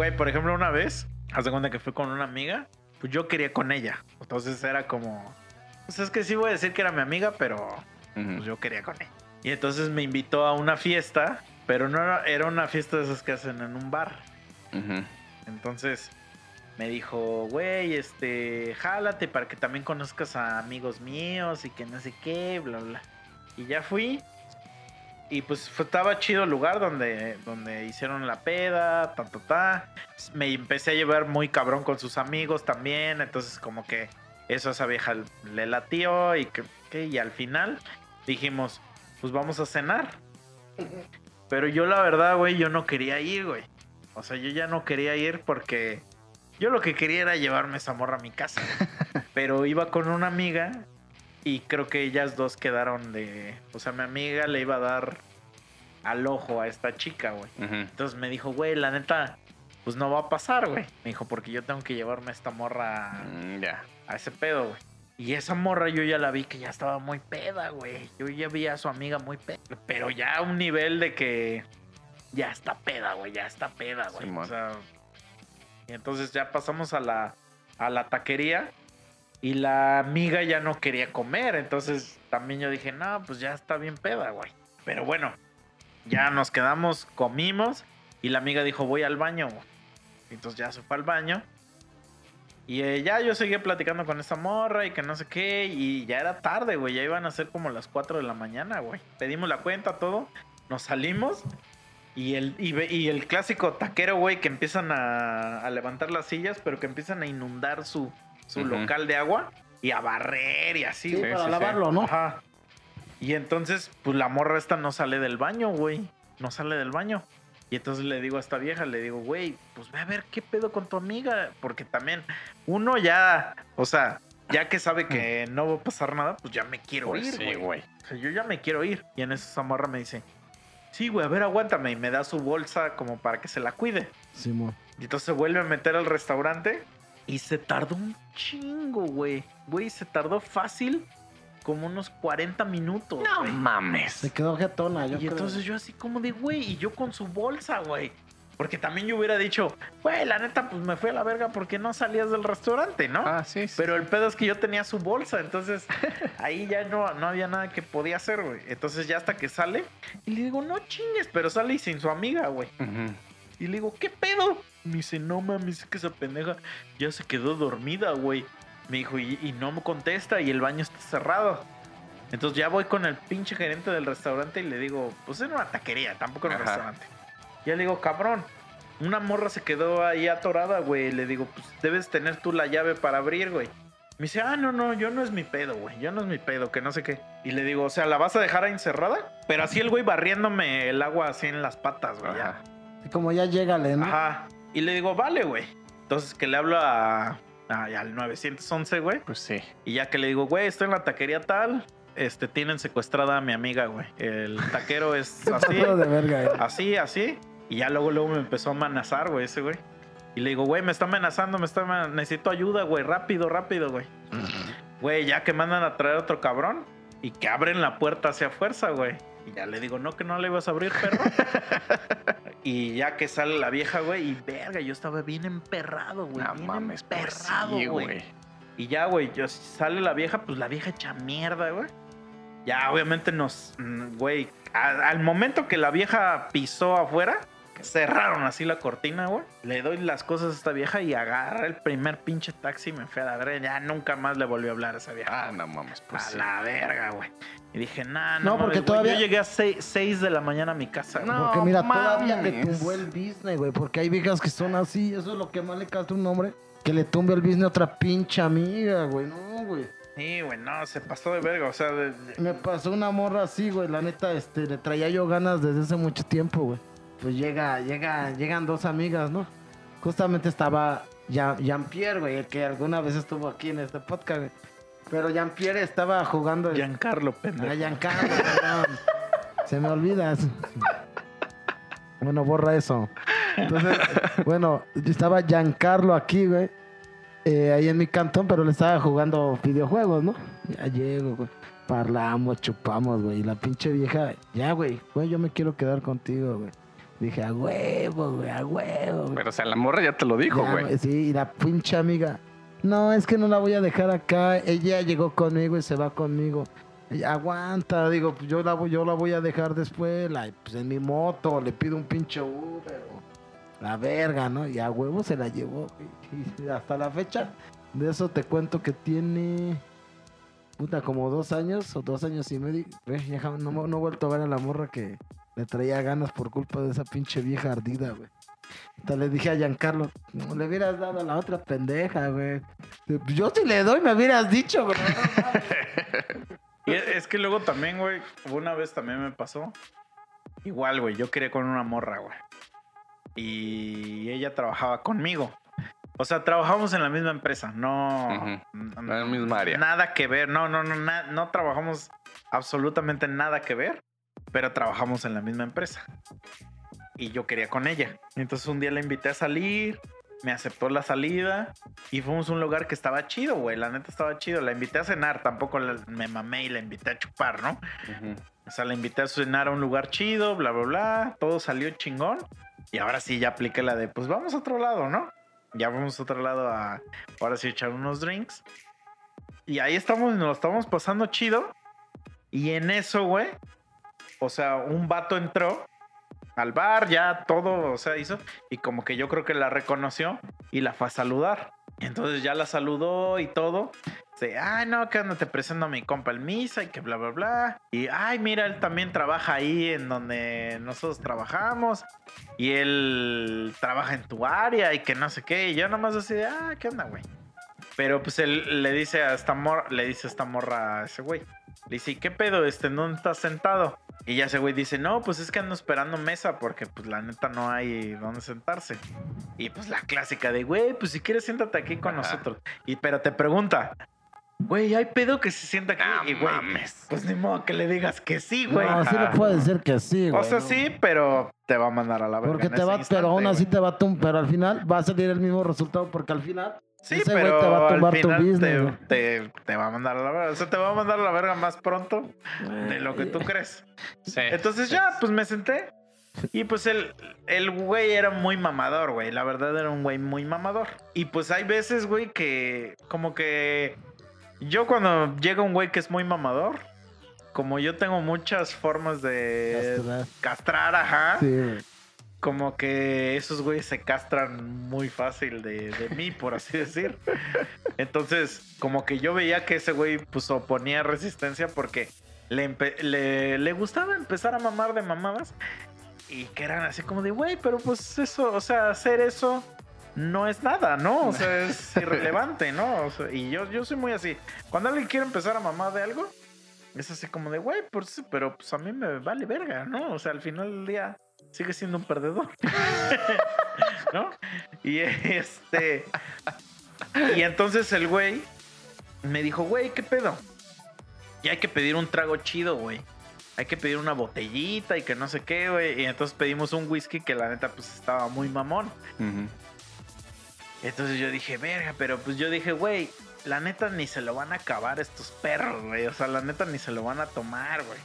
Güey, por ejemplo, una vez, haz de cuenta que fui con una amiga, pues yo quería con ella. Entonces era como, pues es que sí voy a decir que era mi amiga, pero pues yo quería con ella. Y entonces me invitó a una fiesta, pero no era- era una fiesta de esas que hacen en un bar. Entonces me dijo, güey, este, jálate para que también conozcas a amigos míos y que no sé qué, bla, bla. Y ya fui. Y pues estaba chido el lugar donde, donde hicieron la peda, ta, ta, ta. Me empecé a llevar muy cabrón con sus amigos también. Entonces como que eso a esa vieja le latió y que, que- y al final dijimos, pues vamos a cenar. Pero yo la verdad, güey, yo no quería ir, güey. O sea, yo ya no quería ir porque yo lo que quería era llevarme esa morra a mi casa. Pero iba con una amiga y creo que ellas dos quedaron de... O sea, mi amiga le iba a dar al ojo a esta chica, güey. Entonces me dijo, güey, la neta, pues no va a pasar, güey. Me dijo, porque yo tengo que llevarme a esta morra Mm, a ese pedo, güey. Y esa morra yo ya la vi que ya estaba muy peda, güey. Yo ya vi a su amiga muy peda. Pero ya a un nivel de que ya está peda, güey. Ya está peda, güey. Simón. o sea, y entonces ya pasamos a la, a la taquería. Y la amiga ya no quería comer. Entonces también yo dije, no, pues ya está bien peda, güey. Pero bueno, ya nos quedamos, comimos. Y la amiga dijo, voy al baño, güey. Entonces ya se fue al baño. Y eh, ya yo seguía platicando con esta morra y que no sé qué. Y ya era tarde, güey. Ya iban a ser como las 4 de la mañana, güey. Pedimos la cuenta, todo. Nos salimos. Y el, y el clásico taquero, güey, que empiezan a, a levantar las sillas, pero que empiezan a inundar su, su local de agua y a barrer y así, Sí, güey. para sí, lavarlo, ¿no? Ajá. Y entonces, pues la morra esta no sale del baño, güey. No sale del baño. Y entonces le digo a esta vieja, le digo, güey, pues ve a ver qué pedo con tu amiga. Porque también uno ya, o sea, ya que sabe que no va a pasar nada, pues ya me quiero Pues ir, sí, güey. güey. O sea, yo ya me quiero ir. Y en eso esa morra me dice, sí, güey, a ver, aguántame. Y me da su bolsa como para que se la cuide. Simón. Y entonces se vuelve a meter al restaurante y se tardó un chingo, güey. Güey, se tardó fácil como unos 40 minutos. No güey. mames. Se quedó jetona, yo y creo. entonces yo así como de, güey, y yo con su bolsa, güey. Porque también yo hubiera dicho, güey, la neta, pues me fui a la verga porque no salías del restaurante, ¿no? Ah, sí, sí. Pero el pedo es que yo tenía su bolsa, entonces ahí ya no, no había nada que podía hacer, güey. Entonces ya hasta que sale, y le digo, no chingues, pero sale y sin su amiga, güey. Ujú. Y le digo, ¿qué pedo? Me dice, no mames, es que esa pendeja ya se quedó dormida, güey. Me dijo, y, y no me contesta y el baño está cerrado. Entonces ya voy con el pinche gerente del restaurante y le digo, pues en una taquería, tampoco en un restaurante. Ya le digo, cabrón, una morra se quedó ahí atorada, güey. Le digo, pues debes tener tú la llave para abrir, güey. Me dice, ah, no, no, yo no es mi pedo, güey. Yo no es mi pedo, que no sé qué. Y le digo, o sea, ¿la vas a dejar ahí encerrada? Pero así el güey barriéndome el agua así en las patas, güey. Como ya llégale, ¿no? Ajá. Y le digo, vale, güey. Entonces que le hablo a, a- al 911, güey. Pues sí. Y ya que le digo, güey, estoy en la taquería tal. Este, tienen secuestrada a mi amiga, güey. El taquero es así, de verga, eh. así, así. Y ya luego, luego me empezó a amenazar, güey, ese güey. Y le digo, güey, me está amenazando, me está amen- necesito ayuda, güey, rápido, rápido, güey. Güey, ya que mandan a traer otro cabrón y que abren la puerta hacia fuerza, güey. Y ya le digo, no, que no le ibas a abrir, perro. y ya que sale la vieja, güey, y verga, yo estaba bien emperrado, güey. No bien mames, pues emperrado, sí, güey. güey. Y ya, güey, yo, sale la vieja, pues la vieja echa mierda, güey. Ya, obviamente nos, mm, güey, a- al momento que la vieja pisó afuera, cerraron así la cortina, güey. Le doy las cosas a esta vieja y agarra el primer pinche taxi y me fui a la verga. Ya nunca más le volvió a hablar a esa vieja. Ah, no mames, pues a sí. la verga, güey. Y dije, nah, no, No, porque todavía- Yo llegué a 6 de la mañana a mi casa, güey. No, Porque mira, todavía le tumbó el business, güey. Porque hay viejas que son así. Eso es lo que más le canta un hombre. Que le tumbe el business a otra pinche amiga, güey. No, güey. Sí, güey, no, se pasó de verga. O sea, de- de- Me pasó una morra así, güey. La neta, este, le traía yo ganas desde hace mucho tiempo, güey. Pues llega, llega, llegan dos amigas, ¿no? Justamente estaba Jean- Jean-Pierre, güey, el que alguna vez estuvo aquí en este podcast, güey. Pero Jean-Pierre estaba jugando. Giancarlo, pendejo. Ah, Giancarlo, perdón. Se me olvida. Bueno, borra eso. Entonces, bueno, estaba Giancarlo aquí, güey. eh, ahí en mi cantón, pero le estaba jugando videojuegos, ¿no? Ya llego, güey. Parlaamos, chupamos, güey. Y la pinche vieja, ya, güey, güey, yo me quiero quedar contigo, güey. Dije, a huevo, güey, a huevo. güey". Pero o sea, la morra ya te lo dijo, Ya, güey. Sí, y la pinche amiga. No, es que no la voy a dejar acá. Ella llegó conmigo y se va conmigo. Y aguanta, digo, pues yo la voy, yo la voy a dejar después, la, pues en mi moto, le pido un pinche Uber. La verga, ¿no? Y a huevo se la llevó. Y hasta la fecha, de eso te cuento que tiene. Puta, como dos años o dos años y medio. No, no he vuelto a ver a la morra que le traía ganas por culpa de esa pinche vieja ardida, güey. Hasta le dije a Giancarlo, no le hubieras dado a la otra pendeja, güey. Yo si le doy, me hubieras dicho, güey. Y es que luego también, güey, una vez también me pasó. Igual, güey, yo quería con una morra, güey. Y ella trabajaba conmigo. O sea, trabajamos en la misma empresa, no... En la misma área. Nada que ver, no, no, no, na- no trabajamos absolutamente nada que ver, pero trabajamos en la misma empresa. Y yo quería con ella. Entonces un día la invité a salir, me aceptó la salida y fuimos a un lugar que estaba chido, güey. La neta estaba chido. La invité a cenar, tampoco la- me mamé y la invité a chupar, ¿no? Ujú. O sea, la invité a cenar a un lugar chido, bla, bla, bla. Todo salió chingón. Y ahora sí ya apliqué la de, pues vamos a otro lado, ¿no? Ya vamos a otro lado a, ahora sí, echar unos drinks. Y ahí estamos, nos lo estamos pasando chido. Y en eso, güey, o sea, un vato entró al bar, ya todo, o sea, hizo. Y como que yo creo que la reconoció y la fue a saludar. Entonces ya la saludó y todo. Dice, ay, no, que ando te presento a mi compa el Misa y que bla, bla, bla. Y, ay, mira, él también trabaja ahí en donde nosotros trabajamos. Y él trabaja en tu área y que no sé qué. Y yo nomás así de, ah, ¿qué onda, güey? Pero pues él le dice a esta morra, le dice a esta morra a ese güey. Le dice, ¿y qué pedo? Este, ¿dónde estás sentado? Y ya ese güey dice, no, pues es que ando esperando mesa porque pues la neta no hay dónde sentarse. Y pues la clásica de, güey, pues si quieres siéntate aquí con Ajá. nosotros. Y pero te pregunta, güey, ¿hay pedo que se sienta aquí? Ah, y güey, mames. pues ni modo que le digas que sí, güey. No, sí le puede decir que sí, güey. O sea, ¿no? sí, pero te va a mandar a la verga. Porque en te ese va, instante, pero aún así güey. te va a tumbar, pero al final va a salir el mismo resultado porque al final Sí, ese pero te va a al tumbar tu final business, te, te- te va a mandar a la verga. O sea, te va a mandar a la verga más pronto de lo que tú crees. Sí. Entonces sí. ya, pues me senté. Y pues el, el güey era muy mamador, güey. La verdad era un güey muy mamador. Y pues hay veces, güey, que como que yo cuando llega un güey que es muy mamador, como yo tengo muchas formas de Castrar. castrar, ajá, Sí, güey. Como que esos güeyes se castran muy fácil de, de mí, por así decir. Entonces, como que yo veía que ese güey pues oponía resistencia porque le, le, le gustaba empezar a mamar de mamadas y que eran así como de, güey, pero pues eso, o sea, hacer eso no es nada, ¿no? O sea, es irrelevante, ¿no? O sea, y yo, yo soy muy así. Cuando alguien quiere empezar a mamar de algo, es así como de, güey, pues, pero pues a mí me vale verga, ¿no? O sea, al final del día sigue siendo un perdedor. ¿No? Y este. Y entonces el güey me dijo, güey, ¿qué pedo? Y hay que pedir un trago chido, güey. Hay que pedir una botellita y que no sé qué, güey. Y entonces pedimos un whisky que la neta pues estaba muy mamón. Entonces yo dije, verga, pero pues yo dije, güey, la neta ni se lo van a acabar estos perros, güey. O sea, la neta ni se lo van a tomar, güey.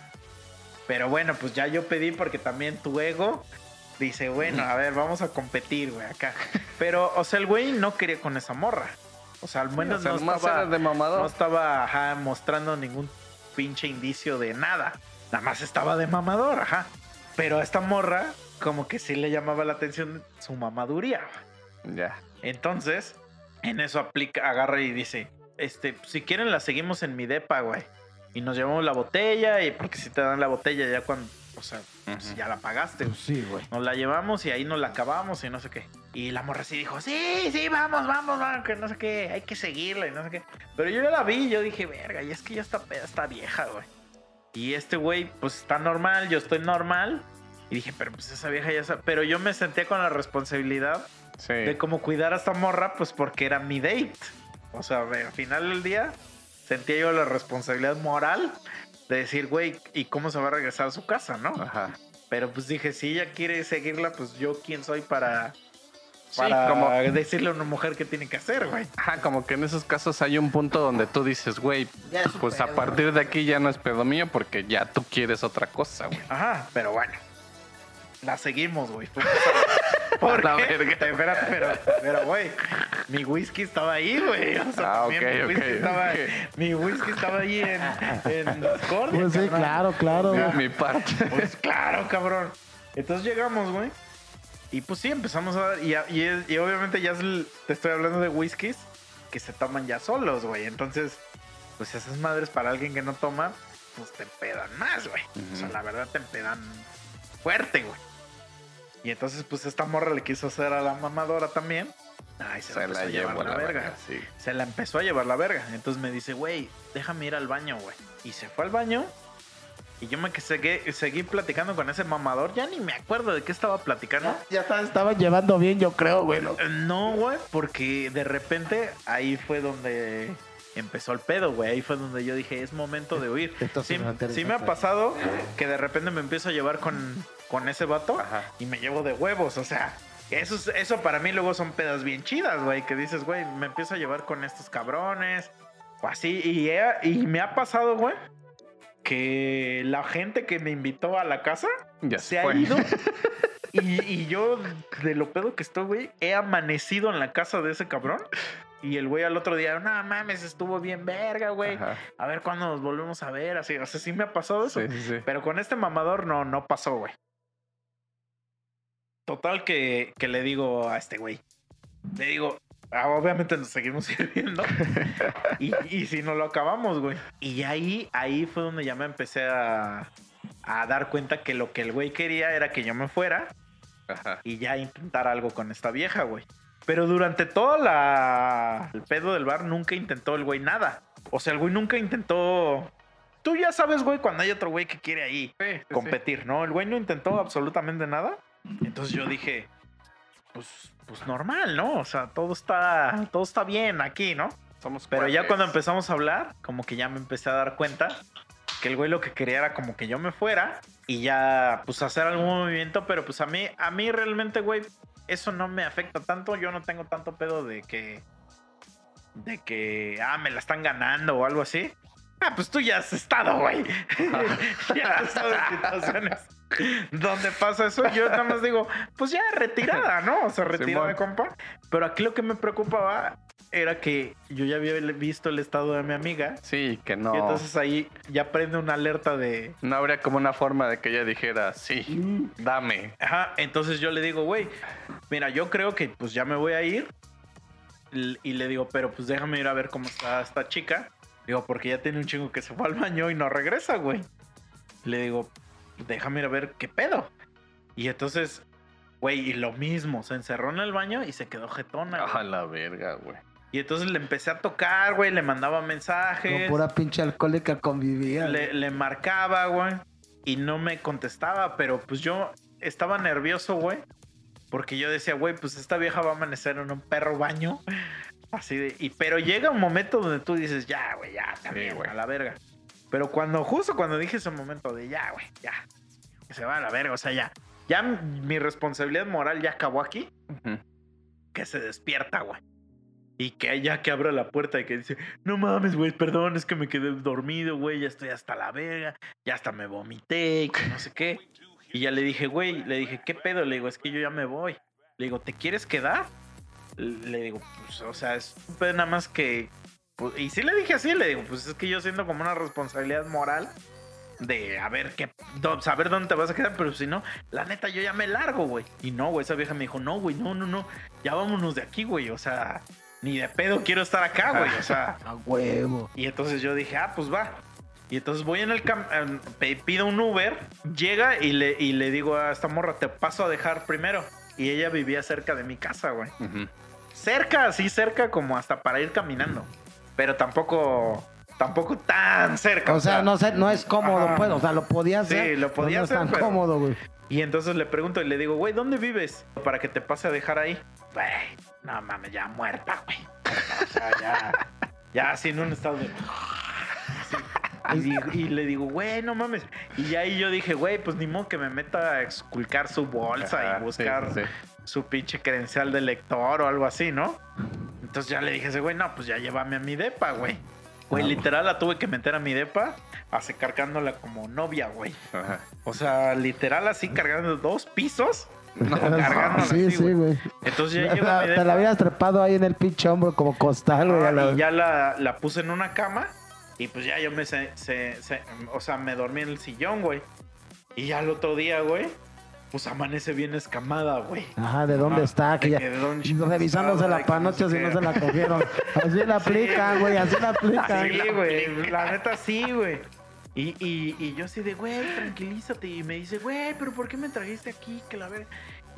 Pero bueno, pues ya yo pedí porque también tu ego dice, bueno, a ver, vamos a competir, güey, acá. Pero, o sea, el güey no quería con esa morra. O sea, al menos O sea, no estaba, eres de mamador. no estaba ajá, mostrando ningún pinche indicio de nada. Nada más estaba de mamador, ajá. Pero a esta morra, como que sí le llamaba la atención su mamaduría. Ya. Entonces, en eso aplica, agarra y dice, este, si quieren la seguimos en mi depa, güey. Y nos llevamos la botella, y porque si te dan la botella ya cuando, o sea, pues Ujú. ya la pagaste. Pues sí, güey. Nos la llevamos y ahí nos la acabamos y no sé qué. Y la morra sí dijo, sí, sí, vamos, vamos, vamos, que no sé qué, hay que seguirla y no sé qué. Pero yo ya la vi y yo dije, verga, y es que ya está, está vieja, güey. Y este güey, pues está normal, yo estoy normal. Y dije, pero pues esa vieja ya está. Pero yo me sentía con la responsabilidad Sí. de cómo cuidar a esta morra, pues porque era mi date. O sea, al final del día sentía yo la responsabilidad moral de decir, güey, ¿y cómo se va a regresar a su casa, no? Ajá. Pero pues dije, si ella quiere seguirla, pues yo quién soy para, Sí, para como, decirle a una mujer qué tiene que hacer, güey. ajá, como que en esos casos hay un punto donde tú dices, güey, Ya es un pues a partir de aquí ya no es pedo mío porque ya tú quieres otra cosa, güey. Ajá, pero bueno. la seguimos, güey. Fuimos a- ¿Por la qué? verga. Espérate, pero, pero, güey, mi whisky estaba ahí, güey. O sea, Ah, también ok, mi, ok, whisky estaba, mi whisky estaba ahí en, en Pues sí, claro, claro. Mi parte. Pues claro, cabrón. Entonces llegamos, güey. Y pues sí, empezamos a... Y, y, es- y obviamente ya es el- te estoy hablando de whiskies que se toman ya solos, güey. Entonces, pues esas madres para alguien que no toma, pues te empedan más, güey. O sea, la verdad te empedan fuerte, güey. Y entonces, pues esta morra le quiso hacer a la mamadora también. Ay, se, Se la, empezó la a llevar la, la verga. verga, sí. Se la empezó a llevar la verga. Entonces me dice, güey, déjame ir al baño, güey. Y se fue al baño. Y yo me seguí, seguí platicando con ese mamador. Ya ni me acuerdo de qué estaba platicando. Ya está- estaban llevando bien, yo creo, güey. ¿no? Eh, No, güey, porque de repente ahí fue donde empezó el pedo, güey. Ahí fue donde yo dije, es momento de huir. Esto sí Sí, me interesa, sí me ha pasado que de repente me empiezo a llevar con, con ese vato Ajá. y me llevo de huevos. O sea, eso, es- eso para mí luego son pedas bien chidas, güey. Que dices, güey, me empiezo a llevar con estos cabrones. O así. Y, he- y me ha pasado, güey, que la gente que me invitó a la casa Ya se ha ido. Y, y yo, de lo pedo que estoy, güey, he amanecido en la casa de ese cabrón. Y el güey al otro día, no mames, estuvo bien verga, güey. Ajá. A ver cuándo nos volvemos a ver. Así, o sea, sí me ha pasado eso. Sí, sí, sí. Pero con este mamador no, no pasó, güey. Total que, que le digo a este güey. Le digo, ah, obviamente nos seguimos sirviendo. y, y si no lo acabamos, güey. Y ahí, ahí fue donde ya me empecé a, a dar cuenta que lo que el güey quería era que yo me fuera Ajá. y ya intentar algo con esta vieja, güey. Pero durante todo la... el pedo del bar nunca intentó el güey nada. O sea, el güey nunca intentó... Tú ya sabes, güey, cuando hay otro güey que quiere ahí Sí, sí, sí. competir, ¿no? El güey no intentó absolutamente nada. Entonces yo dije, pues, pues normal, ¿no? O sea, todo está, todo está bien aquí, ¿no? Somos Pero ya cuando empezamos a hablar, como que ya me empecé a dar cuenta que el güey lo que quería era como que yo me fuera y ya, pues, hacer algún movimiento, pero pues a mí, a mí realmente, güey, eso no me afecta tanto. Yo no tengo tanto pedo de que, de que, ah, me la están ganando o algo así. Ah, pues tú ya has estado, güey. ya has estado en situaciones donde pasa eso. Yo nada más digo, pues ya retirada, ¿no? O sea, retirada, Simón. compa. Pero aquí lo que me preocupaba era que yo ya había visto el estado de mi amiga. Sí, que no. Y entonces ahí ya prende una alerta de. No habría como una forma de que ella dijera, sí, dame. Ajá, entonces yo le digo, güey, mira, yo creo que pues ya me voy a ir. Y le digo, pero pues déjame ir a ver cómo está esta chica. Digo, porque ya tiene un chingo que se fue al baño y no regresa, güey. Le digo, déjame ir a ver qué pedo. Y entonces, güey, y lo mismo, se encerró en el baño y se quedó jetona. güey. A la verga, güey. Y entonces le empecé a tocar, güey, le mandaba mensajes. pura pinche alcohólica convivía. le, le marcaba, güey, y no me contestaba, pero pues yo estaba nervioso, güey, porque yo decía, güey, pues esta vieja va a amanecer en un perro baño, así de, y pero llega un momento donde tú dices, ya, güey, ya, también, güey. a la verga. Pero cuando, justo cuando dije ese momento de, ya, güey, ya, que se va a la verga, o sea, ya, ya mi responsabilidad moral ya acabó aquí, Ujú. que se despierta, güey. Y que ella que abre la puerta y que dice, no mames, güey, perdón, es que me quedé dormido, güey, ya estoy hasta la verga, ya hasta me vomité y que no sé qué. Y ya le dije, güey, le dije, ¿qué pedo? Le digo, es que yo ya me voy. Le digo, ¿te quieres quedar? Le digo, pues, o sea, es nada más que... pues, y sí le dije así, le digo, pues es que yo siento como una responsabilidad moral de a ver qué, do- saber dónde te vas a quedar, pero si no, la neta yo ya me largo, güey. Y no, güey, esa vieja me dijo, no, güey, no, no, no, ya vámonos de aquí, güey, o sea, ni de pedo quiero estar acá, güey, o sea. A huevo. Y entonces yo dije, ah, pues va. Y entonces voy en el cam pido un Uber, llega y le, y le digo a esta morra, te paso a dejar primero. Y ella vivía cerca de mi casa, güey. Cerca, así cerca como hasta para ir caminando. Pero tampoco, tampoco tan cerca. O sea, no sé, no es cómodo, Ajá. pues. O sea, lo podía Sí, hacer. lo pero podía no hacer, es tan pero- cómodo, güey. Y entonces le pregunto y le digo, güey, ¿dónde vives? Para que te pase a dejar ahí. Güey, no mames, ya muerta, güey. O sea, ya, ya así en un estado de... así. Y, le digo, güey, no mames. Y ya ahí yo dije, güey, pues ni modo que me meta a exculcar su bolsa Ajá, y buscar sí, sí, su pinche credencial de lector o algo así, ¿no? Entonces ya le dije a ese güey, no, pues ya llévame a mi depa, güey. Güey, literal la tuve que meter a mi depa así cargándola como novia, güey. Ajá. O sea, literal así cargando dos pisos. No, cargándola Sí, así, sí, güey. Entonces ya a mi la, te la habías trepado ahí en el pinche hombro como costal, güey. ah, la- y ya la, la puse en una cama y pues ya yo me se, se- se- o sea, me dormí en el sillón, güey. Y ya el otro día, güey, pues amanece bien escamada, güey. Ajá, ¿de dónde Ah, está? Que ya... que de dónde Revisándose la panocha si no se la cogieron. Así la aplican, güey, así la aplican. Sí, güey. La neta sí, güey. Y, y, y yo así de, güey, tranquilízate. Y me dice, güey, pero ¿por qué me trajiste aquí? Que la verga.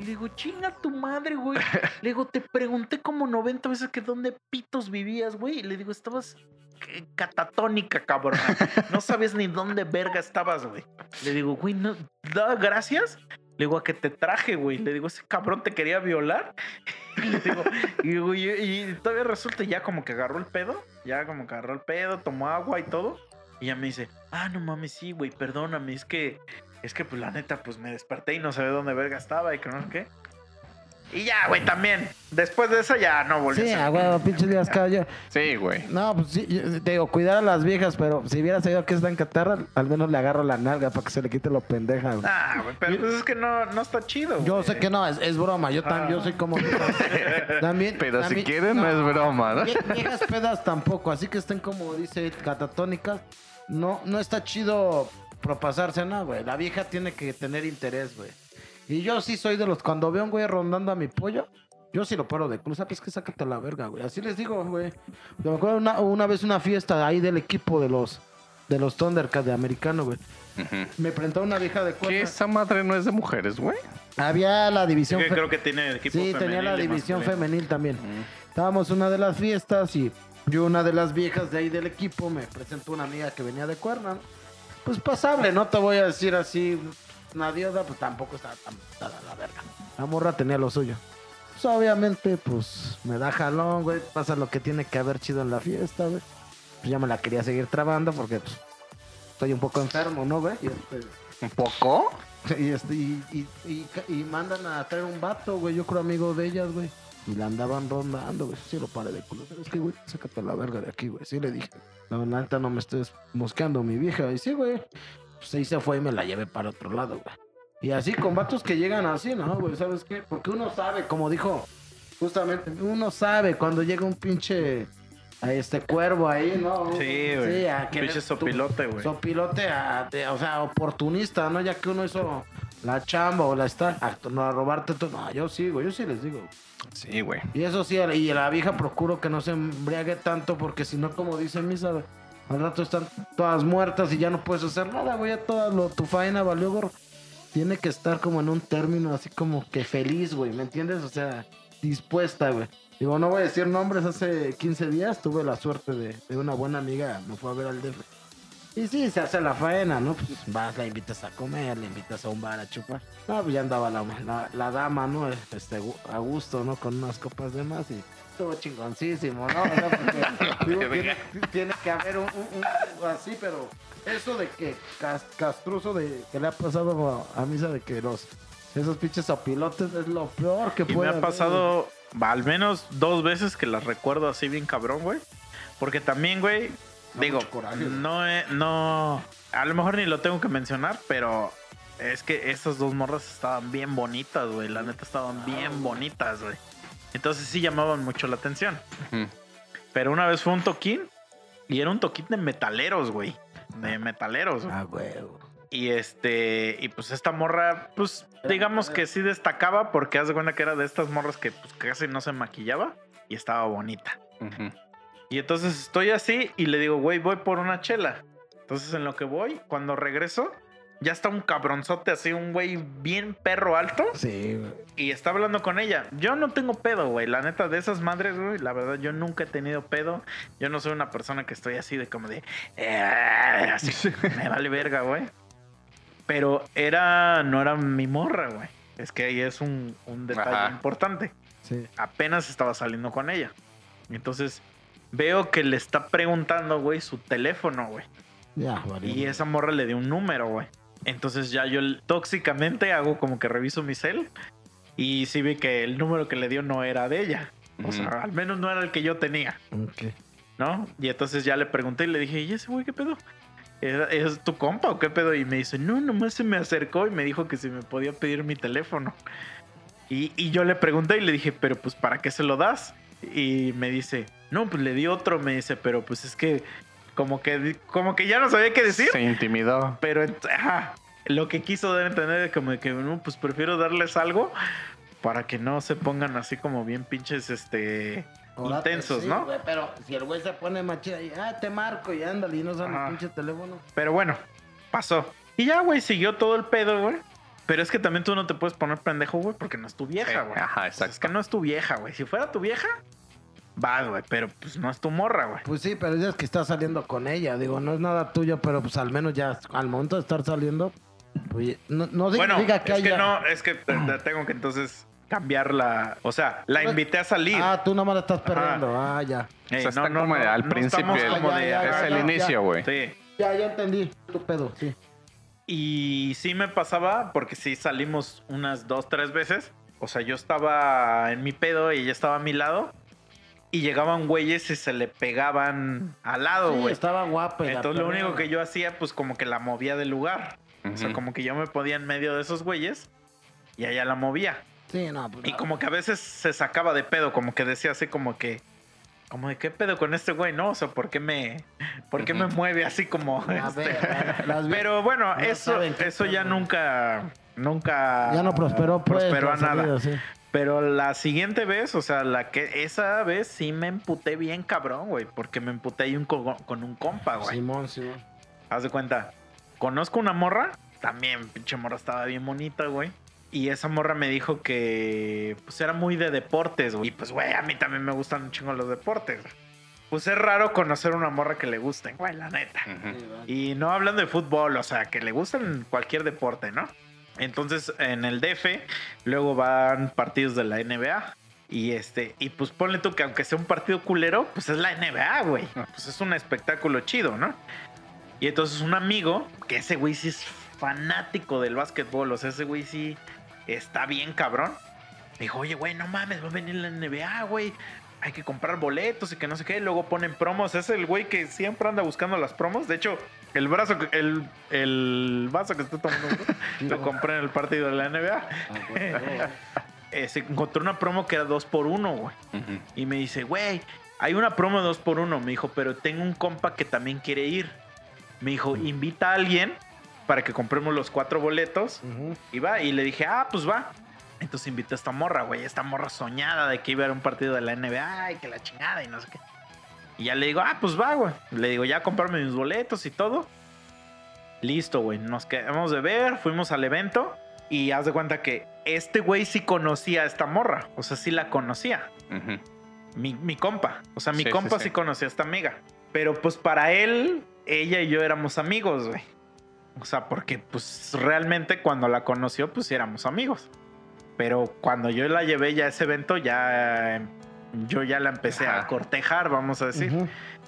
Y le digo, chinga tu madre, güey. Le digo, te pregunté como 90 veces que dónde pitos vivías, güey. Y le digo, estabas eh, catatónica, cabrón. No sabías ni dónde verga estabas, güey. Le digo, güey, no, da gracias. Le digo, a que te traje, güey. Le digo, ese cabrón te quería violar. Le digo, y, y- y todavía resulta ya como que agarró el pedo. Ya como que agarró el pedo, tomó agua y todo. Y ya me dice, ah, no mames, sí, güey, perdóname. Es que, es que, pues la neta, pues me desperté y no sabía dónde verga estaba y que no sé qué. Y ya, güey, también. Después de eso ya no volví Sí, a pinches días caballo. Sí, güey. No, pues sí, yo- te digo, cuidar a las viejas, pero si hubiera sabido que está en Catarra, al menos le agarro la nalga para que se le quite lo pendeja, güey. Ah, güey, pero pues es que no, no está chido. Yo güey. sé que no, es, es broma. Yo, tam- Ah. yo soy como. también. Pero si también- quieren, no es broma, ¿no? vie- Viejas pedas tampoco. Así que estén como dice catatónicas. No, no está chido propasarse, no, güey. La vieja tiene que tener interés, güey. Y yo sí soy de los. Cuando veo a un güey rondando a mi pollo, yo sí lo paro de cruz. ¿Sabes qué? Sácate a la verga, güey. Así les digo, güey. Yo me acuerdo una, una vez una fiesta ahí del equipo de los. De los Thundercats de americano, güey. Ujú. Me presentó una vieja de ¿Qué cuerda. esa madre no es de mujeres, güey? Había la división. que fe- creo que tiene equipo Sí, tenía la división femenil también. Estábamos en una de las fiestas y yo, una de las viejas de ahí del equipo, me presentó una amiga que venía de Cuerna. ¿no? Pues pasable, no te voy a decir así, una diosa, pues tampoco estaba tan tan a la verga. La morra tenía lo suyo. Pues obviamente, pues me da jalón, güey. Pasa lo que tiene que haber chido en la fiesta, güey. Pues ya me la quería seguir trabando porque, pues, estoy un poco enfermo, ¿no, güey? Y, este, ¿Un poco? y, este, y, y, y, y mandan a traer un vato, güey. Yo creo amigo de ellas, güey. Y la andaban rondando, güey. Sí, lo paré de culo. Pero es que, güey, sácate la verga de aquí, güey. Sí, le dije. La neta no me estés mosqueando mi vieja. Y sí, güey. Pues ahí se fue y me la llevé para otro lado, güey. Y así con vatos que llegan así, ¿no, güey? ¿Sabes qué? Porque uno sabe, como dijo justamente, uno sabe cuando llega un pinche. A este cuervo ahí, ¿no? Sí, güey. Sí, a querer Pinche sopilote, güey. Sopilote, a- de- o sea, oportunista, ¿no? Ya que uno hizo la chamba o la está, a, no, a robarte todo. No, yo sí, güey, yo sí les digo. Sí, güey. Y eso sí, y la vieja procuro que no se embriague tanto, porque si no, como dice Misa, güey, al rato están todas muertas y ya no puedes hacer nada, güey, ya toda lo, tu faena valió, gorro. Tiene que estar como en un término así como que feliz, güey, ¿me entiendes? O sea, dispuesta, güey. Digo, no voy a decir nombres, hace 15 días tuve la suerte de, de una buena amiga, me fue a ver al DF. Y sí, se hace la faena, ¿no? Pues vas, la invitas a comer, le invitas a un bar a chupar. No, pues ya andaba la, la, la dama, ¿no? Este, a gusto, ¿no? Con unas copas de más y estuvo chingoncísimo, ¿no? O sea, porque, digo, tiene, tiene que haber un, un- un- así, pero eso de que cas- castruzo de que le ha pasado a, a Misa de que los esos pinches opilotes es lo peor que Y me puede ha haber, pasado al menos dos veces que las recuerdo así bien cabrón, güey. Porque también, güey, Da digo, coraje, no, no, a lo mejor ni lo tengo que mencionar, pero es que esas dos morras estaban bien bonitas, güey. La neta estaban bien bonitas, güey. Entonces sí llamaban mucho la atención. Pero una vez fue un toquín y era un toquín de metaleros, güey. De metaleros, güey. Ah, huevo. Y este, y pues esta morra, pues digamos que sí destacaba porque haz de cuenta que era de estas morras que pues casi no se maquillaba y estaba bonita. Y entonces estoy así y le digo, güey, voy por una chela. Entonces en lo que voy, cuando regreso, ya está un cabronzote así, un güey bien perro alto Sí, güey. y está hablando con ella. Yo no tengo pedo, güey. La neta, de esas madres, güey, la verdad, yo nunca he tenido pedo. Yo no soy una persona que estoy así de como de. "Eh", así, me vale verga, güey. Pero era. No era mi morra, güey. Es que ahí es un, un detalle Ajá. importante. Sí. Apenas estaba saliendo con ella. Entonces, veo que le está preguntando, güey, su teléfono, güey. Ya. Y esa morra le dio un número, güey. Entonces ya yo tóxicamente hago como que reviso mi cel y sí vi que el número que le dio no era de ella. O sea, al menos no era el que yo tenía. Ok. ¿no? Y entonces ya le pregunté y le dije, ¿y ese güey qué pedo? ¿Era- ¿Es tu compa o qué pedo? Y me dice, no, nomás se me acercó y me dijo que si me podía pedir mi teléfono. Y, y yo le pregunté y le dije, pero pues ¿para qué se lo das? Y me dice, no, pues le di otro, me dice, pero pues es que como que, como que ya no sabía qué decir. Se intimidó. Pero ajá, lo que quiso dar a entender es como que, no, pues prefiero darles algo para que no se pongan así como bien pinches, este, intensos, sí, ¿no? güey, pero si el güey se pone machida y, ah, te marco y ándale y no sale Ajá. el pinche teléfono. Pero bueno, pasó. Y ya, güey, siguió todo el pedo, güey. Pero es que también tú no te puedes poner pendejo, güey, porque no es tu vieja, Sí, güey. ajá, O sea, Es exacto. que no es tu vieja, güey. Si fuera tu vieja, va, güey, pero pues no es tu morra, güey. Pues sí, pero es que estás saliendo con ella. Digo, no es nada tuyo, pero pues al menos ya al momento de estar saliendo, pues no, no Bueno, significa que es que haya... no, es que te- te tengo que entonces cambiar la... O sea, la Pues- invité a salir. Ah, tú nomás la estás Ajá. perdiendo. Ah, ya. Ey, O sea, está como al principio, como ya, de... ya, Es ajá, el ya, inicio, güey. Sí. Ya, ya entendí tu pedo, sí. Y sí me pasaba, porque sí salimos unas dos, tres veces. O sea, yo estaba en mi pedo y ella estaba a mi lado. Y llegaban güeyes y se le pegaban al lado, Sí, güey. estaba guapa. Entonces lo único que yo hacía, pues como que la movía del lugar. O sea, como que yo me podía en medio de esos güeyes y allá la movía. Sí, no, pues... Y como que a veces se sacaba de pedo, como que decía así como que... Como de qué pedo con este güey, ¿no? O sea, ¿por qué me, por qué me Ujú. mueve así como... A este? ver, las vi- Pero bueno, No eso, eso ya nunca, nunca Ya no prosperó, pues. prosperó a nada. sí. Pero la siguiente vez, o sea, la que esa vez sí me emputé bien cabrón, güey, porque me emputé ahí un co- con un compa, güey. Simón, Simón. Haz de cuenta, conozco una morra, también pinche morra estaba bien bonita, güey. Y esa morra me dijo que pues era muy de deportes, güey. Y pues, güey, a mí también me gustan un chingo los deportes. güey. Pues es raro conocer una morra que le gusten, güey, la neta. Y no hablando de fútbol, o sea, que le gustan cualquier deporte, ¿no? Entonces, en el DF, luego van partidos de la NBA. Y este, y pues ponle tú que aunque sea un partido culero, pues es la NBA, güey. Pues es un espectáculo chido, ¿no? Y entonces un amigo, que ese güey sí es fanático del básquetbol, o sea, ese güey sí está bien cabrón. Dijo, oye, güey, no mames, va a venir la NBA, güey. Hay que comprar boletos y que no sé qué. Luego ponen promos. Es el güey que siempre anda buscando las promos. De hecho, el brazo, que- el, el vaso que estoy tomando, lo compré en el partido de la NBA. Eh, se encontró una promo que era 2 por 1 güey. Ujú. Y me dice, güey, hay una promo 2 por 1 Me dijo, pero tengo un compa que también quiere ir. Me dijo, invita a alguien para que compremos los cuatro boletos. Ujú. Y va, y le dije, ah, pues va. Entonces invité a esta morra, güey, esta morra soñada de que iba a haber un partido de la NBA y que la chingada y no sé qué. Y ya le digo, ah, pues va, güey. Le digo, ya comprarme mis boletos y todo. Listo, güey. Nos quedamos de ver, fuimos al evento y haz de cuenta que este güey sí conocía a esta morra. O sea, sí la conocía. Mi, mi compa. O sea, mi Sí, compa sí, sí. conocía a esta amiga. Pero pues para él, ella y yo éramos amigos, güey. O sea, porque pues realmente cuando la conoció, pues éramos amigos. Pero cuando yo la llevé ya a ese evento, ya eh, yo ya la empecé a cortejar, vamos a decir.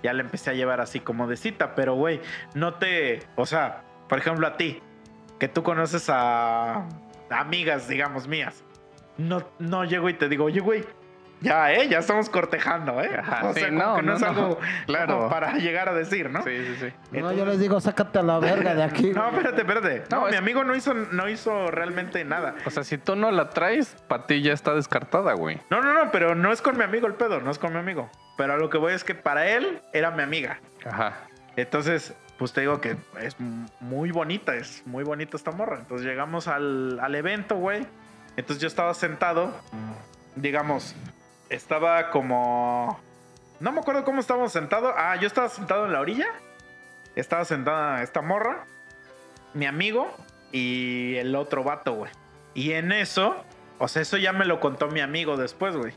Ya la empecé a llevar así como de cita. Pero, güey, no te... O sea, por ejemplo, a ti, que tú conoces a amigas, digamos, mías. No, no llego y te digo, oye, güey, ya, ¿eh? Ya estamos cortejando, ¿eh? Ajá, o sí, sea, como no, que no, no, es no. algo Claro. como para llegar a decir, ¿no? Sí, sí, sí. No, yo les digo, sácate a la verga de aquí. No, espérate, espérate. No, No, mi amigo no hizo, no hizo realmente nada. O sea, si tú no la traes, para ti ya está descartada, güey. No, no, no, pero no es con mi amigo el pedo, no es con mi amigo. Pero a lo que voy es que para él era mi amiga. Ajá. Entonces, pues te digo que es muy bonita, es muy bonita esta morra. Entonces llegamos al, al evento, güey. Entonces yo estaba sentado, digamos, estaba como... No me acuerdo cómo estábamos sentados. Ah, yo estaba sentado en la orilla. Estaba sentada esta morra, mi amigo y el otro vato, güey. Y en eso, o sea, eso ya me lo contó mi amigo después, güey.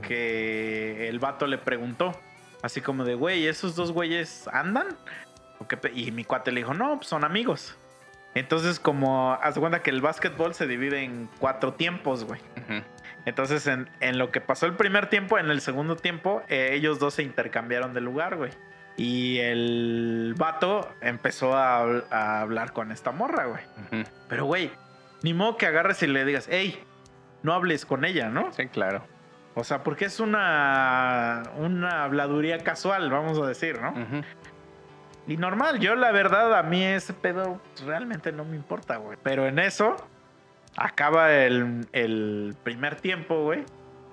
Que el vato le preguntó, así como de, güey, ¿esos dos güeyes andan? ¿O qué pe-?" Y mi cuate le dijo, no, pues son amigos. Entonces, como, haz de cuenta que el básquetbol se divide en cuatro tiempos, güey. Entonces, en, en lo que pasó el primer tiempo, en el segundo tiempo, eh, ellos dos se intercambiaron de lugar, güey. Y el vato empezó a, habl- a hablar con esta morra, güey. Pero, güey, ni modo que agarres y le digas, hey, no hables con ella, ¿no? Sí, claro. O sea, porque es una, una habladuría casual, vamos a decir, ¿no? Y normal, yo la verdad, a mí ese pedo pues, realmente no me importa, güey. Pero en eso, acaba el, el primer tiempo, güey.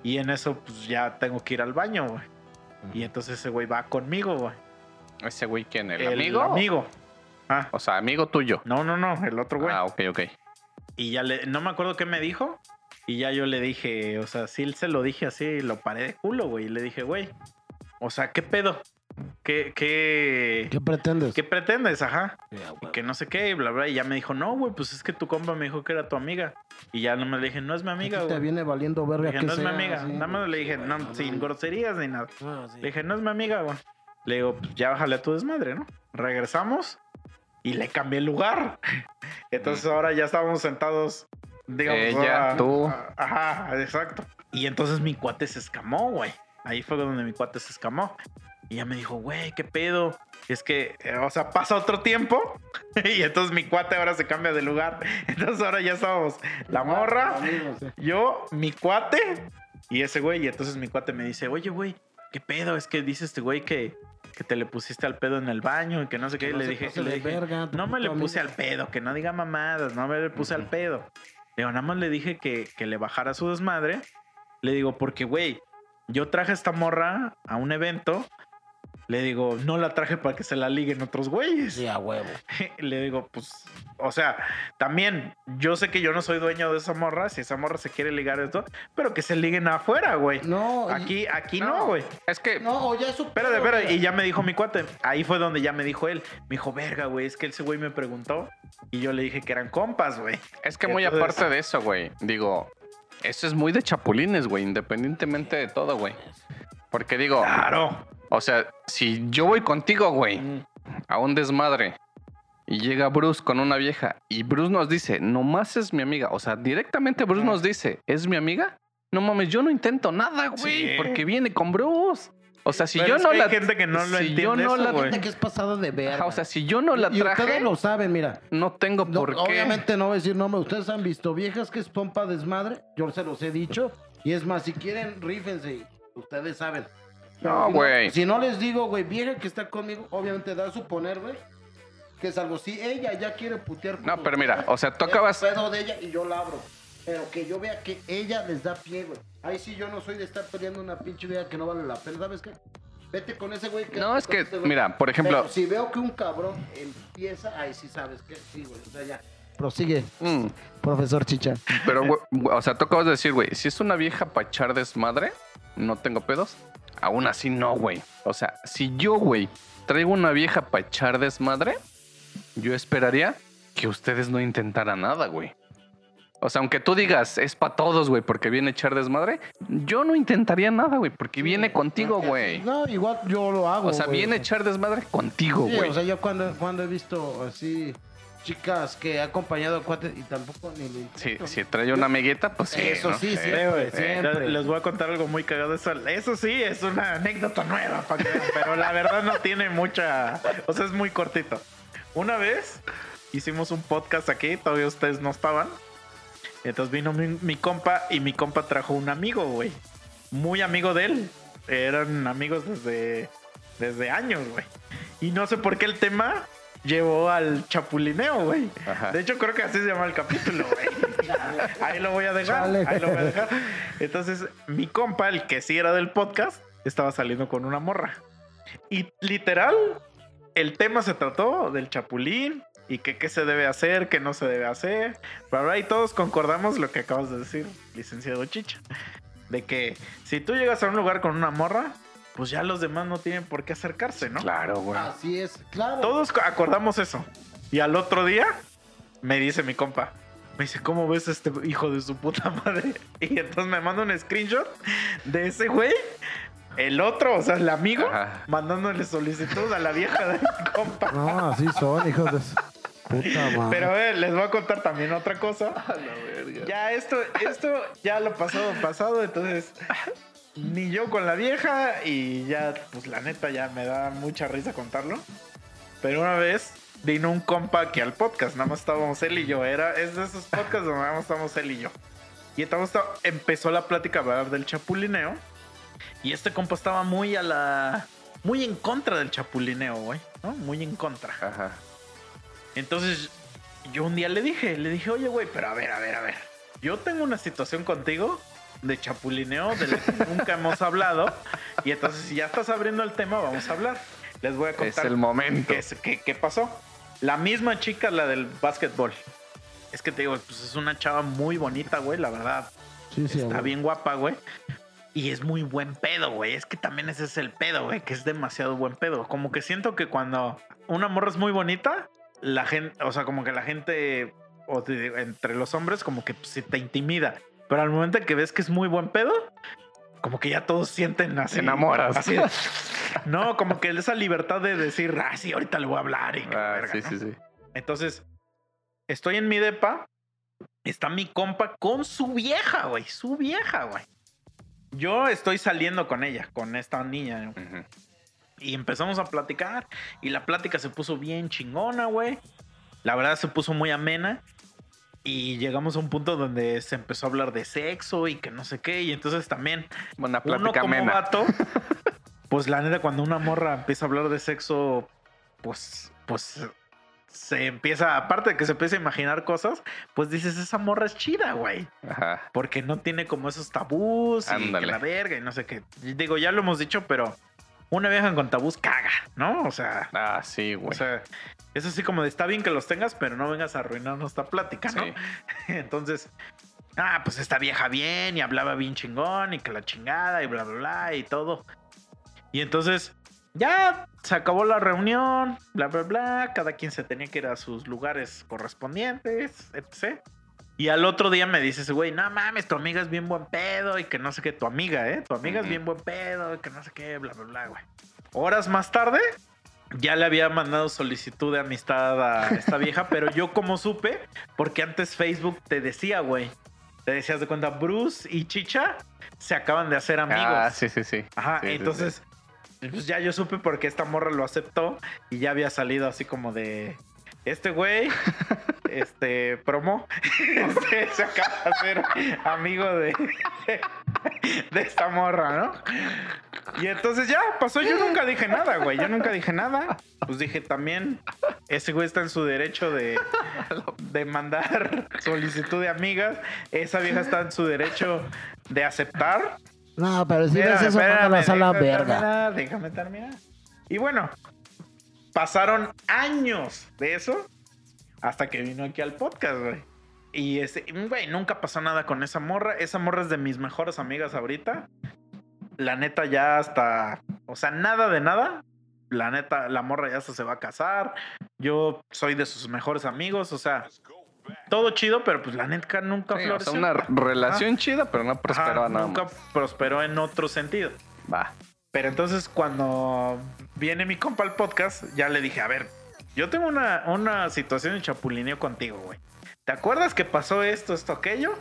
Y en eso, pues ya tengo que ir al baño, güey. Y entonces ese güey va conmigo, güey. Ese güey, ¿quién? ¿El, El amigo? amigo. Ah, O sea, amigo tuyo. no, no, no, el otro güey. Ah, ok, ok. Y ya le, no me acuerdo qué me dijo. Y ya yo le dije, o sea, sí se lo dije así, lo paré de culo, güey. Y le dije, güey, o sea, ¿qué pedo? ¿Qué, qué, ¿Qué pretendes? qué pretendes? Ajá. A Y que no sé qué, y bla, bla. Y ya me dijo, no, güey, pues es que tu compa me dijo que era tu amiga. Y ya no me le dije, no es mi amiga, Aquí te güey. viene valiendo verga Dije, que no es mi sea, amiga. sí. Nada más le dije, Sí, no, güey, sin no. groserías ni nada. Sí. Le dije, no es mi amiga, güey. Le digo, pues ya bájale a tu desmadre, ¿no? Regresamos y le cambié el lugar. Entonces ahora ya estábamos sentados, digamos. Ella, ah, tú. Ajá, exacto. Y entonces mi cuate se escamó, güey. Ahí fue donde mi cuate se escamó. Y ya me dijo, güey, ¿qué pedo? Es que, eh, o sea, pasa otro tiempo y entonces mi cuate ahora se cambia de lugar. Entonces ahora ya estábamos la morra, Amigos, sí. yo, mi cuate y ese güey. Y entonces mi cuate me dice, oye, güey, ¿qué pedo? Es que dice este güey que, que te le pusiste al pedo en el baño y que no sé qué. No le dije, le dije, verga, no me le puse amigo". al pedo, que no diga mamadas, no me le puse al pedo. Digo, nada más le dije que, que le bajara su desmadre. Le digo, porque, güey, yo traje a esta morra a un evento. Le digo, no la traje para que se la liguen otros güeyes. Sí, a huevo. le digo, pues, o sea, también yo sé que yo no soy dueño de esa morra, si esa morra se quiere ligar esto, pero que se liguen afuera, güey. No, Aquí, aquí No. no, güey. Es que, No, o ya es su Espérate, espérate. Y ya me dijo mi cuate. Ahí fue donde ya me dijo él. Me dijo, verga, güey. Es que ese güey me preguntó. Y yo le dije que eran compas, güey. es que muy Entonces- aparte de eso, güey. Digo, eso es muy de chapulines, güey. Independientemente de todo, güey. Porque digo, Claro. O sea, si yo voy contigo, güey, a un desmadre y llega Bruce con una vieja y Bruce nos dice, nomás es mi amiga. O sea, directamente Bruce nos dice, ¿es mi amiga? No mames, yo no intento nada, güey, Sí. porque viene con Bruce. O sea, si Pero yo es no que la hay gente que no lo si yo entiende no eso, la. Gente que es pasada de verga. O sea, si yo no la y ustedes traje, lo saben, mira. no tengo No, por qué. obviamente no voy a decir nombre. Ustedes han visto viejas que es pompa desmadre. Yo se los he dicho. Y es más, si quieren, rífense. Ustedes saben. No, güey. Si no les digo, güey, vieja que está conmigo, obviamente da a suponer, güey, que es algo. Si ella ya quiere putear. No, pero mira, o sea, tú acabas- pedo de ella y yo la abro. Pero que yo vea que ella les da pie, güey. Ahí sí yo no soy de estar peleando una pinche vieja que no vale la pena. ¿Sabes qué? Vete con ese güey. No, es que, mira, por ejemplo, Pero si veo que un cabrón empieza, ahí sí sabes que sí, güey. O sea, ya. Prosigue, mm, profesor Chicha. pero, güey, o sea, tú acabas de decir, güey, si es una vieja para echar desmadre, no tengo pedos. Aún así, no, güey. O sea, si yo, güey, traigo una vieja para echar desmadre, yo esperaría que ustedes no intentaran nada, güey. O sea, aunque tú digas, es para todos, güey, porque viene a echar desmadre, yo no intentaría nada, güey, porque viene contigo, güey. No, igual yo lo hago. O sea, güey. viene a echar desmadre contigo, Sí, güey. o sea, yo cuando, cuando he visto así chicas que he acompañado a cuates y tampoco ni lo Si, trae una amiguita, pues sí. Eso ¿no? sí, sí. Eh, güey, siempre. Les voy a contar algo muy cagado. Eso, eso sí, es una anécdota nueva, que pero la verdad no tiene mucha. O sea, es muy cortito. Una vez hicimos un podcast aquí, todavía ustedes no estaban. Entonces vino mi, mi compa y mi compa trajo un amigo, güey. Muy amigo de él. Eran amigos desde, desde años, güey. Y no sé por qué el tema llevó al chapulineo, güey. De hecho, creo que así se llama el capítulo, güey. Ahí lo voy a dejar. Chale. Ahí lo voy a dejar. Entonces, mi compa, el que sí era del podcast, estaba saliendo con una morra. Y literal, el tema se trató del chapulín y que qué se debe hacer, qué no se debe hacer. Pero ahora y todos concordamos lo que acabas de decir, licenciado Chicha. De que si tú llegas a un lugar con una morra, pues ya los demás no tienen por qué acercarse, ¿no? Claro, güey. Así es, claro. Todos co- acordamos eso. Y al otro día me dice mi compa. Me dice, ¿cómo ves a este hijo de su puta madre? Y entonces me manda un screenshot de ese güey. El otro, o sea, el amigo, Ajá. mandándole solicitud a la vieja de mi compa. No, así son, hijos de su puta madre. Pero a ver, les voy a contar también otra cosa. Ya esto, esto ya lo pasado, pasado, entonces ni yo con la vieja y ya, pues la neta ya me da mucha risa contarlo. Pero una vez vino un compa aquí al podcast, nada más estábamos él y yo, era, es de esos podcasts donde nada más estamos él y yo. Y entonces empezó la plática a hablar del chapulineo. Y este compa estaba muy a la. Muy en contra del chapulineo, güey. ¿no? Muy en contra. Ajá. Entonces, yo un día le dije, le dije, oye, güey, pero a ver, a ver, a ver. Yo tengo una situación contigo de chapulineo de la que nunca hemos hablado. Y entonces, si ya estás abriendo el tema, vamos a hablar. Les voy a Es contar el momento. qué, es- qué- qué pasó. La misma chica, la del básquetbol. Es que te digo, pues es una chava muy bonita, güey, la verdad. Sí, sí, Está güey. bien guapa, güey. Y es muy buen pedo, güey. Es que también ese es el pedo, güey, que es demasiado buen pedo. Como que siento que cuando una morra es muy bonita, la gente, o sea, como que la gente, o te entre los hombres, como que se te intimida. Pero al momento en que ves que es muy buen pedo, como que ya todos sienten así. Te enamoras. así no, como que esa libertad de decir, ah, sí, ahorita le voy a hablar y Ah, verga", sí, ¿no? sí, sí. Entonces, estoy en mi depa. Está mi compa con su vieja, güey. Su vieja, güey. Yo estoy saliendo con ella, con esta niña. Ujú. Y empezamos a platicar. Y la plática se puso bien chingona, güey. La verdad se puso muy amena. Y llegamos a un punto donde se empezó a hablar de sexo y que no sé qué. Y entonces también Una uno como amena. vato, pues la neta, cuando una morra empieza a hablar de sexo, pues, pues se empieza, aparte de que se empieza a imaginar cosas, pues dices, esa morra es chida, güey. Ajá. Porque no tiene como esos tabús y que la verga y no sé qué. Digo, ya lo hemos dicho, pero una vieja con tabús caga, ¿no? O sea, Ah, sí, güey. o sea, es así como de está bien que los tengas, pero no vengas a arruinarnos esta plática, ¿no? Sí. Entonces, ah, pues esta vieja bien y hablaba bien chingón y que la chingada y bla, bla, bla y todo. Y entonces, ya se acabó la reunión, bla, bla, bla. Cada quien se tenía que ir a sus lugares correspondientes, etc. Y al otro día me dice ese güey, no mames, tu amiga es bien buen pedo y que no sé qué, tu amiga, ¿eh? Tu amiga es bien buen pedo y que no sé qué, bla, bla, bla, güey. Horas más tarde, ya le había mandado solicitud de amistad a esta vieja, pero yo como supe, porque antes Facebook te decía, güey, te decías de cuenta, Bruce y Chicha se acaban de hacer amigos. Ah, sí, sí, sí. Ajá, Sí, sí, entonces, pues ya yo supe porque esta morra lo aceptó y ya había salido así como de, este güey, este, promo, este, se acaba de hacer amigo de, de esta morra, ¿no? Y entonces ya pasó, yo nunca dije nada, güey, yo nunca dije nada. Pues dije también, ese güey está en su derecho de, de mandar solicitud de amigas, esa vieja está en su derecho de aceptar. No, pero si Espérame, ves eso, a la verga. terminar, déjame terminar. Y bueno, pasaron años de eso hasta que vino aquí al podcast, güey. Y ese, güey, nunca pasó nada con esa morra. Esa morra es de mis mejores amigas ahorita. La neta ya hasta, o sea, nada de nada. La neta, la morra ya hasta se va a casar. Yo soy de sus mejores amigos, o sea, todo chido, pero pues la neta nunca Sí, o sea, floreció. una Ajá. relación chida, pero no prosperó nada Nunca más. prosperó en otro sentido. Va. Pero entonces cuando viene mi compa al podcast, ya le dije, a ver, yo tengo una, una situación de chapulineo contigo, güey. ¿Te acuerdas que pasó esto, esto, aquello?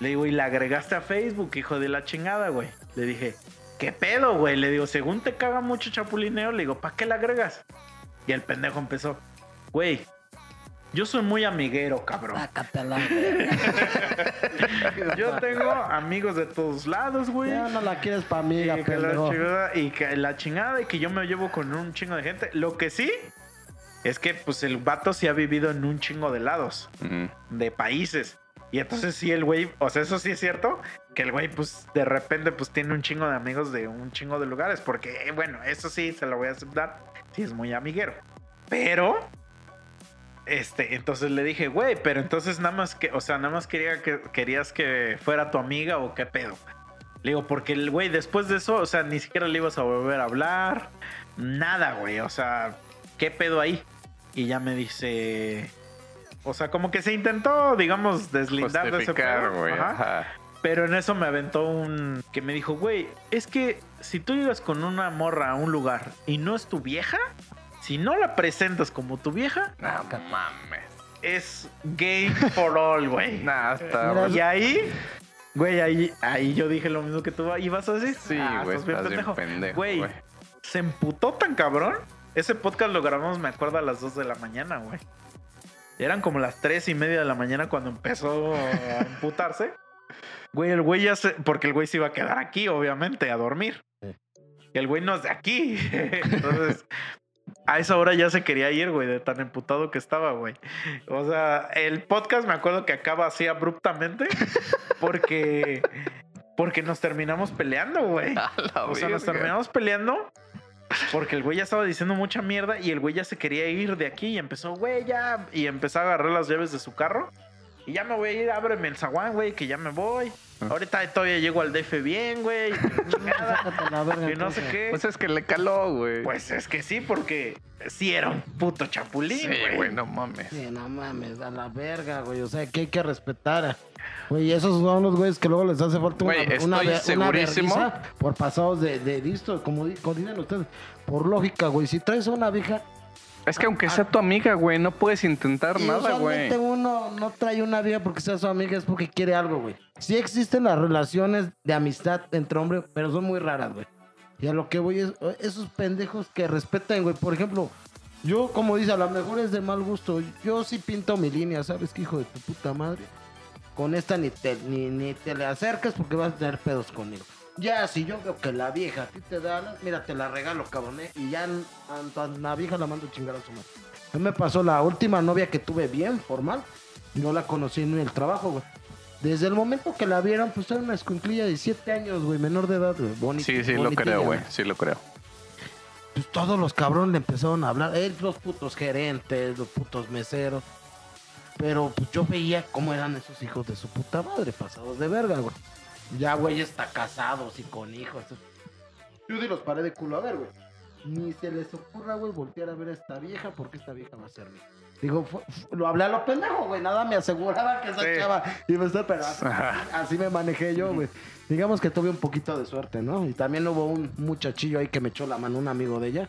Le digo, y la agregaste a Facebook, hijo de la chingada, güey. Le dije, ¿qué pedo, güey? Le digo, según te caga mucho chapulineo, le digo, ¿para qué la agregas? Y el pendejo empezó, güey, yo soy muy amiguero, cabrón. Sácate a la verga. Yo tengo amigos de todos lados, güey. Ya no la quieres para mí, Y que, la chingada, y que la chingada y que yo me llevo con un chingo de gente. Lo que sí es que pues el vato sí ha vivido en un chingo de lados, de países. Y entonces sí el güey, o sea, eso sí es cierto, que el güey pues de repente pues tiene un chingo de amigos de un chingo de lugares. Porque eh, bueno, eso sí se lo voy a aceptar, sí es muy amiguero. Pero... Este, entonces le dije, güey, pero entonces nada más que, o sea, nada más quería que querías que fuera tu amiga o qué pedo. Le digo, porque el güey después de eso, o sea, ni siquiera le ibas a volver a hablar. Nada, güey. O sea, ¿qué pedo ahí? Y ya me dice. O sea, como que se intentó, digamos, deslindar de ese pedo. güey. Ajá. Ajá. Pero en eso me aventó un. que me dijo, güey, es que si tú llegas con una morra a un lugar y no es tu vieja, si no la presentas como tu vieja, No mames. es game for all, güey. Nah. Y ahí, güey, ahí, ahí yo dije lo mismo que tú ibas a decir. Sí, Ah, güey. bien pendejo. güey. se emputó tan cabrón. Ese podcast lo grabamos, me acuerdo, a las 2 de la mañana, güey. Eran como las 3 y media de la mañana cuando empezó a emputarse. Güey, el güey ya se. Porque el güey se iba a quedar aquí, obviamente, a dormir. Sí. Y el güey no es de aquí. Entonces, a esa hora ya se quería ir, güey, de tan emputado que estaba, güey. O sea, el podcast me acuerdo que acaba así abruptamente porque. Porque nos terminamos peleando, güey. O sea, nos terminamos peleando porque el güey ya estaba diciendo mucha mierda y el güey ya se quería ir de aquí y empezó, güey, ya. Y empezó a agarrar las llaves de su carro. Y ya me voy a ir, ábreme el zaguán, güey, que ya me voy. Ah. Ahorita todavía llego al DF bien, güey. Y no sé entonces. qué. Pues es que le caló, güey. Pues es que sí, porque sí era un puto chapulín, sí, güey. güey, no mames. Sí, no mames, a la verga, güey. O sea, que hay que respetar. Güey, esos son los güeyes que luego les hace falta una, Güey, una, una segurísimo. por pasados de, de listo, como, como dicen ustedes. Por lógica, güey. Si traes a una vieja, Es que aunque sea tu amiga, güey, no puedes intentar y nada, güey. uno no trae una vieja porque sea su amiga, es porque quiere algo, güey. Sí existen las relaciones de amistad entre hombres, pero son muy raras, güey. Y a lo que voy es, esos pendejos que respetan, güey. Por ejemplo, yo, como dice, a lo mejor es de mal gusto. Yo sí pinto mi línea, ¿sabes qué, hijo de tu puta madre? Con esta ni te, ni, ni te le acercas porque vas a tener pedos conmigo. Ya, si yo veo que la vieja a ti te da, la- mira, te la regalo, cabrón, ¿eh? Y ya a, a la vieja la mando a chingar a su madre. A mí me pasó la última novia que tuve bien, formal. No la conocí en el trabajo, güey. Desde el momento que la vieron, pues era una escuinclilla de 7 años, güey, menor de edad, güey. Bonita. Sí, sí, lo bonitilla, creo, güey. Sí, lo creo. Pues todos los cabrones le empezaron a hablar. Él, los putos gerentes, los putos meseros. Pero pues yo veía cómo eran esos hijos de su puta madre, pasados de verga, güey. Ya, güey, está casados y con hijos. Yo sí los paré de culo a ver, güey. Ni se les ocurra, güey, voltear a ver a esta vieja porque esta vieja va a ser mía. Digo, fu- fu- lo hablé a lo pendejo, güey. Nada me aseguraba que esa Sí. chava iba a estar, pero así, así me manejé yo, güey. Digamos que tuve un poquito de suerte, ¿no? Y también hubo un muchachillo ahí que me echó la mano, un amigo de ella,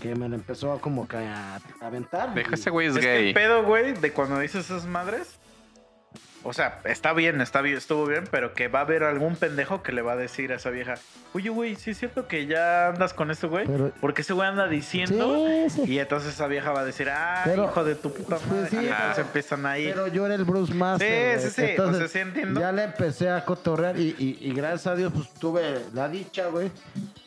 que me la empezó como que a a aventar. Deja y- ese güey es, Es que el gay. pedo, güey, de cuando dices esas madres. O sea, está bien, está bien, estuvo bien, pero que va a haber algún pendejo que le va a decir a esa vieja, oye, güey, sí es cierto que ya andas con este güey. Pero- Porque ese güey anda diciendo. Sí, sí. Y entonces esa vieja va a decir, ah, Pero- hijo de tu puta Pues madre. sí, y entonces pero- empiezan ahí. Pero yo era el Bruce Master. sí, güey. sí. o Entonces, sea, sí entiendo. Ya le empecé a cotorrear y, y- y gracias a Dios pues tuve la dicha, güey,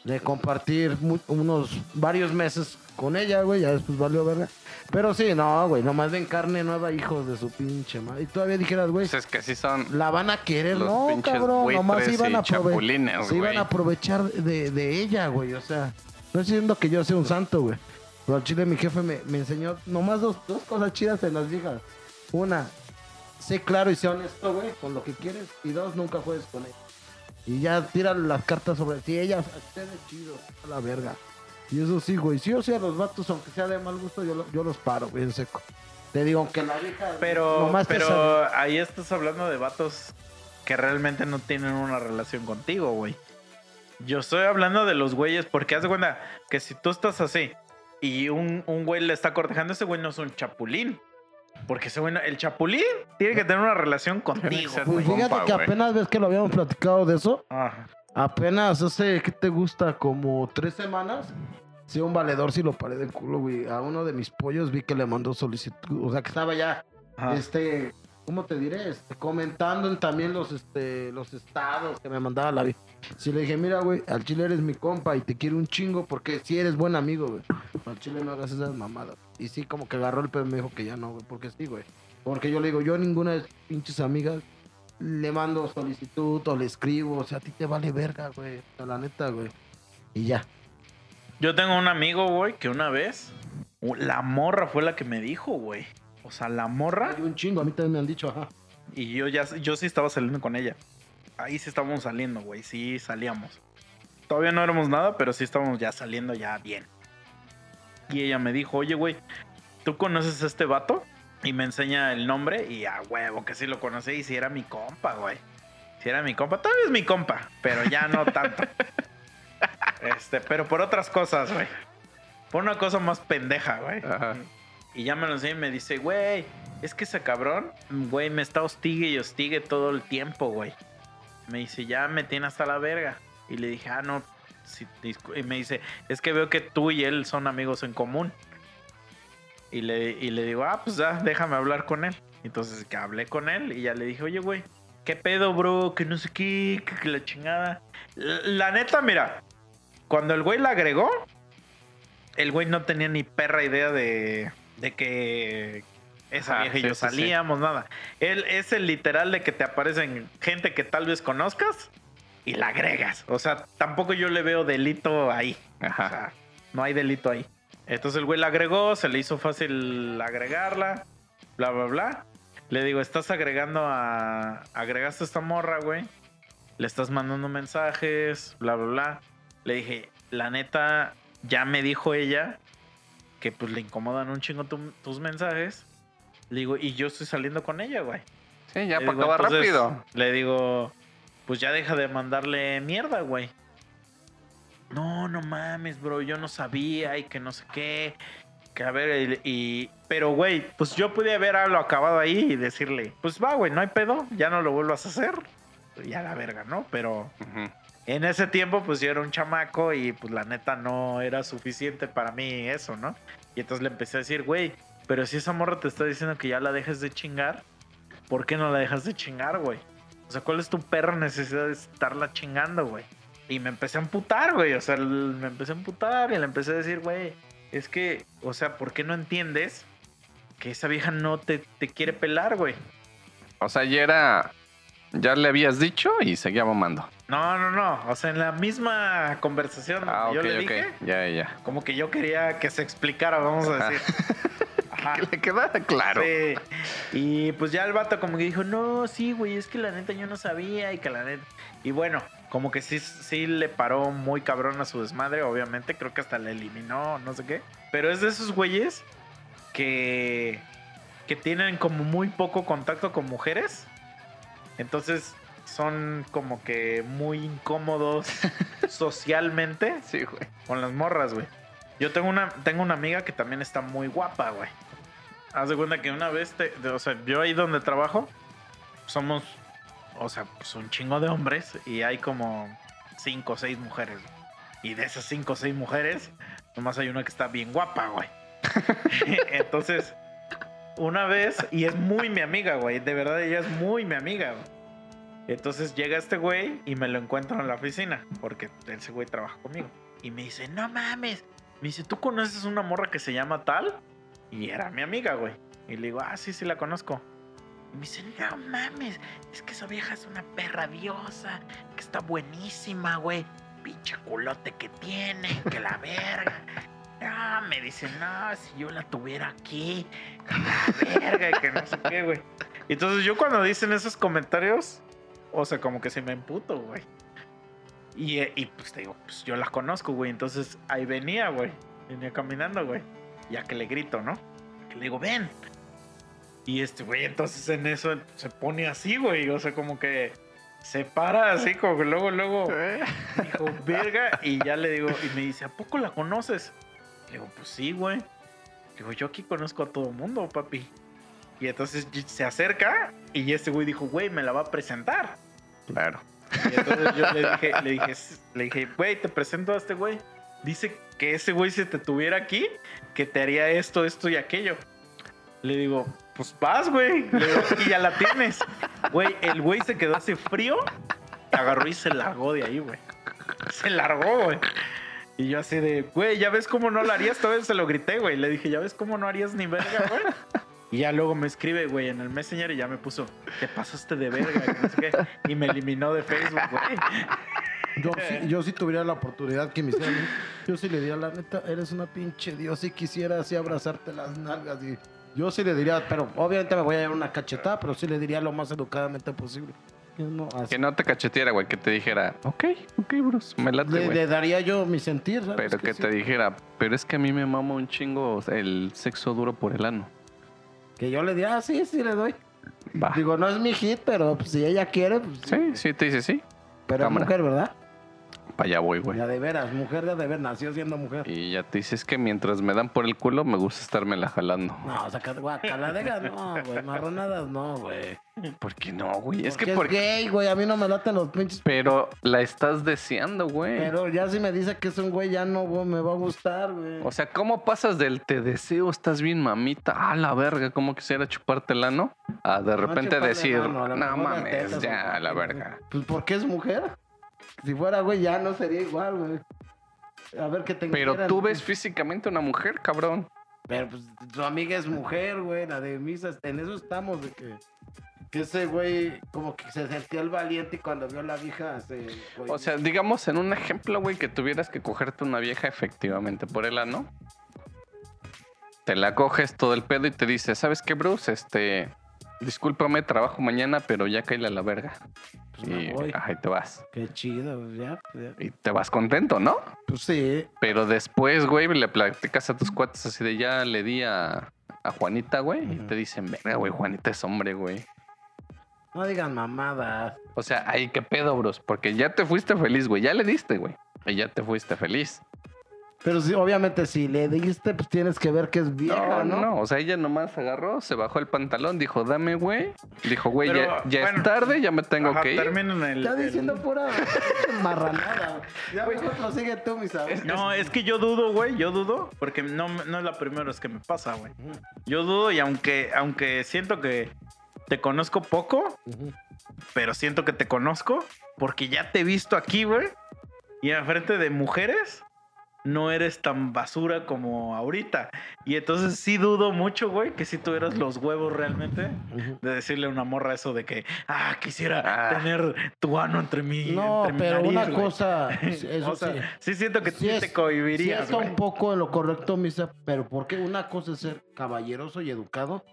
de compartir mu- unos varios meses con ella, güey, ya después valió verga. Pero sí, no, güey, nomás ven carne nueva, hijos de su pinche madre. Y todavía dijeras, güey, Pues es que así son. la van a querer, Los no, cabrón, nomás iban a, se iban a aprovechar de, de ella, güey, o sea, no estoy diciendo que yo sea un santo, güey. Pero al chile mi jefe me, me enseñó nomás dos, dos cosas chidas en las viejas. Una, sé claro y sé honesto, güey, con lo que quieres. Y dos, nunca juegues con ella. Y ya tira las cartas sobre ti. Ella, ustedes chido, a la verga. Y eso sí, güey. Si yo soy a los vatos, aunque sea de mal gusto, yo, lo- yo los paro, güey, en seco. Te digo, aunque la vieja. Pero, nomás te sale- pero ahí estás hablando de vatos que realmente no tienen una relación contigo, güey. Yo estoy hablando de los güeyes, porque haz de cuenta que si tú estás así y un, un güey le está cortejando, ese güey no es un chapulín. Porque ese güey, no- el chapulín tiene que tener una relación contigo. Pues Compa, fíjate que güey. apenas ves que lo habíamos platicado de eso. Ajá. Apenas hace, ¿qué te gusta? Como tres semanas. Sí, un valedor sí lo paré de culo, güey. A uno de mis pollos vi que le mandó solicitud. O sea, que estaba ya, Ajá. este, ¿cómo te diré? Este, comentando en también los, este, los estados que me mandaba la vida. Sí le dije, mira, güey, al chile eres mi compa y te quiero un chingo porque sí eres buen amigo, güey. Al chile no hagas esas mamadas. Y sí, como que agarró el pedo y me dijo que ya no, güey, porque sí, güey. Porque yo le digo, yo ninguna de sus pinches amigas le mando solicitud o le escribo. O sea, a ti te vale verga, güey. La neta, güey. Y ya. Yo tengo un amigo, güey, que una vez la morra fue la que me dijo, güey. O sea, la morra Hay un chingo, a mí también me han dicho, ajá. y yo ya yo sí estaba saliendo con ella. Ahí sí estábamos saliendo, güey. Sí salíamos. Todavía no éramos nada, pero sí estábamos ya saliendo ya bien. Y ella me dijo, oye, güey, ¿tú conoces a este vato? Y me enseña el nombre y a huevo que sí lo conocí y si era mi compa, güey. Si era mi compa, todavía es mi compa, pero ya no tanto. este, pero por otras cosas, güey. Por una cosa más pendeja, güey. Ajá. Y ya me lo enseña y me dice, güey, es que ese cabrón, güey, me está hostigue y hostigue todo el tiempo, güey. Me dice, ya me tiene hasta la verga. Y le dije, ah, no. sí, discu-". y me dice, es que veo que tú y él son amigos en común. Y le, y le digo, ah, pues ya, déjame hablar con él. Entonces que hablé con él y ya le dije, oye, güey, ¿qué pedo, bro? Que no sé qué, que, la chingada. La, la neta, mira, cuando el güey la agregó, el güey no tenía ni perra idea de, de que esa Ajá, vieja y sí, yo sí. salíamos, nada. Él es el literal de que te aparecen gente que tal vez conozcas y la agregas. O sea, tampoco yo le veo delito ahí. O sea, no hay delito ahí. Entonces el güey la agregó, se le hizo fácil agregarla, bla, bla, bla. Le digo, estás agregando a... Agregaste a esta morra, güey. Le estás mandando mensajes, bla, bla, bla. Le dije, la neta, ya me dijo ella que pues le incomodan un chingo tu- tus mensajes. Le digo, y yo estoy saliendo con ella, güey. Sí, ya para acabar rápido. Le digo, pues ya deja de mandarle mierda, güey. No, no mames, bro, yo no sabía y que no sé qué. Que a ver, y, y- pero güey, pues yo pude haberlo acabado ahí y decirle, pues va, güey, no hay pedo, ya no lo vuelvas a hacer. Ya la verga, ¿no? Pero en ese tiempo, pues yo era un chamaco y pues la neta no era suficiente para mí eso, ¿no? Y entonces le empecé a decir, güey, pero si esa morra te está diciendo que ya la dejes de chingar, ¿por qué no la dejas de chingar, güey? O sea, ¿cuál es tu perra necesidad de estarla chingando, güey? Y me empecé a emputar, güey. O sea, me empecé a emputar y le empecé a decir, güey, es que, o sea, ¿por qué no entiendes que esa vieja no te, te quiere pelar, güey? O sea, ya era. Ya le habías dicho y seguía mamando. No, no, no. O sea, en la misma conversación Ah, yo le dije, Ya, ya. como que yo quería que se explicara, vamos a decir. Ajá. Que le quedara claro. Sí. Y pues ya el vato como que dijo, no, sí, güey, es que la neta yo no sabía y que la neta... Y bueno, como que sí, sí le paró muy cabrón a su desmadre, obviamente, creo que hasta le eliminó, no sé qué. Pero es de esos güeyes que, que tienen como muy poco contacto con mujeres. Entonces son como que muy incómodos socialmente Sí, güey. con las morras, güey. Yo tengo una, tengo una amiga que también está muy guapa, güey. Haz de cuenta que una vez, te- o sea, yo ahí donde trabajo, somos, o sea, pues un chingo de hombres y hay como cinco o seis mujeres. Y de esas cinco o seis mujeres, nomás hay una que está bien guapa, güey. Entonces, una vez, y es muy mi amiga, güey. De verdad, ella es muy mi amiga, güey. Entonces llega este güey y me lo encuentro en la oficina, porque ese güey trabaja conmigo. Y me dice, no mames. Me dice, ¿tú conoces una morra que se llama tal? Y era mi amiga, güey. Y le digo, ah, sí, sí la conozco. Me dice, no mames, es que esa vieja es una perra diosa, que está buenísima, güey. Pinche culote que tiene, que la verga. No, me dice, no, si yo la tuviera aquí, la verga, que no sé qué, güey. Entonces yo cuando dicen esos comentarios, o sea, como que se me emputo, güey. Y, eh, y pues te digo, pues yo la conozco, güey. Entonces ahí venía, güey. Venía caminando, güey. Ya que le grito, ¿no? Que le digo, ven. Y este, güey, entonces en eso se pone así, güey. O sea, como que se para así, como que luego, luego dijo, verga. Y ya le digo, y me dice, ¿a poco la conoces? Le digo, pues sí, güey. Digo, yo aquí conozco a todo mundo, papi. Y entonces se acerca y este güey dijo, güey, me la va a presentar. Claro. Y entonces yo le dije, le dije, le dije, güey, te presento a este güey. Dice que ese güey si te tuviera aquí, que te haría esto, esto y aquello. Le digo, pues vas, güey. Y ya la tienes. Güey, el güey se quedó así frío, agarró y se largó de ahí, güey. Se largó, güey. Y yo así de, güey, ¿ya ves cómo no lo harías? Todavía se lo grité, güey. Le dije, ¿ya ves cómo no harías ni verga, güey? Y ya luego me escribe, güey, en el Messenger y ya me puso, te pasaste de verga, que no sé qué. Y me eliminó de Facebook, güey. Yo sí, yo sí tuviera la oportunidad que me hicieran. Yo sí le diría, la neta, eres una pinche Dios. Si quisiera así abrazarte las nalgas. Y yo sí le diría, pero obviamente me voy a dar una cachetada, pero sí le diría lo más educadamente posible. Yo no, así- Que no te cacheteara, güey. Que te dijera, ok, ok, Bruce, me late, le, güey. le daría yo mi sentir, ¿sabes? Pero que sí? te dijera, pero es que a mí me mama un chingo el sexo duro por el ano. Que yo le diría, ah, sí, sí le doy. Va. Digo, no es mi hit, pero pues, si ella quiere, pues, Sí, sí, te dice sí. pero es mujer, ¿verdad? Para allá voy, güey. Ya de veras, mujer de de veras, nació siendo mujer. Y ya te dices que mientras me dan por el culo, me gusta estarme la jalando. No, saca guacaladegas, no, güey. Marronadas, no, güey. ¿Por qué no, güey? Es Porque que es porque... gay, güey. A mí no me laten los pinches. Pero la estás deseando, güey. Pero ya si me dice que es un güey, ya no güey, me va a gustar, güey. O sea, ¿cómo pasas del te deseo, estás bien mamita, a la verga, cómo quisiera chupártela, no? A de repente decir, no mames, ya, la verga. Pues porque es mujer. Si fuera güey, ya no sería igual, güey. A ver qué te Pero tú ves físicamente una mujer, cabrón. Pero pues tu amiga es mujer, güey. La de misa, en eso estamos, de que. Que ese güey, como que se sentía el valiente y cuando vio a la vieja se. O sea, digamos en un ejemplo, güey, que tuvieras que cogerte una vieja efectivamente por el ano. Te la coges todo el pedo y te dice, ¿sabes qué, Bruce? Este, discúlpame, trabajo mañana, pero ya caíle a la verga. Pues y y te vas. Qué chido, pues, ya, pues, ya. Y te vas contento, ¿no? Pues sí. Pero después, güey, le platicas a tus cuates así de ya le di a, a Juanita, güey. Y te dicen, verga, güey, Juanita es hombre, güey. No digan mamadas. O sea, ahí qué pedo, bros. Porque ya te fuiste feliz, güey. Ya le diste, güey. Y ya te fuiste feliz. Pero sí, obviamente, si le diste, pues tienes que ver que es vieja, No, ¿no? no, O sea, ella nomás agarró, se bajó el pantalón, dijo, dame, güey. Dijo, güey, Pero, ya, ya bueno, es tarde, ya me tengo Ajá, que ir. terminen el, Está el- diciendo pura marranada. Ya mejor prosigue tú, mi sabes. No, es que yo dudo, güey, yo dudo, porque no, no es la primera vez que me pasa, güey. Yo dudo y aunque, aunque siento que te conozco poco, pero siento que te conozco porque ya te he visto aquí, güey. Y enfrente de mujeres no eres tan basura como ahorita. Y entonces sí dudo mucho, güey, que si tuvieras los huevos realmente de decirle a una morra eso de que, ah, quisiera Ah. tener tu ano entre mi No, entre mi pero nariz, una güey". cosa, eso o sea, sí. sí siento que Sí sí es- te cohibirías, Sí está güey. un poco en lo correcto, Misa, pero porque una cosa es ser caballeroso y educado,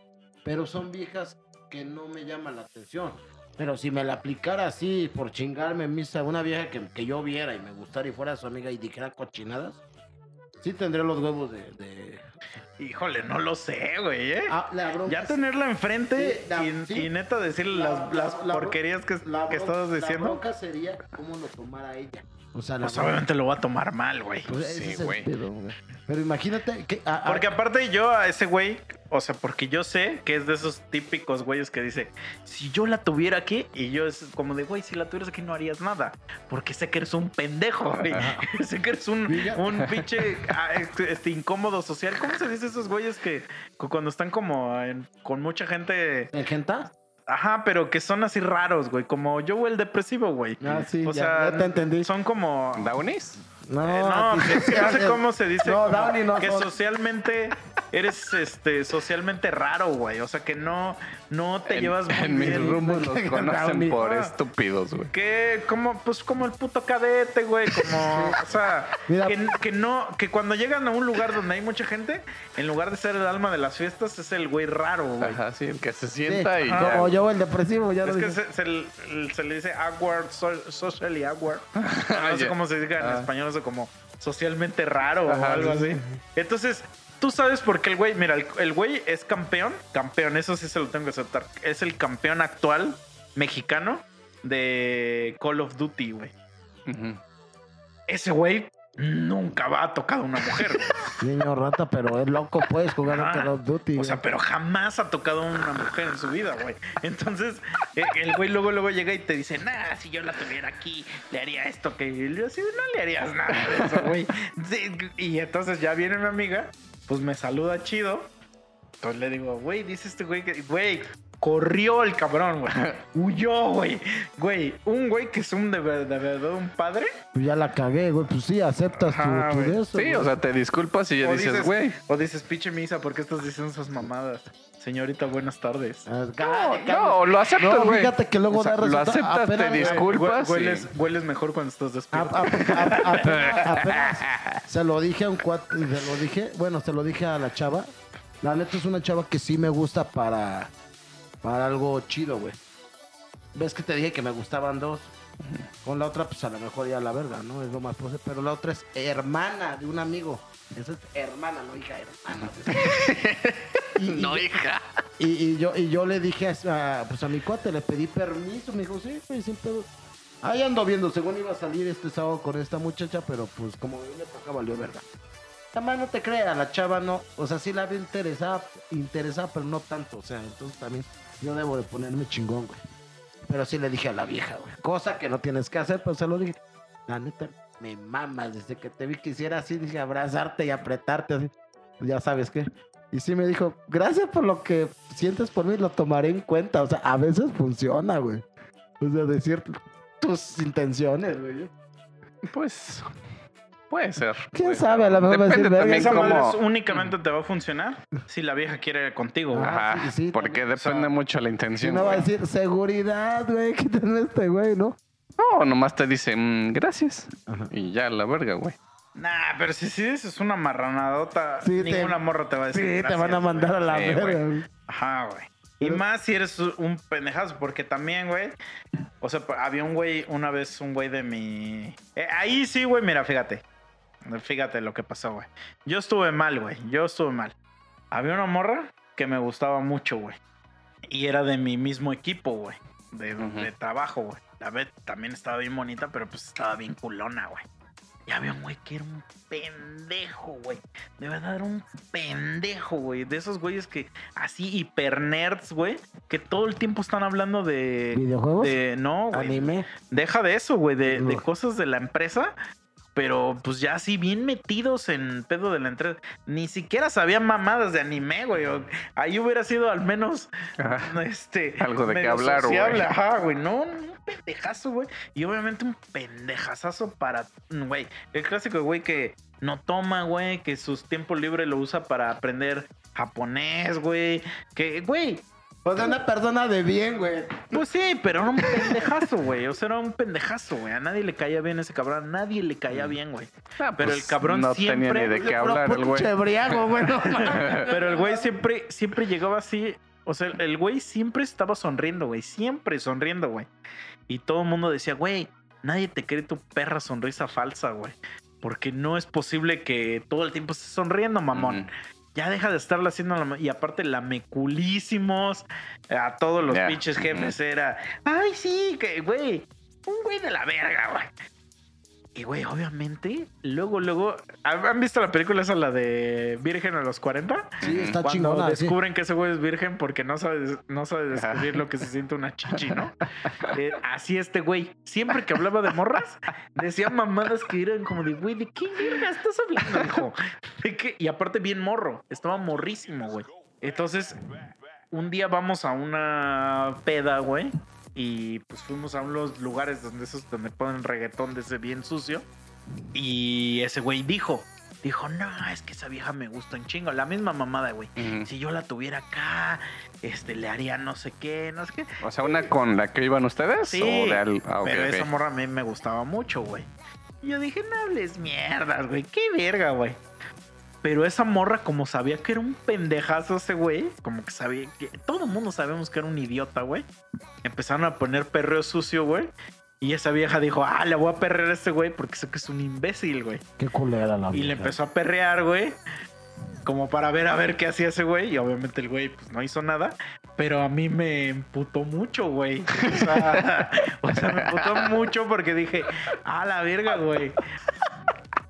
pero son viejas que no me llaman la atención. Pero si me la aplicara así por chingarme, Misa, una vieja que, que yo viera y me gustara y fuera su amiga y dijera cochinadas, sí tendría los huevos de... de- Híjole, no lo sé, güey, ¿eh? Ah, la ya tenerla enfrente Sí, la- y, sí. y neta decirle la- las, las la- la- porquerías que, la que estabas La diciendo, bronca sería cómo lo tomara ella. O sea, pues obviamente lo va a tomar mal, güey. pues sí, güey. Pero imagínate que... a- a- Porque aparte yo a ese güey, o sea, porque yo sé que es de esos típicos güeyes que dice, si yo la tuviera aquí, y yo es como de, güey, si la tuvieras aquí no harías nada, porque sé que eres un pendejo, güey. sé que eres un, un pinche ah, este, este, incómodo social. ¿Cómo se dice esos güeyes que, cuando están como en- con mucha gente, ¿En Genta? Ajá, pero que son así raros, güey, como yo el depresivo, güey. Ah, sí, o ya, sea, ya te entendí. son como... ¿Downies? No, Eh, no, a ti- es que no sé cómo se dice. No, Downy no que son. socialmente eres este socialmente raro, güey. O sea que no, no te En- llevas muy En mis bien. rumbos los conocen por Ah. estúpidos, güey. Que como, pues como el puto cadete, güey. Como, o sea, Mira. que, que no, que cuando llegan a un lugar donde hay mucha gente, en lugar de ser el alma de las fiestas, es el güey raro, güey. Ajá, sí, el que se Sí, sienta y ya. Como yo, el depresivo, ya Es lo que se, se le- se le dice awkward, so- socially awkward. No sé cómo se diga en Ah. español, eso como socialmente raro o Ajá, algo sí, así. Entonces, tú sabes por qué el güey, mira, el, el güey es campeón, campeón, eso sí se lo tengo que aceptar. Es el campeón actual mexicano de Call of Duty, güey. Ese güey nunca va a tocar a una mujer. güey. Niño rata, pero es loco, puedes jugar a. Call of Duty. O sea, pero jamás ha tocado a una mujer en su vida, güey. Entonces, eh, el güey luego, luego llega y te dice, nah, si yo la tuviera aquí, le haría esto que... Y yo así, no le harías nada de eso, güey. Sí, y entonces ya viene mi amiga, pues me saluda chido. Entonces le digo, güey, dice este güey que... Güey, corrió el cabrón, güey. Huyó, güey. Güey, un güey que es un de, ver- de verdad un padre. Pues ya la cagué, güey. Pues sí, aceptas tu, Ajá, tu eso. Sí, güey. o sea, te disculpas y ya o dices, güey. O dices, pinche misa, ¿por qué estás diciendo esas mamadas? Señorita, buenas tardes. Ah, No, lo aceptas, No, güey. fíjate que luego O sea, da Lo aceptas, te disculpas. Hueles, hueles mejor cuando estás A- despierto. a- a- apenas, apenas se lo dije a un cuate, se lo dije, bueno, se lo dije a la chava. La neta es una chava que sí me gusta para, para algo chido, güey. Ves que te dije que me gustaban dos. Con la otra, pues a lo mejor ya la verga, ¿no? Es lo más posible. Pero la otra es hermana de un amigo. Esa es hermana, no hija, hermana. Y- No, hija. y, y yo, y yo le dije a, pues a mi cuate, le pedí permiso, me dijo, sí, güey, sin pedo. Ahí ando viendo, según iba a salir este sábado con esta muchacha, pero pues como le toca valió verga. Además no te creas, la chava no, o sea, sí la había interesada, interesada, pero no tanto, o sea, entonces también yo debo de ponerme chingón, güey. Pero sí le dije a la vieja, güey, cosa que no tienes que hacer, pero se lo dije. La neta, me mamas, desde que te vi quisiera así, dije abrazarte y apretarte, así, ya sabes qué. Y sí me dijo, gracias por lo que sientes por mí, lo tomaré en cuenta, o sea, a veces funciona, güey. O sea, decir tus intenciones, güey. Pues. Puede ser. ¿Quién puede sabe? ser. A lo mejor va a decir, Depende "Verga, también Esa como- cómo. únicamente te va a funcionar si la vieja quiere contigo. güey. Ajá, sí, sí, porque también. depende O sea, mucho la Si intención. no va a güey. decir, seguridad, güey, quítame este güey, ¿no? No, nomás te dice, "Mm, gracias. Ajá. Y ya, la verga, güey. Nah, pero si sí dices una marranadota, Sí, te- ninguna morra te va a decir. Sí, te van a mandar güey. a la Sí, verga, güey. Ajá, güey. Y más si eres un pendejazo, porque también, güey. O sea, había un güey, una vez un güey de mi. Eh, ahí sí, güey, mira, fíjate. Fíjate lo que pasó, güey. Yo estuve mal, güey. Yo estuve mal. Había una morra que me gustaba mucho, güey. Y era de mi mismo equipo, güey. De, de trabajo, güey. La Beth también estaba bien bonita, pero pues estaba bien culona, güey. Y había un güey que era un pendejo, güey. De verdad era un pendejo, güey. De esos güeyes que así hiper nerds, güey. Que todo el tiempo están hablando de. ¿Videojuegos? de no, güey. ¿Anime? Deja de eso, güey. De, de No. cosas de la empresa. Pero pues ya así bien metidos en pedo de la entrega. Ni siquiera sabían mamadas de anime, güey. Ahí hubiera sido al menos Ajá. este, Algo de qué medio hablar, güey. sociable, Ajá, güey. No, un pendejazo, güey. Y obviamente un pendejazazo para, güey. El clásico güey que no toma, güey. Que sus tiempo libre lo usa para aprender japonés, güey. Que, güey. O sea, una persona de bien, güey. Pues sí, pero era un pendejazo, güey. O sea, era un pendejazo, güey. A nadie le caía bien ese cabrón. A nadie le caía bien, güey. Ah, Pero pues, el cabrón no siempre- tenía ni de qué Pero hablar el güey. no. Pero el güey siempre, siempre llegaba así. O sea, el güey siempre estaba sonriendo, güey. Siempre sonriendo, güey. Y todo el mundo decía, güey, nadie te cree tu perra sonrisa falsa, güey. Porque no es posible que todo el tiempo estés sonriendo, mamón. Ya deja de estarlo haciendo. la Y aparte, lameculísimos. A todos los Ya. pinches jefes era. Ay, sí, que, güey. Un güey de la verga, güey. Y, güey, obviamente, luego, luego. ¿Han visto la película esa, la de Virgen a los 40? Sí, está Cuando chingona. sí. descubren que ese güey es virgen porque no sabe, no sabe descubrir lo que se siente una chichi, ¿no? Eh, así este güey, siempre que hablaba de morras, decía mamadas que eran como de, güey, ¿de qué verga estás hablando, hijo? ¿De qué? Y aparte bien morro, estaba morrísimo, güey. Entonces, un día vamos a una peda, güey, y pues fuimos a unos lugares donde esos donde ponen reggaetón de ese bien sucio. Y ese güey dijo, dijo, no, es que esa vieja me gusta un chingo. La misma mamada, güey. Si yo la tuviera acá, este, le haría no sé qué, no sé qué. O sea, una con la que iban ustedes. Sí, o de al- ah, pero esa morra a mí me gustaba mucho, güey. Y yo dije, no hables mierdas, güey. Qué verga, güey. Pero esa morra, como sabía que era un pendejazo ese güey, como que sabía que todo el mundo sabemos que era un idiota, güey. Empezaron a poner perreo sucio, güey. Y esa vieja dijo, ah, le voy a perrear a este güey porque sé que es un imbécil, güey. Qué culera la Y le empezó a perrear, güey. Como para ver a ver qué hacía ese güey. Y obviamente el güey pues no hizo nada. Pero a mí me emputó mucho, güey. O sea, o sea, me emputó mucho porque dije, a la verga, güey.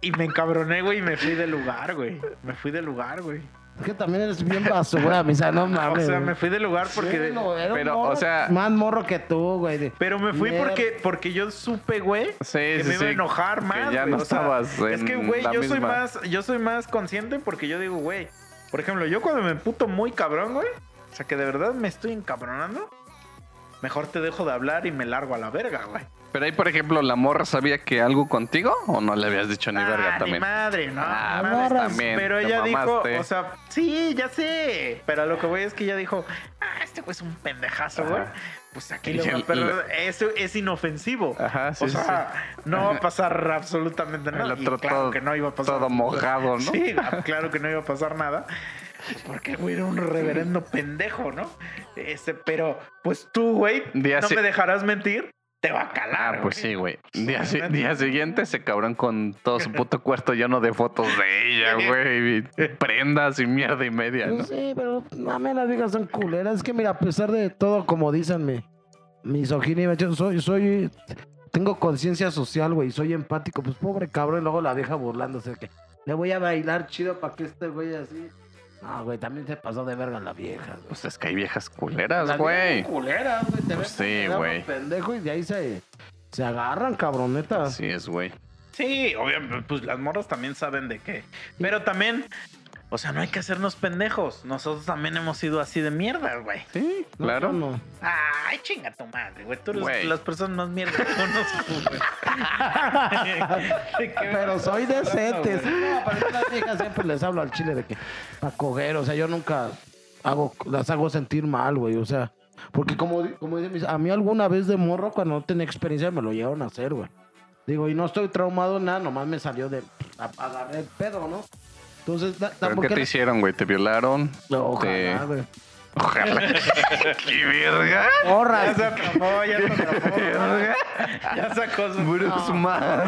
Y me encabroné, güey, y me fui del lugar, güey. Me fui del lugar, güey. Es que también eres bien basura, misa, no O mames. sea, güey. me fui del lugar porque... Era Pero, morro o sea- Más morro que tú, güey. Pero me fui Mierda. porque, porque yo supe, güey, Sí, que sí, me iba a enojar que más. ya güey. no O sea, estabas es que, güey, la yo soy más, yo soy más consciente porque yo digo, güey, por ejemplo, yo cuando me puto muy cabrón, güey, o sea, que de verdad me estoy encabronando, mejor te dejo de hablar y me largo a la verga, güey. Pero ahí, por ejemplo, ¿la morra sabía que algo contigo? ¿O no le habías dicho ni Ah, verga ni también? madre, no. Ah, ni pues madre. también, Pero ella dijo, o sea, sí, ya sé. Pero lo que voy es que ella dijo, ah, este güey es un pendejazo, güey. Pues aquí el- perder. Eso es inofensivo. Ajá, sí, o sí, sea, no va a pasar absolutamente nada. El Y otro claro todo- que no iba a pasar todo mojado, ¿no? Sí, claro que no iba a pasar nada. Porque el güey era un reverendo pendejo, ¿no? Este, pero, pues tú, güey, no me dejarás mentir, te va a calar. Ah, pues güey. sí, güey. Día, siguiente ese cabrón con todo su puto cuarto lleno de fotos de ella, güey. y Prendas y mierda y media, ¿no? Pues sí, pero no me las viejas son culeras. Es que mira, a pesar de todo, como dicen mi misoginia, yo soy, soy tengo conciencia social, güey, soy empático, pues pobre cabrón, y luego la vieja burlándose que le voy a bailar chido para que este güey así. No, güey, también se pasó de verga la vieja, güey. Pues es que hay viejas culeras, Las güey. viejas culeras, güey, te Pues sí, güey. pendejo y de ahí se, se agarran, cabroneta. Así es, güey. Sí, obviamente, pues las morras también saben de qué. Pero también, o sea, no hay que hacernos pendejos. Nosotros también hemos sido así de mierda, güey. Sí, No, claro. no, no. Ay, chinga tu madre, güey. Tú eres Güey. las personas más mierda que conozco, güey. ¿De Pero soy sí, güey? no, pero a las viejas siempre les hablo al chile de que para coger, o sea, yo nunca hago, las hago sentir mal, güey, o sea, porque como, como dicen mis- a mí alguna vez de morro cuando no tenía experiencia me lo llevaron a hacer, güey. Digo, y no estoy traumado en nada, nomás me salió de a- agarré el pedo, ¿no? Entonces, da- ¿Pero qué te era- hicieron, güey? ¿Te violaron? No, Ojalá, güey. Ojalá. ¡Qué verga! Ya Morras. se atrapó, ya se atrapó. Ya sacó su. Bruce más.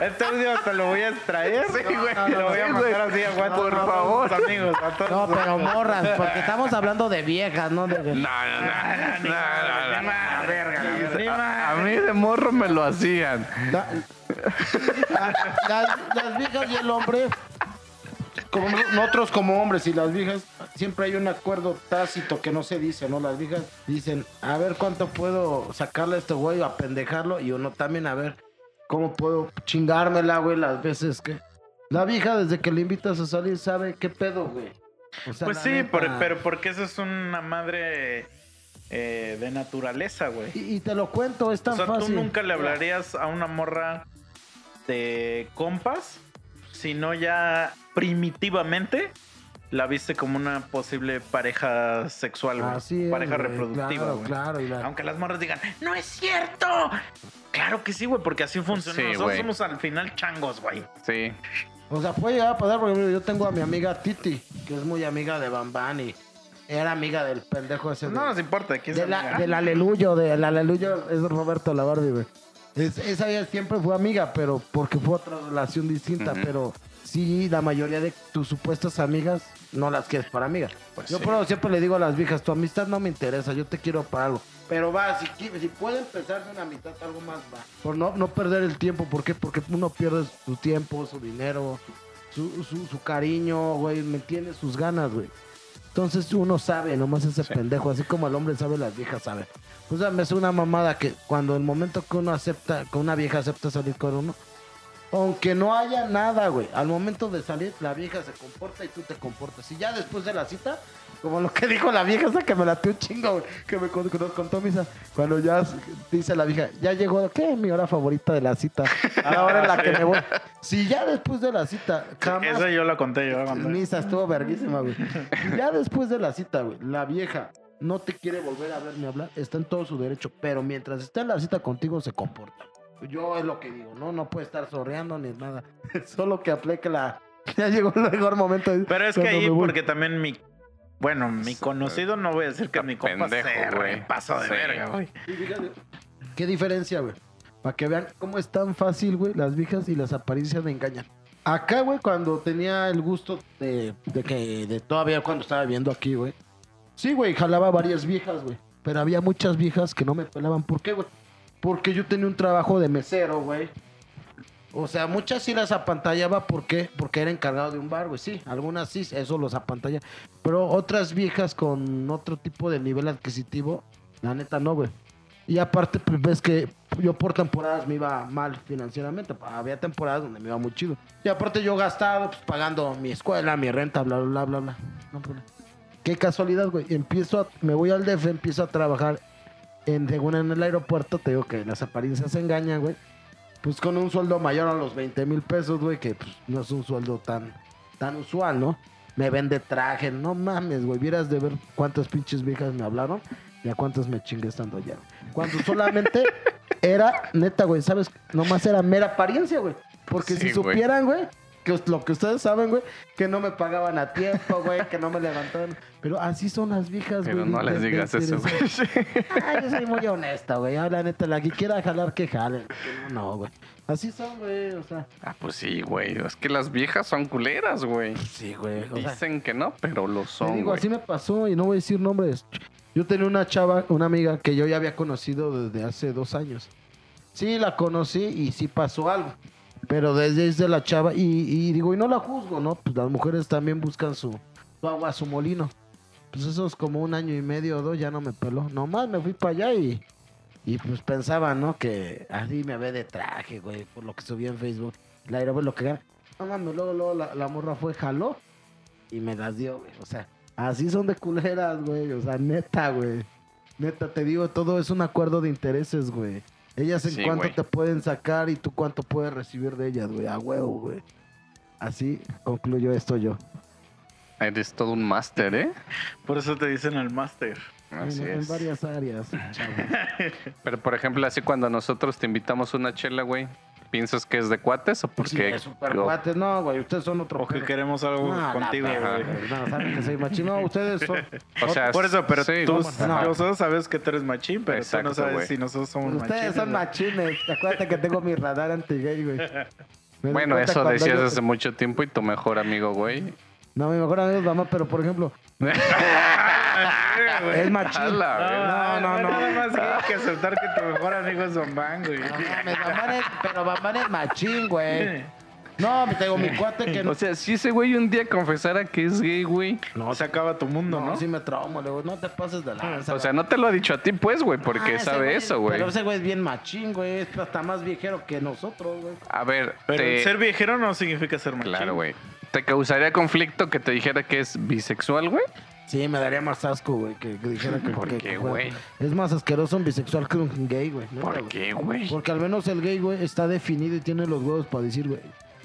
Este audio hasta lo voy a extraer. Sí, güey. Y lo voy a mandar güey. así a WhatsApp Por favor. amigos. A todos No, pero morras, porque estamos hablando de viejas, ¿no? De, No, no, no. No, no, no, no. verga, A mí de morro me lo hacían. La- las, las viejas y el hombre, como no- nosotros como hombres y las viejas, siempre hay un acuerdo tácito que no se dice, ¿no? Las viejas dicen, a ver cuánto puedo sacarle a este güey a pendejarlo y uno también a ver cómo puedo chingármela, güey, las veces que... La vieja desde que le invitas a salir sabe qué pedo, güey. O sea, Pues sí, neta- por- pero porque esa es una madre eh, de naturaleza, güey. Y, y te lo cuento, es tan O sea, fácil. tú nunca le hablarías a una morra de compas, sino ya primitivamente la viste como una posible pareja sexual, güey. Así es, pareja güey, reproductiva, Claro, güey. claro. y la- Aunque las morras digan, no es cierto. Claro que sí, güey, porque así funciona. Sí, Nosotros güey. somos al final changos, güey. Sí. O sea, puede llegar a pasar, por ejemplo, yo tengo a mi amiga Titi, que es muy amiga de Bambán y era amiga del pendejo ese. No de, nos importa, ¿quién de la- del aleluyo, del aleluyo es Roberto Lavardi, güey. Es- esa ella siempre fue amiga, pero porque fue otra relación distinta, pero sí, la mayoría de tus supuestas amigas no las quieres para amigas. Pues yo sí. por eso siempre le digo a las viejas, tu amistad no me interesa, yo te quiero para algo. Pero va, si, si puede empezar de una amistad, algo más va. Por no, no perder el tiempo, ¿por qué? Porque uno pierde su tiempo, su dinero, su, su, su cariño, güey, me entiendes, sus ganas, güey. Entonces uno sabe, nomás ese Sí. pendejo, así como el hombre sabe, las viejas saben. O sea, me hace una mamada que cuando el momento que uno acepta, que una vieja acepta salir con uno, aunque no haya nada, güey, al momento de salir, la vieja se comporta y tú te comportas. Y ya después de la cita, como lo que dijo la vieja, esa que me latió un chingo, güey, que me contó misa, cuando ya dice la vieja, ya llegó, ¿qué? Mi hora favorita de la cita. La hora en la que me voy. Si ya después de la cita, jamás Esa yo la conté, yo conté. Misa estuvo verguísima, güey. Y Ya después de la cita, güey, la vieja no te quiere volver a ver ni hablar, está en todo su derecho, pero mientras está en la cita contigo se comporta. Yo es lo que digo, no, no puede estar sorreando ni nada. Solo que aplique la. Ya llegó el mejor momento. Pero es que ahí, porque también mi. Bueno, mi conocido, no voy a decir que Está mi compa pendejo, se güey. pasó de Sí. verga, güey. ¿Qué diferencia, güey? Para que vean cómo es tan fácil, güey, las viejas y las apariencias me engañan. Acá, güey, cuando tenía el gusto de, de que, de todavía cuando estaba viviendo aquí, güey. Sí, güey, jalaba varias viejas, güey. Pero había muchas viejas que no me pelaban. ¿Por qué, güey? Porque yo tenía un trabajo de mesero, güey. O sea, muchas sí las apantallaba, ¿por qué? Porque era encargado de un bar, güey. Sí, algunas sí, eso los apantalla. Pero otras viejas con otro tipo de nivel adquisitivo, la neta no, güey. Y aparte, pues ves que yo por temporadas me iba mal financieramente. Había temporadas donde me iba muy chido. Y aparte yo gastado, pues pagando mi escuela, mi renta, bla, bla, bla, bla. No problema. Qué casualidad, güey. Empiezo a, me voy al DF, empiezo a trabajar en, según en el aeropuerto. Te digo que las apariencias se engañan, güey. Pues con un sueldo mayor a los 20 mil pesos, güey, que pues, no es un sueldo tan, tan usual, ¿no? Me vende traje, no mames, güey. Vieras de ver cuántas pinches viejas me hablaron y a cuántas me chingué estando allá. Cuando solamente era, neta, güey, ¿sabes? Nomás era mera apariencia, güey. Porque Sí, si supieran, güey, que lo que ustedes saben, güey, que no me pagaban a tiempo, güey, que no me levantaban. Pero así son las viejas, güey. Pero no les digas eso, güey. Ah, yo soy muy honesta, güey. Ah, La neta, la que quiera jalar, que jale. Que no, no, güey. Así son, güey. O sea, Ah, pues sí, güey. Es que las viejas son culeras, güey. sí, güey. Sea, Dicen que no, pero lo te son, digo, güey. así me pasó y no voy a decir nombres. Yo tenía una chava, una amiga que yo ya había conocido desde hace dos años. Sí, la conocí y sí pasó algo. Pero desde, desde la chava, y, digo, y no la juzgo, ¿no? Pues las mujeres también buscan su, agua, su molino. Pues eso es como un año y medio o dos, ya no me peló. Nomás me fui para allá y, y pues pensaba, ¿no? Que así me ve de traje, güey, por lo que subí en Facebook. La aerobe lo que gana. No mames, luego, luego la, la morra fue, jaló y me las dio, güey. O sea, así son de culeras, güey. O sea, neta, güey. Neta, te digo, todo es un acuerdo de intereses, güey. Ellas en Sí, cuánto te pueden sacar y tú cuánto puedes recibir de ellas, güey. A huevo, güey. Así concluyo esto yo. Eres todo un máster, ¿eh? Por eso te dicen el máster. Así en, en es. varias áreas. Pero por ejemplo, así cuando nosotros te invitamos una chela, güey, ¿piensas que es de cuates o Sí, porque es super cuates. No, güey, ustedes son otro O que queremos algo No, contigo, güey. No, saben que soy machín. No, ustedes son... O sea, Por eso, pero sí, tú, no? nosotros sabes que tú eres machín, pero tú no sabes si nosotros somos Ustedes machines. son güey. machines. Acuérdate que tengo mi radar anti-gay, güey. Bueno, eso decías yo- hace mucho tiempo y tu mejor amigo, güey. No, mi mejor amigo es mamá, pero por ejemplo, es machín. No, no, no. Nada más gay que aceptar que tu mejor amigo es Bambán, güey. No mames, Bambán es, pero Bambán es machín, güey. No, me tengo mi cuate que no. O sea, si ese güey un día confesara que es gay, güey. No, se acaba tu mundo, no, ¿no? sí me traumo, le digo, no te pases de la O sea, no te lo ha dicho a ti, pues, güey, porque Ah, sabe eso, güey. Pero ese güey es bien machín, güey. Es hasta más viejero que nosotros, güey. A ver, Pero te- ser viejero no significa ser machín. Claro, güey. ¿Te causaría conflicto que te dijera que es bisexual, güey? Sí, me daría más asco, güey, que, que dijera que... ¿Por que- qué, que- güey? Es más asqueroso un bisexual que un gay, güey. neta, ¿Por qué, güey? Porque al menos el gay, güey, está definido y tiene los huevos para decir, güey,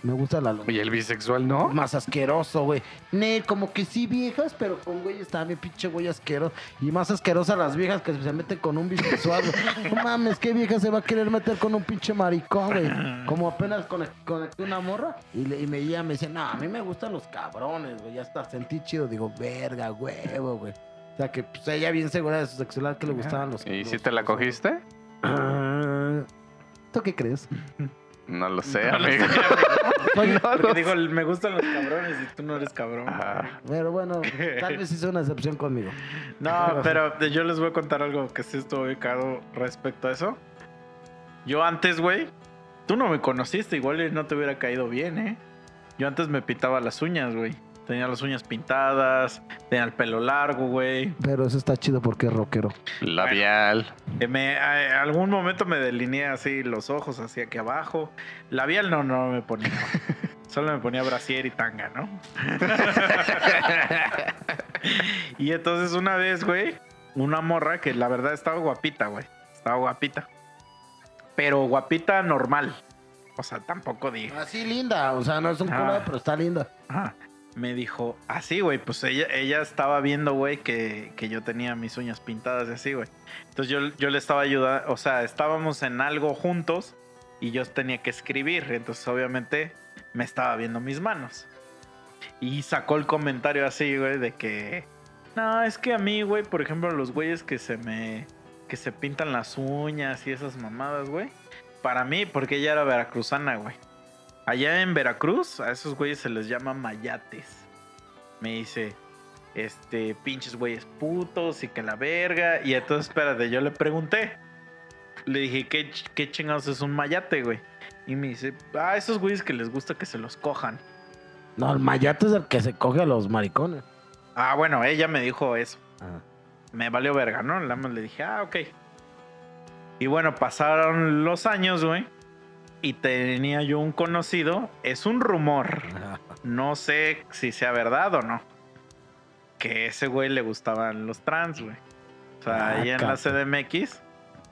me gusta la luz. Y el bisexual, ¿no? Más asqueroso, güey. Ne, como que sí viejas, pero con güeyes también, pinche güey asqueroso. Y más asquerosas las viejas que se meten con un bisexual, güey. No mames, ¿qué vieja se va a querer meter con un pinche maricón, güey? Como apenas conect- conecté una morra y, le- y me, ella me dice, no, a mí me gustan los cabrones, güey. Ya está, sentí chido. Digo, verga, huevo, güey. O sea, que pues, ella bien segura de su sexualidad que le gustaban los ¿Y los- si te la cogiste? Ah, ¿Tú qué crees? No lo sé, No lo amigo. Oye, No Porque lo digo, me gustan los cabrones y tú no eres cabrón. Ajá. Pero bueno, tal vez hice una excepción conmigo. No, pero yo les voy a contar algo que sí estuvo ubicado respecto a eso. Yo antes, güey, tú no me conociste, igual no te hubiera caído bien, ¿eh? Yo antes me pintaba las uñas, güey. Tenía las uñas pintadas, tenía el pelo largo, güey. Pero eso está chido porque es rockero. Labial. Eh, Me, a- algún momento me delineé así los ojos hacia aquí abajo. Labial no, no me ponía. Solo me ponía brasier y tanga, ¿no? y entonces una vez, güey, una morra que la verdad estaba guapita, güey. Estaba guapita. Pero guapita normal. O sea, tampoco dije. Así linda, o sea, no es un Ah. culo, pero está linda. Ajá. Me dijo, así, güey, pues ella, ella estaba viendo, güey, que, que yo tenía mis uñas pintadas y así, güey. Entonces yo, yo le estaba ayudando, o sea, estábamos en algo juntos y yo tenía que escribir. Entonces, obviamente, me estaba viendo mis manos. Y sacó el comentario así, güey, de que, no, es que a mí, güey, por ejemplo, los güeyes que se me, que se pintan las uñas y esas mamadas, güey. Para mí, porque ella era veracruzana, güey. Allá en Veracruz, a esos güeyes se les llama mayates. Me dice, este, pinches güeyes putos y que la verga. Y entonces, espérate, yo le pregunté. Le dije, ¿qué, qué chingados es un mayate, güey? Y me dice, ah, esos güeyes que les gusta que se los cojan. No, el mayate es el que se coge a los maricones. Ah, bueno, ella me dijo eso. Ah. Me valió verga, ¿no? Nada más le dije, ah, ok. Y bueno, pasaron los años, güey. Y tenía yo un conocido. Es un rumor. No sé si sea verdad o no. Que ese güey le gustaban los trans, güey. O sea, Ah, ahí en la. CDMX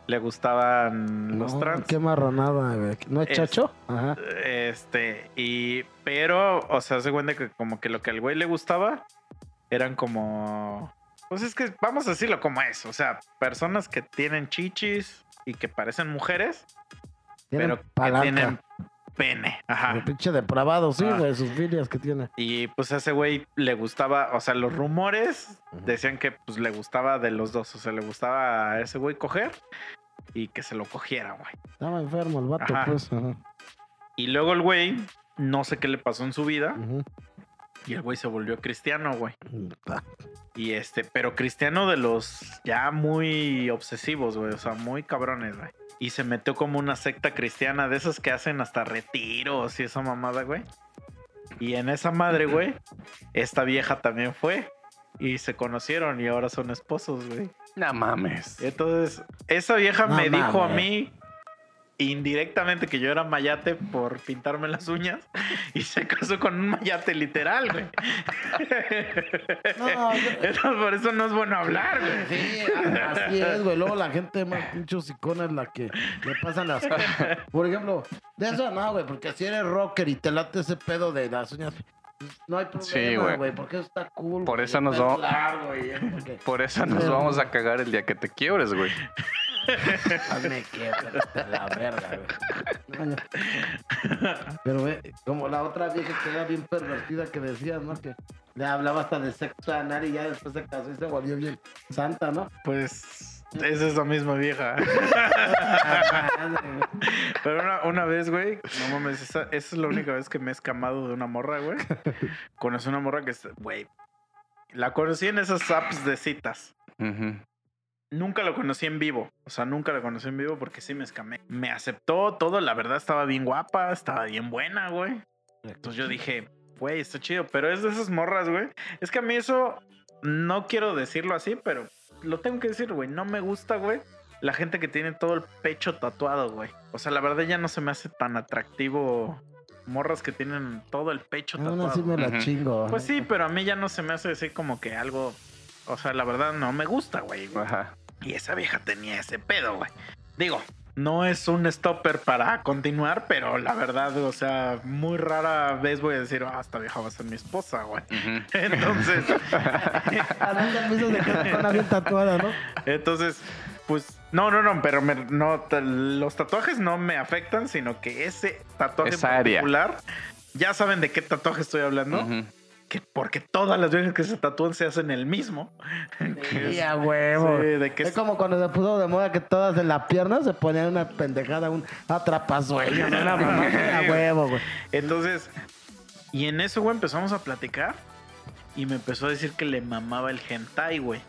le gustaban los trans. Qué marronada, güey. ¿No es Es- chacho? Ajá. Este, y. Pero, o sea, se cuenta que como que lo que al güey le gustaba eran como. Pues es que vamos a decirlo como es. O sea, personas que tienen chichis y que parecen mujeres, Tienen pero que tienen pene. Ajá. El pinche depravado, sí, güey, sus filias que tiene. Y pues a ese güey le gustaba, o sea, los rumores decían que pues le gustaba de los dos, o sea, le gustaba a ese güey coger y que se lo cogiera, güey. Estaba enfermo el vato, Ajá. pues. Ajá. Y luego el güey, no sé qué le pasó en su vida, Ujú. Y el güey se volvió cristiano, güey. Puta. Y este, pero cristiano de los ya muy obsesivos, güey. O sea, muy cabrones, güey. Y se metió como una secta cristiana de esas que hacen hasta retiros y esa mamada, güey. Y en esa madre, güey, esta vieja también fue. Y se conocieron y ahora son esposos, güey. No mames. Entonces, esa vieja No me dijo a mí indirectamente que yo era mayate por pintarme las uñas y se casó con un mayate literal, güey. No, yo- Entonces, por eso no es bueno hablar, güey. Sí, así es, güey. Luego la gente más pinche hocicona es la que le pasan las cosas. Por ejemplo, de eso no, güey, porque si eres rocker y te late ese pedo de las uñas, no hay problema, güey. güey, porque eso está cool. Por eso nos vamos- Por eso nos Pero- vamos a cagar el día que te quiebres, güey. Hazme que la verga, güey. Pero, güey, como la otra vieja que era bien pervertida que decías, ¿no? Que le hablaba hasta de sexo anal y ya después se casó y se volvió bien santa, ¿no? Pues esa es la misma vieja. Pero una, una vez, güey, no mames, esa, esa es la única vez que me he escamado de una morra, güey. Conocí una morra que, güey, la conocí en esas apps de citas. Ujú. Nunca lo conocí en vivo. O sea, nunca la conocí en vivo porque sí me escamé. Me aceptó todo, la verdad estaba bien guapa, estaba bien buena, güey. Entonces yo dije, güey, está chido. Pero es de esas morras, güey. Es que a mí eso, no quiero decirlo así, pero lo tengo que decir, güey. No me gusta, güey. La gente que tiene todo el pecho tatuado, güey. O sea, la verdad ya no se me hace tan atractivo morras que tienen todo el pecho Aún tatuado. así me la chingo. Pues sí, pero a mí ya no se me hace así como que algo... O sea, la verdad no me gusta, güey. Ajá. Y esa vieja tenía ese pedo, güey. Digo, no es un stopper para continuar, pero la verdad, o sea, muy rara vez voy a decir, ah, esta vieja va a ser mi esposa, güey. Entonces, que está una bien tatuada, ¿no? entonces, pues, no, no, no, pero me- no, los tatuajes no me afectan, sino que ese tatuaje Esa área. particular, ya saben de qué tatuaje estoy hablando, Ujú. Que porque todas las viejas que se tatúan se hacen el mismo. Sí, a huevo. Sí, de que es como cuando se puso de moda que todas en la pierna se ponían una pendejada, un atrapasueños, ¿no? Una mamá a huevo, güey. Entonces, y en eso, güey, empezamos a platicar. Y me empezó a decir que le mamaba el hentai, güey.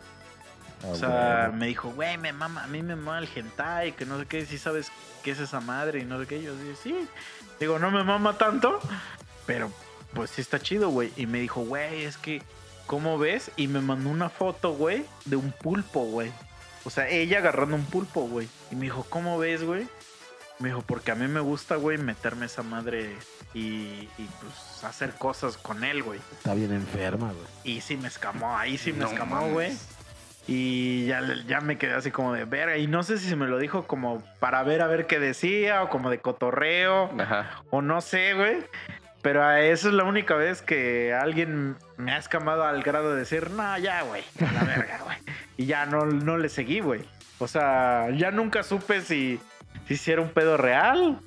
O sea, me dijo, güey, me mama, a mí me mama el hentai, que no sé qué, si sabes qué es esa madre y no sé qué. Yo dije, sí. Digo, no me mama tanto, pero pues sí está chido, güey. Y me dijo, güey, es que, ¿cómo ves? Y me mandó una foto, güey, de un pulpo, güey. O sea, ella agarrando un pulpo, güey. Y me dijo, ¿cómo ves, güey? Me dijo, porque a mí me gusta, güey, meterme esa madre y, y, pues hacer cosas con él, güey. Está bien enferma, güey. Y sí me escamó, ahí sí me No escamó, güey. Y ya, ya me quedé así como de verga. Y no sé si se me lo dijo como para ver a ver qué decía o como de cotorreo Ajá. o no sé, güey. Pero a eso es la única vez que alguien me ha escamado al grado de decir, no, ya, güey, a la verga, güey. Y ya no, no le seguí, güey. O sea, ya nunca supe si, si, era un pedo real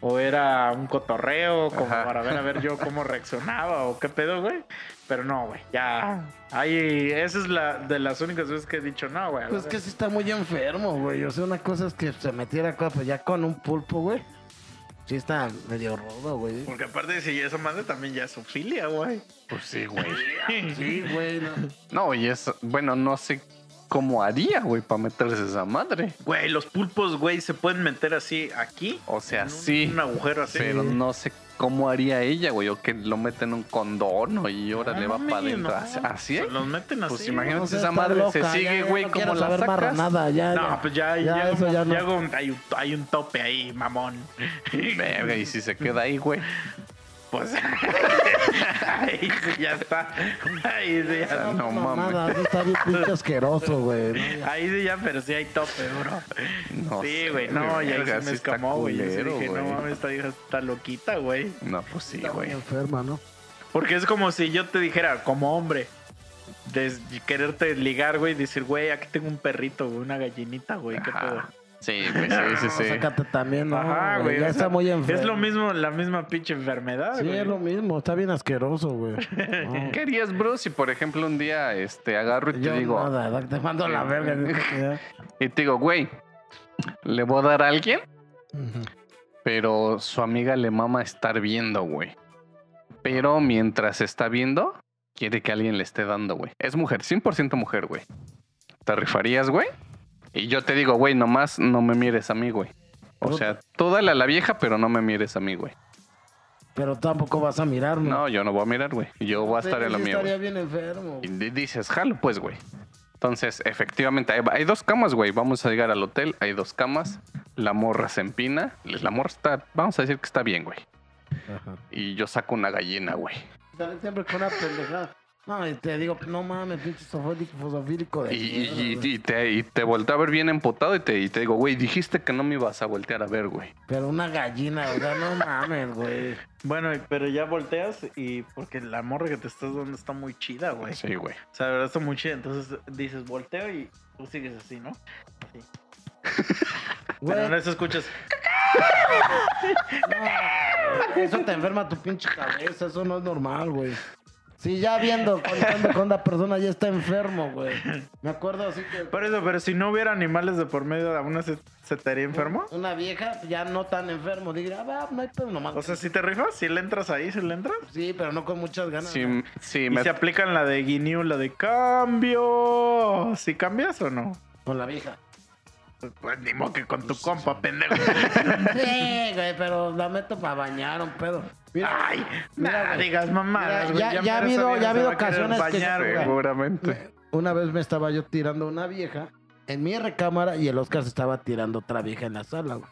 o era un cotorreo, como Ajá. para ver a ver yo cómo reaccionaba o qué pedo, güey. Pero no, güey, ya. Ahí, esa es la de las únicas veces que he dicho, no, güey. Pues que verga". sí está muy enfermo, güey. O sea, una cosa es que se metiera pues ya con un pulpo, güey. Sí está medio rudo, güey. Porque aparte, si esa madre también ya es filia, güey. Pues sí, güey. Sí, güey. No. No, y es, bueno, no sé cómo haría, güey, para meterse esa madre. Güey, los pulpos, güey, se pueden meter así aquí. O sea, en un, sí. Un agujero así. Pero no sé cómo haría ella, güey, o que lo mete en un condón y ahora le va No, para adentro. no. ¿Así- ¿Así? Se los meten así. Pues imagínate No, esa madre se sigue, ya, ya güey, no como la saber sacas. marranada, ya, No, ya. pues ya, Ya, ya, eso ya no. un- hay, un, hay un tope ahí, mamón. Verga, y si se queda ahí, güey. Pues ahí sí ya está. Ahí sí ya. No Mamada, sí está bien pinche asqueroso, güey. Ahí sí ya, pero sí hay tope, bro. No sí, güey, no, ya sí me escamó, güey. Yo dije, no mames, esta vieja está loquita, güey. No, pues sí, güey. enferma, ¿no? Porque es como si yo te dijera, como hombre, de quererte ligar, güey, y decir, güey, aquí tengo un perrito, güey, una gallinita, güey, qué pedo. Ajá. Sí, güey, sí, sí, sí. sácate también, ¿no? Ajá, güey. Ya o está muy enfermo. Es lo mismo, la misma pinche enfermedad, Sí, güey. es lo mismo. Está bien asqueroso, güey. No. ¿Qué harías, bro, si por ejemplo un día este, agarro y te digo, nada, te mando a la verga. neta que ya. y te digo, güey, le voy a dar a alguien, Ujú. pero su amiga le mama estar viendo, güey. Pero mientras está viendo, quiere que alguien le esté dando, güey. Es mujer, 100% mujer, güey. ¿Te rifarías, güey? Y yo te digo, güey, nomás no me mires a mí, güey. O sea, tú dale a la vieja, pero no me mires a mí, güey. Pero tampoco vas a mirarme. No, yo no voy a mirar, güey. Yo voy a estar en lo mío, estaría güey. bien enfermo. Y di- dices, jalo, pues, güey. Entonces, efectivamente, hay, hay dos camas, güey. Vamos a llegar al hotel, hay dos camas. La morra se empina. La morra está, vamos a decir que está bien, güey. Ajá. Y yo saco una gallina, güey. Siempre con una pendejada. No, y te digo, no mames, pinche fosofílico de Y, y- y te, y te volteo a ver bien emputado y te, y te digo, güey, dijiste que no me ibas a voltear a ver, güey. Pero una gallina, o sea, no mames, güey. Bueno, pero ya volteas y porque la morra que te estás dando está muy chida, güey. Sí, güey. O sea, de verdad está muy chida. Entonces dices, volteo y tú sigues así, ¿no? Así. Pero en Güey, eso escuchas. no, eso te enferma tu pinche cabeza, eso no es normal, güey. Sí, ya viendo cuando con una persona ya está enfermo, güey. Me acuerdo así que Por eso, pero si no hubiera animales de por medio, ¿aún no se, se te haría enfermo? una vieja ya no tan enfermo, diría, ah, va, no hay pedo nomás. O sea, si te rifas, si le entras ahí, si le entras. sí, pero no con muchas ganas. Sí, ¿no? sí, Y me, se aplican la de Guinea, la de cambio. ¿Si cambias o no? Con la vieja. Pues ni modo que con tu compa, pendejo. Sí, güey, pero la meto para bañar un pedo. Mira, Ay, Mira, nada, güey. digas Mira, güey. ya- ya ha habido- ya ha habido ocasiones que bañar, juega. seguramente. Una vez me estaba yo tirando una vieja en mi recámara y el Oscar se estaba tirando otra vieja en la sala, güey.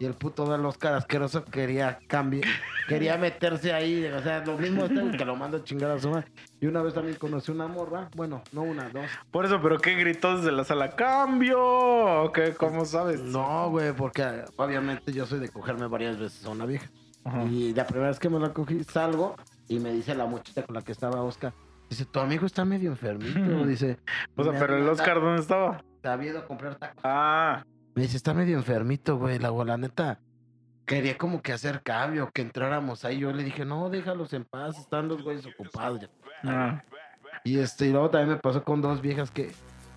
Y el puto del Oscar asqueroso quería cambiar, quería meterse ahí, o sea, lo mismo este que lo mando a chingar a su madre. Y una vez también conocí una morra, bueno, no una, dos. Por eso, ¿pero qué gritó desde la sala? ¡Cambio! ¿O qué? ¿Cómo sabes? No, güey, porque obviamente yo soy de cogerme varias veces a una vieja. Ajá. Y la primera vez que me la cogí, salgo y me dice la muchacha con la que estaba Oscar, dice, tu amigo está medio enfermito, dice. O sea, "Me pero el Oscar, ¿dónde estaba? Había ido a comprar tacos. Ah, Me dice, está medio enfermito, güey. La, la neta, quería como que hacer cambio, que entráramos ahí. Yo le dije, no, déjalos en paz, están los güeyes ocupados ya. ah. Y este, y luego también me pasó con dos viejas que,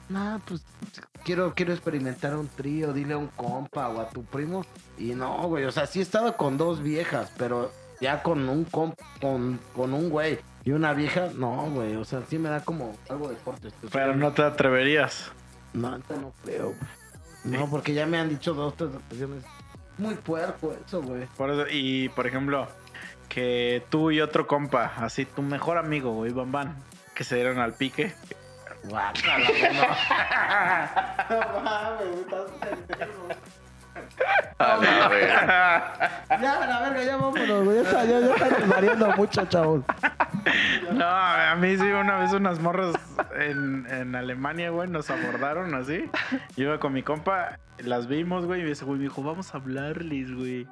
no, pues quiero, quiero experimentar un trío, dile a un compa o a tu primo. Y no, güey, o sea, sí he estado con dos viejas, pero ya con un comp, con, con un güey y una vieja, no, güey, o sea, sí me da como algo de corte. Pero no te atreverías. No, no creo, güey. No, porque ya me han dicho dos, tres ocasiones. Muy puerco eso, güey. Por eso, y por ejemplo, que tú y otro compa, así tu mejor amigo, güey, Van Van, que se dieron al pique. Guácala, no. No mames, estás. A la verga. Ya, la verga, ya vámonos, güey. Ya ya, ya está desvariando mucho, chavos. No, a mí sí, una vez unas morras en, en Alemania, güey, nos abordaron así. Yo iba con mi compa, las vimos, güey, y ese güey me dijo, vamos a hablarles, güey.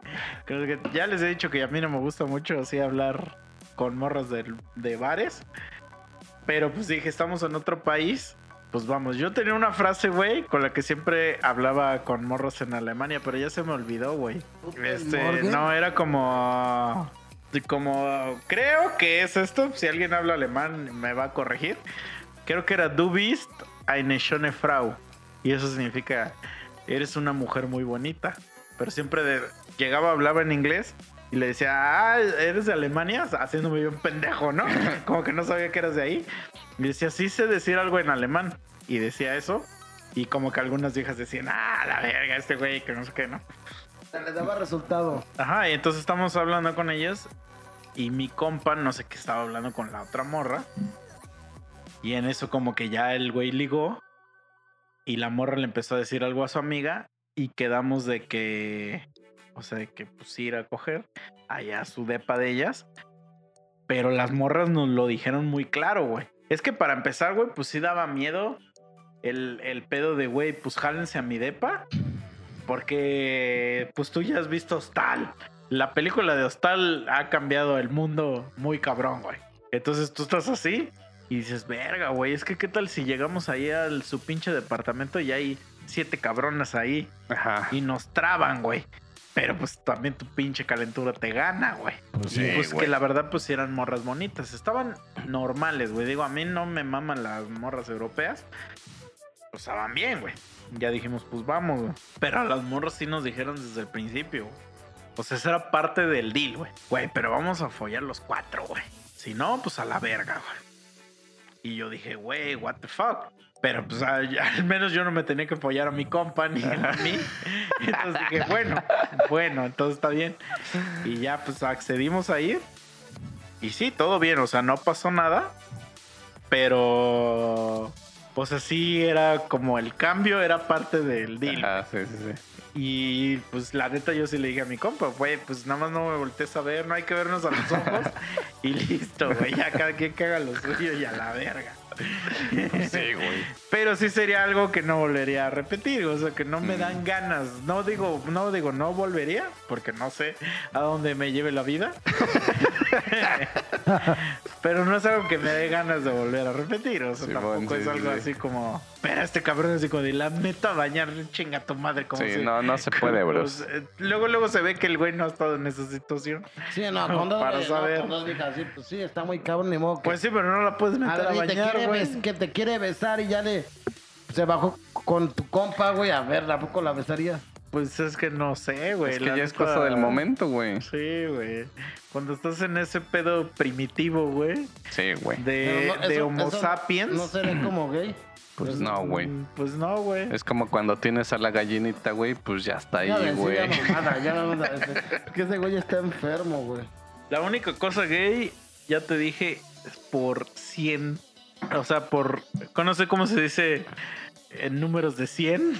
Creo que ya les he dicho que a mí no me gusta mucho así hablar con morras del- de, bares. Pero pues dije, estamos en otro país. Pues vamos, yo tenía una frase, güey, con la que siempre hablaba con morros en Alemania, pero ya se me olvidó, güey. Este, no, era como. Como. Creo que es esto. Si alguien habla alemán, me va a corregir. Creo que era Du bist eine schöne Frau. Y eso significa. Eres una mujer muy bonita. Pero siempre de- llegaba, hablaba en inglés. Y le decía, ah, ¿eres de Alemania? Haciéndome yo un pendejo, ¿no? Como que no sabía que eras de ahí. Y decía, sí sé decir algo en alemán. Y decía eso. Y como que algunas viejas decían, ah, la verga, este güey, que no sé qué, ¿no? Se le daba resultado. Ajá, y entonces estamos hablando con ellos y mi compa, no sé qué estaba hablando con la otra morra. Y en eso como que ya el güey ligó y la morra le empezó a decir algo a su amiga y quedamos de que, o sea, de que pues ir a coger allá a su depa de ellas. Pero las morras nos lo dijeron muy claro, güey. Es que para empezar, güey, pues sí daba miedo el, el pedo de, güey, pues jálense a mi depa. Porque, pues tú ya has visto Hostal. La película de Hostal ha cambiado el mundo muy cabrón, güey. Entonces tú estás así y dices, verga, güey, es que qué tal si llegamos ahí al su pinche departamento y hay siete cabronas ahí Ajá. y nos traban, güey. Pero pues también tu pinche calentura te gana, güey. Pues Y Sí, pues güey. que la verdad pues eran morras bonitas. Estaban normales, güey. Digo, a mí no me maman las morras europeas. Pues estaban bien, güey. Ya dijimos, pues vamos, güey. Pero a las morras sí nos dijeron desde el principio. güey. Pues esa era parte del deal, güey. Güey, pero vamos a follar los cuatro, güey. Si no, pues a la verga, güey. Y yo dije, güey, what the fuck. Pero pues al menos yo no me tenía que follar a mi compa ni a mí. Entonces dije, bueno, bueno, entonces está bien. Y ya pues accedimos a ir. Y sí, todo bien, o sea, no pasó nada. Pero pues así era como el cambio, era parte del deal. Ajá, sí, sí, sí. Y pues la neta yo sí le dije a mi compa, güey, pues nada más no me voltees a ver, no hay que vernos a los ojos. y listo, güey, ya cada quien haga lo suyo y a la verga. Sí, güey. Pero sí sería algo que no volvería a repetir, o sea, que no me Mm. dan ganas. No digo, no digo, no volvería, porque no sé a dónde me lleve la vida. pero no es algo que me dé ganas de volver a repetir, o sea, Sí, tampoco sí, es algo sí. así como, pero este cabrón es así como de la meta a bañar, chinga tu madre, como Sí, si- no, no se puede, bro. pues, eh, luego, luego se ve que el güey no ha estado en esa situación. Sí, no, cuando Para no, saber. sí, pues sí, está muy cabrón, ni modo que- Pues sí, pero no la puedes A meter ver, a, y te bañar, güey. bes- que te quiere besar y ya le se bajó con tu compa, güey. A ver, ¿a poco la besaría? Pues es que no sé, güey. Es que la ya es cosa del momento, güey. Sí, güey. Cuando estás en ese pedo primitivo, güey, Sí, güey. de, Pero no, de eso- Homo eso sapiens. No se ve como gay. Pues no, güey. mm, Pues no, güey. Es como cuando tienes a la gallinita, güey, pues ya está ahí, Ya güey. mamada, ya mamada. Es que ese güey está enfermo, güey. La única cosa gay, ya te dije, es por 100. O sea, por. Conoce cómo se dice en números de 100.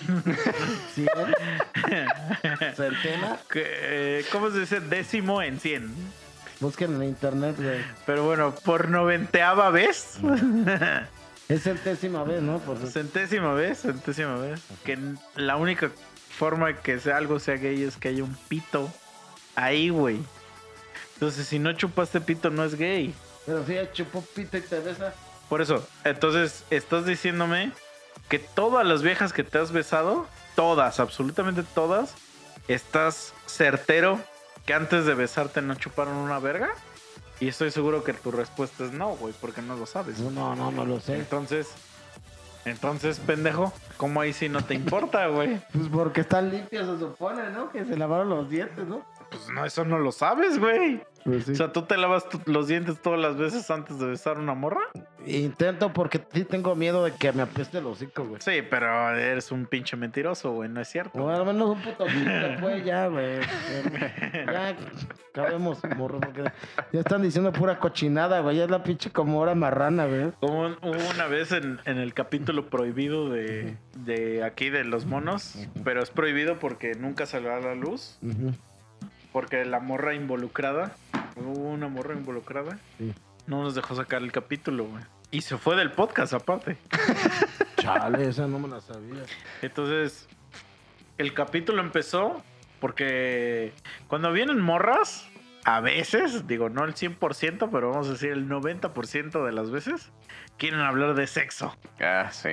¿Sí? Centena. Que, eh, ¿Cómo se dice décimo en 100? Busquen en internet, güey. Pero bueno, por noventeava vez. Es centésima vez, ¿no? Por Centésima vez, centésima vez. Que la única forma de que sea algo sea gay es que haya un pito ahí, güey. Entonces, si no chupaste pito, no es gay. Pero si chupó pito y te besa. Por eso, entonces, estás diciéndome que todas las viejas que te has besado, todas, absolutamente todas, estás certero que antes de besarte no chuparon una verga. Y estoy seguro que tu respuesta es no, güey, porque no lo sabes. No, no, no, no lo sé. Entonces, entonces, pendejo, ¿cómo ahí sí no te importa, güey? Pues porque están limpios, se supone, ¿no? Que se lavaron los dientes, ¿no? Pues no, eso no lo sabes, güey. Pues sí. O sea, ¿tú te lavas los dientes todas las veces antes de besar una morra? Intento porque sí tengo miedo de que me apeste el hocico, güey. Sí, pero eres un pinche mentiroso, güey, no es cierto. O al menos un puto después ya, güey. Ya cabemos, morro, porque ya están diciendo pura cochinada, güey. Ya es la pinche como hora marrana, güey. Como un- hubo una vez en, en el capítulo prohibido de, de aquí de los monos, pero es prohibido porque nunca salió a la luz, Ujú. Porque la morra involucrada, hubo una morra involucrada, Sí. no nos dejó sacar el capítulo, güey. Y se fue del podcast aparte. Chale, esa no me la sabía. Entonces, el capítulo empezó porque cuando vienen morras, a veces, digo, no el 100%, pero vamos a decir el 90% de las veces, quieren hablar de sexo. Ah, sí.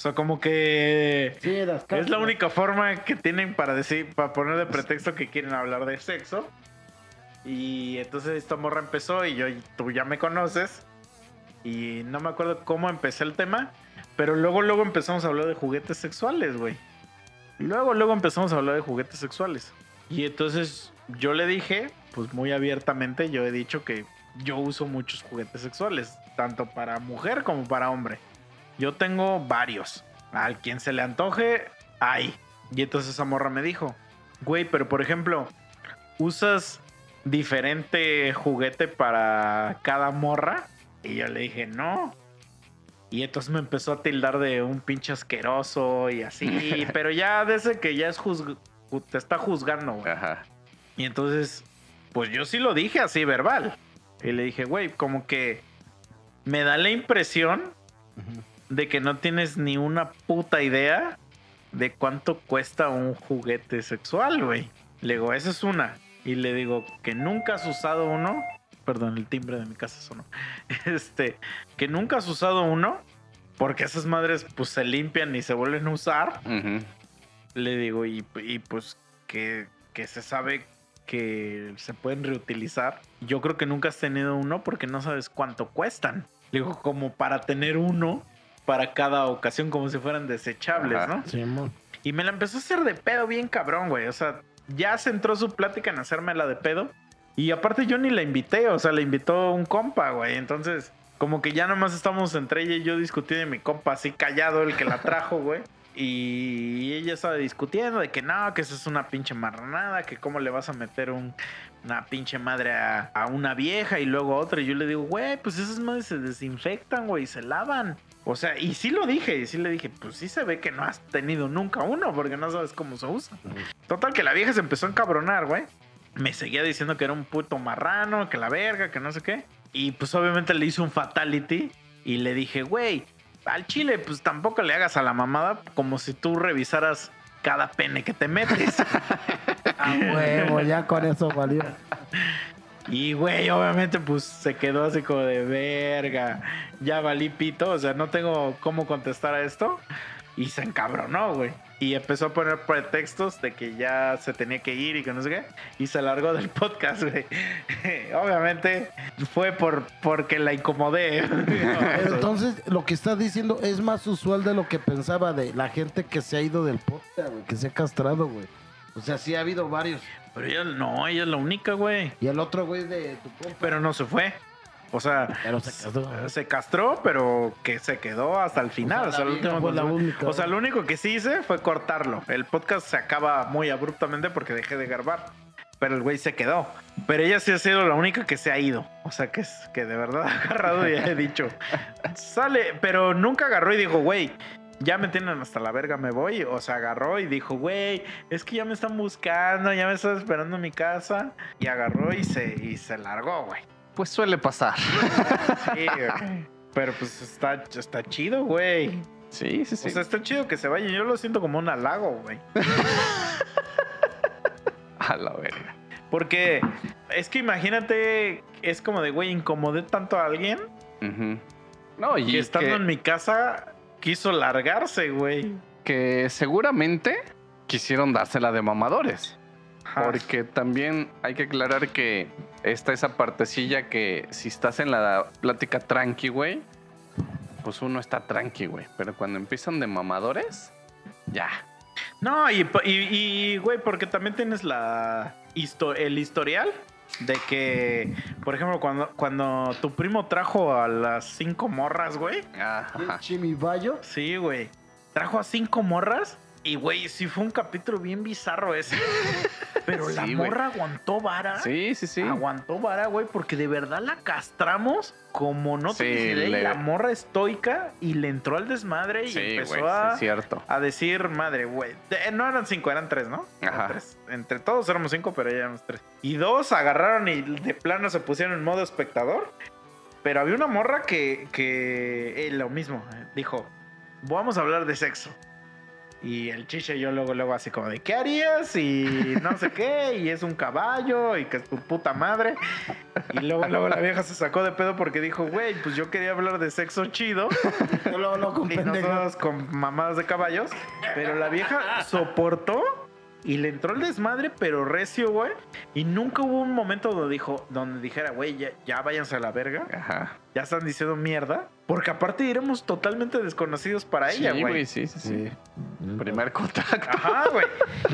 O sea, como que Sí, es la única forma que tienen para decir, para poner de pretexto que quieren hablar de sexo. Y entonces esta morra empezó y yo, tú ya me conoces. Y no me acuerdo cómo empecé el tema. Pero luego, luego empezamos a hablar de juguetes sexuales, güey. Luego, luego empezamos a hablar de juguetes sexuales. Y entonces yo le dije, pues muy abiertamente, yo he dicho que yo uso muchos juguetes sexuales. Tanto para mujer como para hombre. Yo tengo varios. Al quien se le antoje, hay. Y entonces esa morra me dijo, güey, pero por ejemplo, ¿usas diferente juguete para cada morra? Y yo le dije, no. Y entonces me empezó a tildar de un pinche asqueroso y así. pero ya desde que ya es juzg- te está juzgando, güey. Ajá. Y entonces, pues yo sí lo dije así verbal. Y le dije, güey, como que me da la impresión de que no tienes ni una puta idea de cuánto cuesta un juguete sexual, güey. Le digo, esa es una. Y le digo, que nunca has usado uno. Perdón, el timbre de mi casa sonó. Este, que nunca has usado uno. Porque esas madres, pues se limpian y se vuelven a usar. Le digo, y, y pues que, que se sabe que se pueden reutilizar. Yo creo que nunca has tenido uno porque no sabes cuánto cuestan. Le digo, como para tener uno para cada ocasión, como si fueran desechables, Ajá. ¿no? Simón. Y me la empezó a hacer de pedo bien cabrón, güey. O sea, ya centró su plática en hacerme la de pedo. Y aparte yo ni la invité, o sea, la invitó un compa, güey. Entonces, como que ya nomás estamos entre ella y yo discutiendo y mi compa así callado, el que la trajo, güey. Y ella estaba discutiendo de que no, que eso es una pinche marranada, que cómo le vas a meter un, una pinche madre a, a una vieja y luego a otra. Y yo le digo, güey, pues esas madres se desinfectan, güey, y se lavan. O sea, y sí lo dije, y sí le dije, pues sí se ve que no has tenido nunca uno, porque no sabes cómo se usa. Total, que la vieja se empezó a encabronar, güey. Me seguía diciendo que era un puto marrano, que la verga, que no sé qué. Y pues obviamente le hice un fatality y le dije, güey, al chile, pues tampoco le hagas a la mamada como si tú revisaras cada pene que te metes. A huevo, ya con eso valió. Y, güey, obviamente, pues se quedó así como de verga. Ya valí pito, o sea, no tengo cómo contestar a esto. Y se encabronó, güey. Y empezó a poner pretextos de que ya se tenía que ir y que no sé qué. Y se largó del podcast, güey. Obviamente fue por porque la incomodé. Entonces, lo que estás diciendo es más usual de lo que pensaba de la gente que se ha ido del podcast, güey, que se ha castrado, güey. O sea, sí ha habido varios. Pero ella no, ella es la única, güey. Y el otro, güey, de tu compa. Pero no se fue. O sea, Pero se castró. se castró, pero que se quedó hasta el final. O sea, la último fue la única, o sea, lo único que sí hice fue cortarlo. El podcast se acaba muy abruptamente porque dejé de grabar. Pero el güey se quedó. Pero ella sí ha sido la única que se ha ido. O sea, que, es, que de verdad ha agarrado y he dicho. Sale, pero nunca agarró y dijo, güey, ya me tienen hasta la verga, me voy. O sea, agarró y dijo, güey, es que ya me están buscando, ya me están esperando en mi casa. Y agarró y se, y se largó, güey. Pues suele pasar. Sí, güey. Pero pues está, está chido, güey. Sí, sí, sí. O sea, está chido que se vaya. Yo lo siento como un halago, güey. A la verga. Porque es que imagínate, es como de, güey, incomodé tanto a alguien. No, y que estando que, en mi casa quiso largarse, güey. que seguramente quisieron dársela de mamadores. Ajá. Porque también hay que aclarar que está esa partecilla que si estás en la plática tranqui, güey, pues uno está tranqui, güey. Pero cuando empiezan de mamadores, ya. No, y, y, y, güey, porque también tienes la histo- el historial de que, por ejemplo, cuando, cuando tu primo trajo a las cinco morras, güey. Ajá. Chimibayo. Sí, güey. Trajo a cinco morras. Y, güey, sí fue un capítulo bien bizarro ese. Pero la Sí, morra aguantó vara. Sí, sí, sí. Aguantó vara, güey, porque de verdad la castramos como no Sí, te idea. y La morra estoica y le entró al desmadre y Sí, empezó a, cierto. a decir, madre, güey. De- No eran cinco, eran tres, ¿no? Ajá. tres. Entre todos éramos cinco, pero ella éramos tres. Y dos agarraron y de plano se pusieron en modo espectador. Pero había una morra que, que eh, lo mismo, eh, dijo, vamos a hablar de sexo. Y el chiche yo luego, luego así como de, ¿qué harías? Y no sé qué, y es un caballo, y que es tu puta madre. Y luego, luego la vieja se sacó de pedo porque dijo, güey, pues yo quería hablar de sexo chido. Luego, luego con Y nosotros con mamadas de caballos. Pero la vieja soportó y le entró el desmadre, pero recio, güey. Y nunca hubo un momento donde dijo, donde dijera, güey, ya, ya váyanse a la verga. Ajá. Ya están diciendo mierda. Porque aparte éramos totalmente desconocidos para ella, sí, güey. Sí, sí, sí. Sí. Primer contacto. Ajá, güey.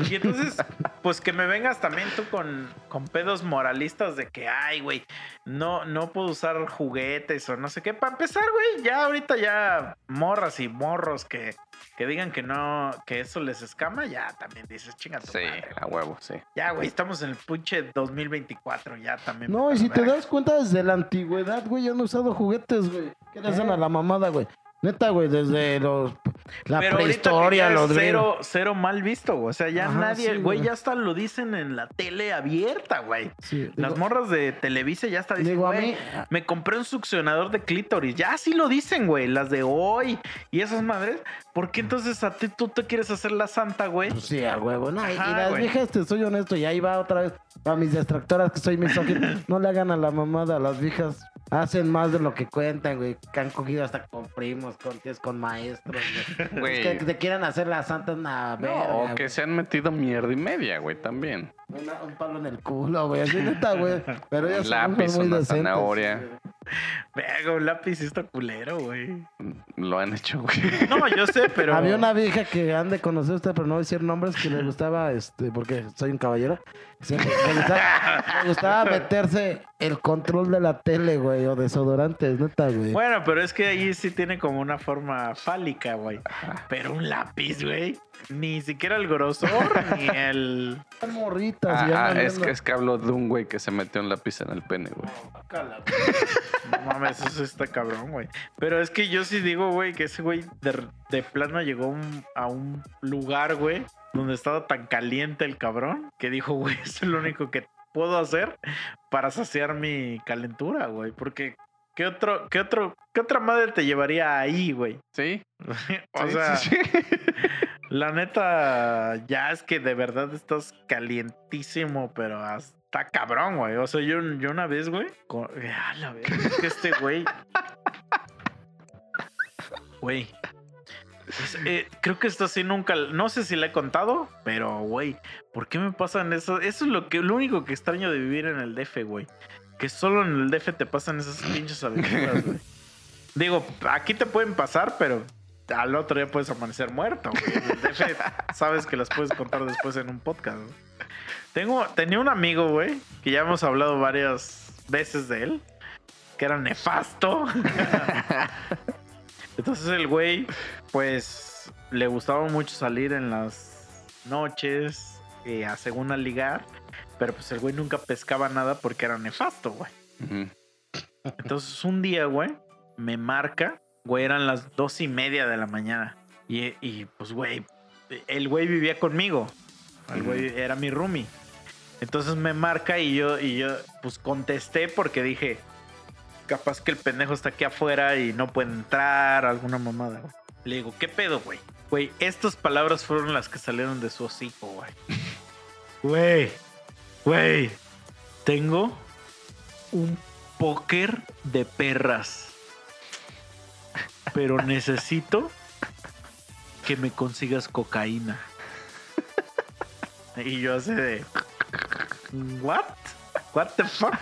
Y entonces, pues que me vengas también tú con, con pedos moralistas de que, ay, güey, no, no puedo usar juguetes o no sé qué. Para empezar, güey, ya ahorita ya morras y morros que, que digan que no, que eso les escama, ya también dices, chinga tu Sí, madre, güey". a huevo, sí. Ya, güey, estamos en el pinche 2024, ya también. No, y si te das cuenta, desde la antigüedad, güey, han usado juguetes, güey. ¿Qué le hacen a la mamada, güey? Neta, güey, desde los la Pero prehistoria, los cero, cero mal visto, güey. O sea, ya Ajá, nadie, sí, güey, ya hasta lo dicen en la tele abierta, güey. Sí, Las digo- morras de Televisa ya está diciendo, Digo, a "Güey, mí- me compré un succionador de clítoris. Ya sí lo dicen, güey, las de hoy y esas madres. ¿Por qué entonces a ti tú te quieres hacer la santa, güey? Pues sí, a huevo. No, y- las güey. viejas, te soy honesto, y ahí va otra vez. A mis distractoras que soy misógino. no le hagan a la mamada. Las viejas hacen más de lo que cuentan, güey. Que han cogido hasta con primos, con maestros, güey. Güey. Es que te quieran hacer la santa una No, verga, o güey. que se han metido mierda y media, güey, también. Una- un palo en el culo, güey. Así neta, güey. Pero ellas Un son lápiz, muy una decentes, zanahoria. güey. Venga, un lápiz sí está culero, güey. Lo han hecho, güey. No, yo sé, pero. Había una vieja que han de conocer usted, pero no voy a decir nombres, que le gustaba, este, porque soy un caballero. Le, gustaba, le gustaba meterse el control de la tele, güey, o desodorantes, neta, güey. Bueno, pero es que ahí sí tiene como una forma fálica, güey. Pero un lápiz, güey. Ni siquiera el grosor, ni el. Morritas, Ah, y ah, es, que, es que hablo de un güey que se metió un lápiz en el pene, güey. No mames, eso está cabrón, güey. Pero es que yo sí digo, güey, que ese güey de, de plano llegó a un- a un lugar, güey, donde estaba tan caliente el cabrón, que dijo, güey, eso es lo único que puedo hacer para saciar mi calentura, güey. Porque, ¿qué otro, qué otro, qué otra madre te llevaría ahí, güey? Sí. o sí, sea, sí, sí. La neta, ya es que de verdad estás calientísimo, pero hasta cabrón, güey. O sea, yo, yo una vez, güey, con... ah, la verga, es que este güey. Güey. eh, creo que esto sí nunca, no sé si le he contado, pero güey, ¿por qué me pasan eso? Eso es lo que, lo único que extraño de vivir en el DF, güey. Que solo en el DF te pasan esas pinches aventuras, güey. Digo, aquí te pueden pasar, pero al otro día puedes amanecer muerto, güey. El DF sabes que las puedes contar después en un podcast, güey. Tengo, tenía un amigo, güey, que ya hemos hablado varias veces de él, que era nefasto. Entonces el güey, pues, le gustaba mucho salir en las noches, eh, a según a ligar, pero pues el güey nunca pescaba nada porque era nefasto, güey. Entonces un día, güey, me marca, güey, eran las dos y media de la mañana. Y, y, pues, güey, el güey vivía conmigo. El güey era mi roomie. Entonces me marca y yo, y yo, pues contesté porque dije, capaz que el pendejo está aquí afuera y no puede entrar, alguna mamada. güey. Le digo, ¿qué pedo, güey? Güey, estas palabras fueron las que salieron de su hocico, güey. Güey, güey, tengo un póker de perras. Pero necesito que me consigas cocaína. Y yo así de. ¿What? ¿What the fuck?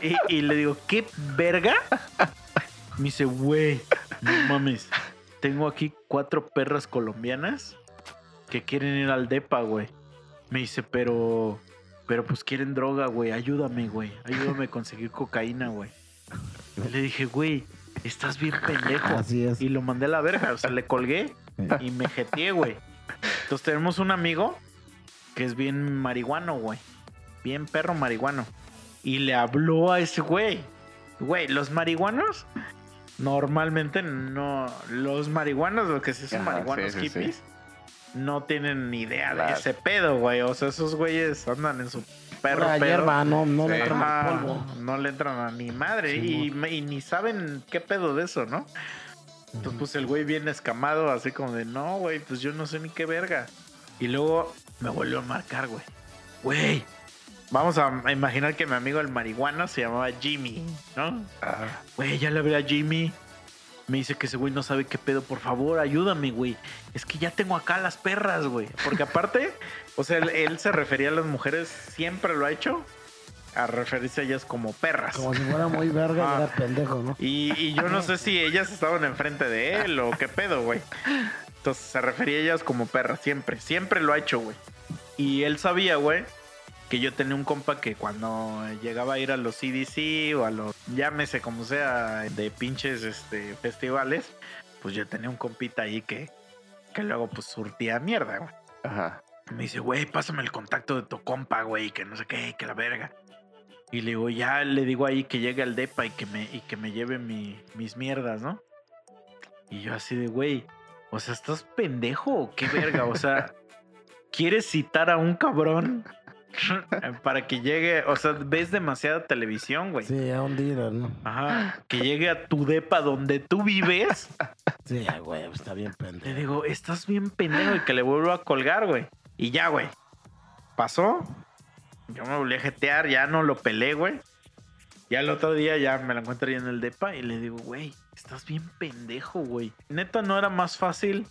Y, y le digo, ¿qué verga? Me dice, güey, no mames. Tengo aquí cuatro perras colombianas que quieren ir al DEPA, güey. Me dice, pero. Pero pues quieren droga, güey. Ayúdame, güey. Ayúdame a conseguir cocaína, güey. Y le dije, güey, estás bien pendejo. Así es. Y lo mandé a la verga. O sea, le colgué y me jeteé, güey. Entonces tenemos un amigo que es bien marihuano, güey. Bien perro marihuano. Y le habló a ese güey. Güey, los marihuanos normalmente no. Los marihuanos, lo que se son Ajá, marihuanos sí, sí, sí. hippies, no tienen ni idea Claro. de ese pedo, güey. O sea, esos güeyes andan en su perro Pura pedo. hierba, no, no le entran Ajá, al polvo. no le entran a ni madre Sí, y, ni saben qué pedo de eso, ¿no? Entonces, pues el güey viene escamado, así como de, no, güey, pues yo no sé ni qué verga. Y luego me volvió a marcar, güey. Güey, vamos a a imaginar que mi amigo el marihuana se llamaba Jimmy, ¿no? Ah, Güey, ya le hablé a Jimmy. Me dice que ese güey no sabe qué pedo. Por favor, ayúdame, güey. Es que ya tengo acá las perras, güey. Porque aparte, o sea, él, él se refería a las mujeres, siempre lo ha hecho, a referirse a ellas como perras. Como si fuera muy verga y era pendejo, ¿no? Y, y yo no sé si ellas estaban enfrente de él o qué pedo, güey. Entonces se refería a ellas como perras, siempre. Siempre lo ha hecho, güey. Y él sabía, güey, que yo tenía un compa que cuando llegaba a ir a los CDC o a los, llámese como sea, de pinches este, festivales, pues yo tenía un compita ahí que, que luego pues surtía mierda, güey. ajá. Me dice, güey, pásame el contacto de tu compa, güey, que no sé qué, que la verga. Y le digo, ya le digo ahí que llegue al depa y que me, y que me lleve mi- mis mierdas, ¿no? Y yo así de, güey, o sea, ¿estás pendejo o qué verga? O sea, ¿quieres citar a un cabrón para que llegue? O sea, ves demasiada televisión, güey. Sí, a un dealer, ¿no? Ajá, que llegue a tu depa donde tú vives. Sí, güey, está bien Le pendejo. digo, estás bien pendejo y que le vuelvo a colgar, güey. Y ya, güey. Pasó. Yo me volví a jetear, ya no lo pelé, güey. Ya el otro día ya me la encuentro ahí en el depa y le digo, güey, estás bien pendejo, güey. Neta, ¿no era más fácil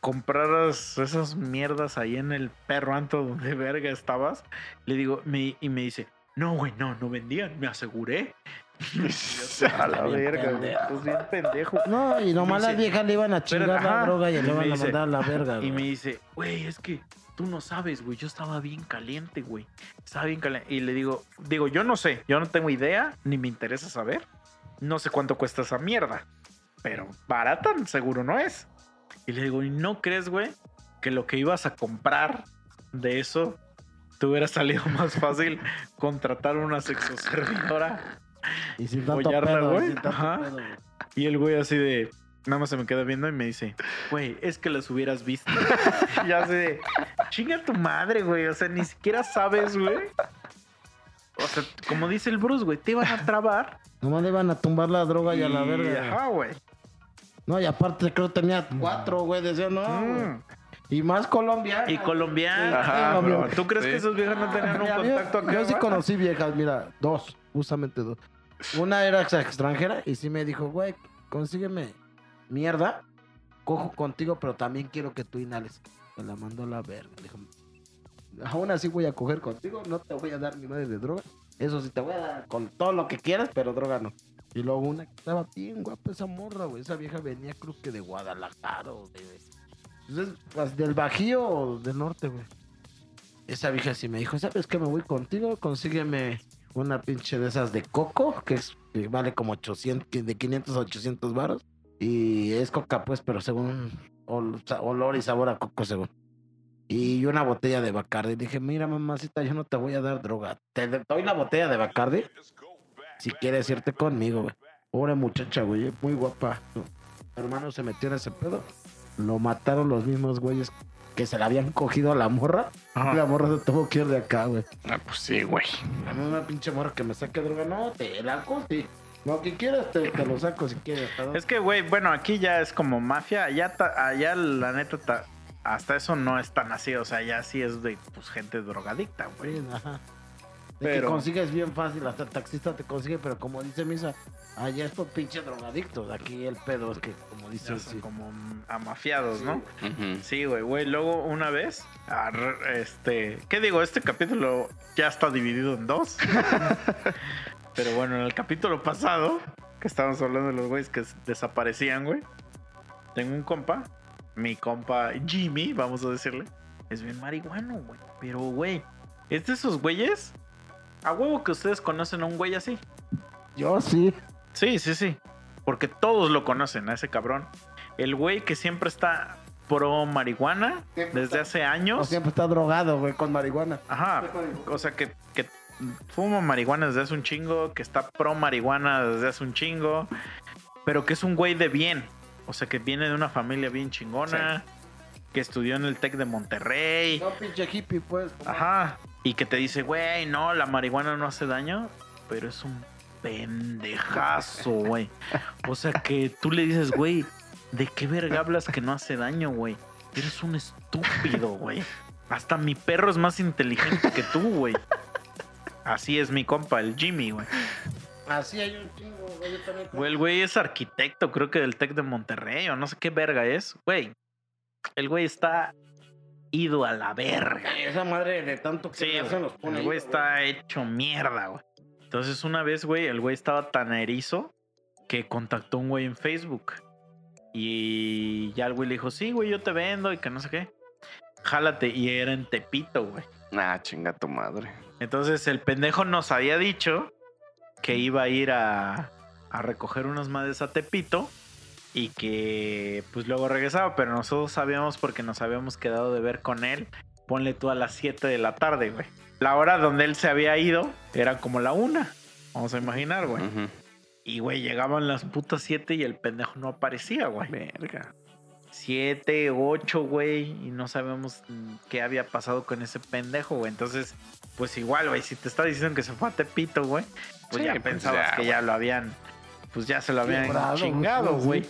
comprar esas mierdas ahí en el perro anto donde verga estabas? Le digo, me- y me dice, no, güey, no, no vendían, me aseguré. A la verga, güey. Pues bien pendejo. No, y nomás las dice- viejas le iban a Pero, chingar la ajá, droga y le iban a mandar a la verga. Y güey. me dice, güey, es que tú no sabes, güey. Yo estaba bien caliente, güey. Estaba bien caliente. Y le digo, digo, yo no sé. Yo no tengo idea, ni me interesa saber. No sé cuánto cuesta esa mierda. Pero barata seguro no es. Y le digo, ¿y no crees, güey, que lo que ibas a comprar de eso te hubiera salido más fácil contratar una sexoservidora? Y sin tanto follarla, pedo, güey. sin tanto Ajá. pedo, güey. Y el güey así de. Nada más se me queda viendo y me dice, güey, es que las hubieras visto. y así de, chinga tu madre, güey. O sea, ni siquiera sabes, güey. O sea, como dice el Bruce, güey, te van a trabar. Nomás le iban a tumbar la droga y, a la verga. Ajá, güey. No, y aparte creo que tenía cuatro, güey. Decía, no. Mm. Y más colombiana. Y colombiana. Ajá, bro. ¿Tú crees Sí. que esos viejos no tenían un Mira, contacto yo, acá? yo sí conocí viejas, mira, dos, justamente dos. Una era ex- extranjera y sí me dijo, güey, consígueme mierda, cojo contigo, pero también quiero que tú inhales. Me la mandó a la verga. Dijo, aún así voy a coger contigo, no te voy a dar ni madre de droga. Eso sí, te voy a dar con todo lo que quieras, pero droga no. Y luego una que estaba bien guapa esa morra, güey. Esa vieja venía creo que de Guadalajara o de... pues, pues, del Bajío o del norte, güey. Esa vieja sí me dijo, ¿sabes qué? Me voy contigo, consígueme una pinche de esas de coco, que, es, vale como 800, que de 500 a 800 varos. Y es coca, pues, pero según ol- olor y sabor a coco, según. Y una botella de Bacardi. Dije, mira, mamacita, yo no te voy a dar droga. Te doy la botella de Bacardi si quieres irte conmigo, güey. Pobre muchacha, güey, muy guapa. Su hermano se metió en ese pedo. Lo mataron los mismos güeyes que se la habían cogido a la morra. Ajá. La morra se tuvo que ir de acá, güey. Ah, pues sí, güey. A mí una pinche morra que me saque droga, no, te la sí. Lo que quieras te, te lo saco si quieres. Es que, güey, bueno, aquí ya es como mafia. Allá, ta- allá la neta, ta- hasta eso no es tan así. O sea, ya sí es de pues, gente drogadicta, güey. Sí, ajá. De Pero- que consigues bien fácil, hasta el taxista te consigue, pero como dice Misa, allá es por pinche drogadictos. Aquí el pedo es que, como Ya sí. como amafiados, ¿no? Ujú. Sí, güey, güey. Luego, una vez, ar- este. ¿Qué digo? Este capítulo ya está dividido en dos. Pero bueno, en el capítulo pasado, que estábamos hablando de los güeyes que desaparecían, güey. Tengo un compa, mi compa Jimmy, vamos a decirle. Es bien marihuano, güey. Pero, güey, es de esos güeyes. A huevo que ustedes conocen a un güey así. Yo sí. Sí, sí, sí. Porque todos lo conocen a ese cabrón. El güey que siempre está pro marihuana Siempre desde está- hace O años. siempre está drogado, güey, con marihuana. Ajá. O sea que, que fuma marihuana desde hace un chingo, que está pro marihuana desde hace un chingo, pero que es un güey de bien. O sea que viene de una familia bien chingona, que estudió en el Tec de Monterrey. No, pinche hippie, pues. Ajá. Y que te dice, güey, no, la marihuana no hace daño, pero es un pendejazo, güey. O sea que tú le dices, güey, ¿de qué verga hablas que no hace daño, güey? Eres un estúpido, güey. Hasta mi perro es más inteligente que tú, güey. Así es mi compa, el Jimmy, güey. Así hay un chingo, güey. Yo también. Güey, el güey es arquitecto, creo que del Tec de Monterrey, o no sé qué verga es. Güey, el güey está ido a la verga. Esa madre de tanto que Sí, los güey. pone El güey está hecho mierda, güey. Entonces, una vez, güey, el güey estaba tan erizo que contactó a un güey en Facebook. Y ya el güey le dijo, sí, güey, yo te vendo y que no sé qué. Jálate. Y era en Tepito, güey. Ah, chinga tu madre. Entonces, el pendejo nos había dicho que iba a ir a, a recoger unas madres a Tepito y que pues luego regresaba, pero nosotros sabíamos porque nos habíamos quedado de ver con él. Ponle tú a las 7 de la tarde, güey. La hora donde él se había ido era como la una. Vamos a imaginar, güey. Y, güey, llegaban las putas 7 y el pendejo no aparecía, güey. Verga. 7, 8, güey, y no sabemos qué había pasado con ese pendejo, güey. Entonces, pues igual, güey, si te está diciendo que se fue a Tepito, güey, pues Sí, ya pues pensabas ya, que ya lo habían, pues ya se lo habían Quebrado, güey, chingado, sí. güey.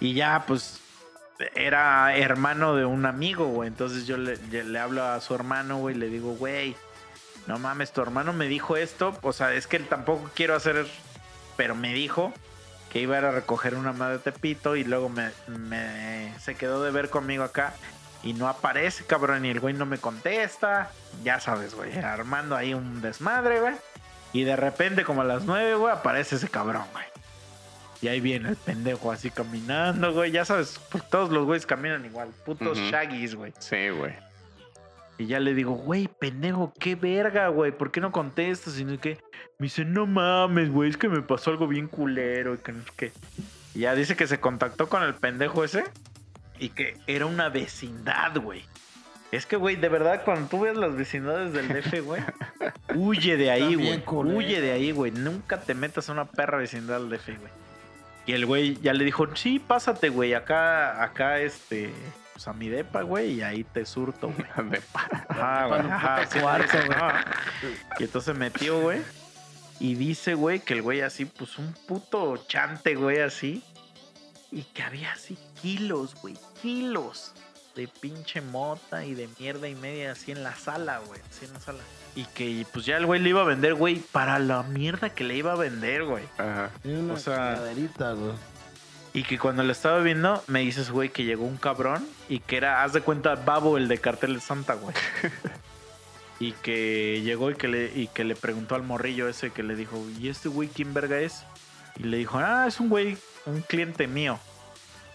Y ya, pues, era hermano de un amigo, güey. Entonces yo le, le- le hablo a su hermano, güey, y le digo, güey, no mames, tu hermano me dijo esto. O sea, es que tampoco quiero hacer, pero me dijo que iba a ir a recoger una madre de Tepito y luego me, me- se quedó de ver conmigo acá y no aparece, cabrón, y el güey no me contesta. Ya sabes, güey, armando ahí un desmadre, güey. Y de repente, como a las nueve, güey, aparece ese cabrón, güey. Y ahí viene el pendejo así caminando, güey. Ya sabes, pues todos los güeyes caminan igual. Putos Ujú. shaggies, güey. Sí, güey. Y ya le digo, güey, pendejo, qué verga, güey. ¿Por qué no contestas? Y no sé qué. Me dice, no mames, güey, es que me pasó algo bien culero. Y que no qué. Y ya dice que se contactó con el pendejo ese. Y que era una vecindad, güey. Es que, güey, de verdad, cuando tú ves las vecindades del DF, güey, huye de ahí, güey. Huye de ahí, güey. Nunca te metas a una perra vecindad del DF, güey. Y el güey ya le dijo, sí, pásate, güey, acá, acá, este, pues a mi depa, güey, y ahí te surto, güey. Ajá, güey, Para un ajá, cuarto, güey. Y entonces metió, güey. Y dice, güey, que el güey así, pues un puto chante, güey, así. Y que había así kilos, güey, kilos de pinche mota y de mierda y media así en la sala, güey, así en la sala. Y que pues ya el güey le iba a vender, güey, para la mierda que le iba a vender, güey. Ajá. Tiene una O sea- güey. Y que cuando lo estaba viendo, me dices, güey, que llegó un cabrón y que era, haz de cuenta, Babo, el de Cartel de Santa, güey. y que llegó y que, le, y que le preguntó al morrillo ese que le dijo, ¿y este güey quién verga es? Y le dijo, ah, es un güey, un cliente mío.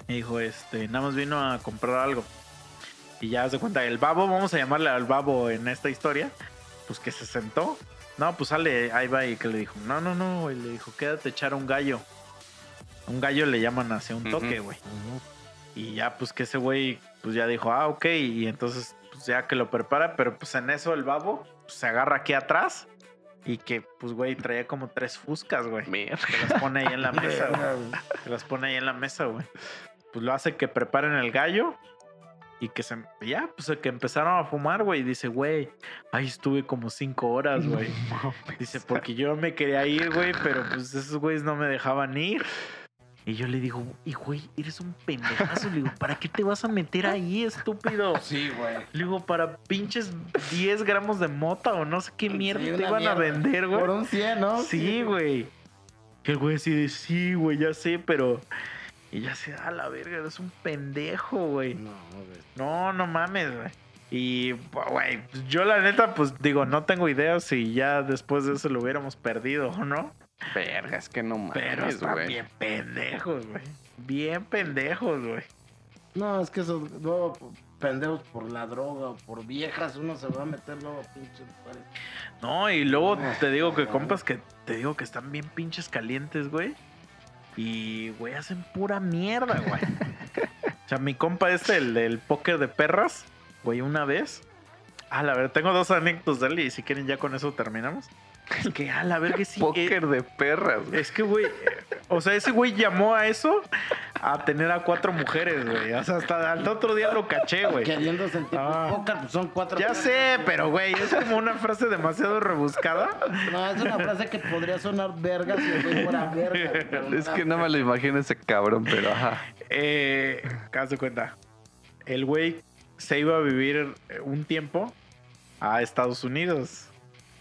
Y dijo, este, nada más vino a comprar algo. Y ya haz de cuenta, el Babo, vamos a llamarle al Babo en esta historia, pues que se sentó. No, pues sale, ahí va y que le dijo, no, no, no, güey, le dijo, quédate a echar un gallo. Un gallo le llaman hacia un toque, güey. Y ya, pues que ese güey, pues ya dijo, ah, ok. Y entonces, pues ya que lo prepara, pero pues en eso el babo pues, se agarra aquí atrás. Y que, pues, güey, traía como tres fuscas, güey. Mierda. Que las pone ahí en la mesa, güey. Que las pone ahí en la mesa, güey. Pues lo hace que preparen el gallo. Y que se. Ya, pues que empezaron a fumar, güey. Y dice, güey, ahí estuve como cinco horas, güey. Dice, porque yo me quería ir, güey, pero pues esos güeyes no me dejaban ir. Y yo le digo, y güey, eres un pendejazo. Le digo, ¿para qué te vas a meter ahí, estúpido? Sí, güey. Le digo, para pinches 10 gramos de mota o no sé qué mierda Sí, te iban a vender, güey. Por un 100, ¿no? Sí, güey. Que el güey así de, sí, güey, ya sé, pero... Y ya se da la verga, eres un pendejo, güey. No, güey. No, no mames, güey. Y, güey, pues, yo la neta, pues digo, no tengo idea si ya después de eso lo hubiéramos perdido o no. Verga, es que no Pero mames, están güey. bien pendejos, güey. Bien pendejos, güey. No, es que esos luego pendejos por la droga o por viejas, uno se va a meter luego pinches lugares. No, y luego te digo que compas que te digo que están bien pinches calientes, güey. Y, güey, hacen pura mierda, güey. o sea, mi compa este, el del póker de perras, güey, una vez. Ah, la verdad, tengo dos anécdotas de él y si quieren ya con eso terminamos. Es que, ah, la verga, sí. eh, Póker de perras, güey. es que, güey, eh, o sea, ese güey llamó a eso a tener a cuatro mujeres, güey. O sea, hasta al otro día lo caché, güey. Queriendo sentir Ah. póker, pues son cuatro. Ya sé, pero, güey, es como una frase demasiado rebuscada. No, es una frase que podría sonar verga si el güey fuera verga. güey, Es que no me lo imagino ese cabrón, pero ajá. Eh, haz de cuenta. El güey se iba a vivir eh, un tiempo a Estados Unidos.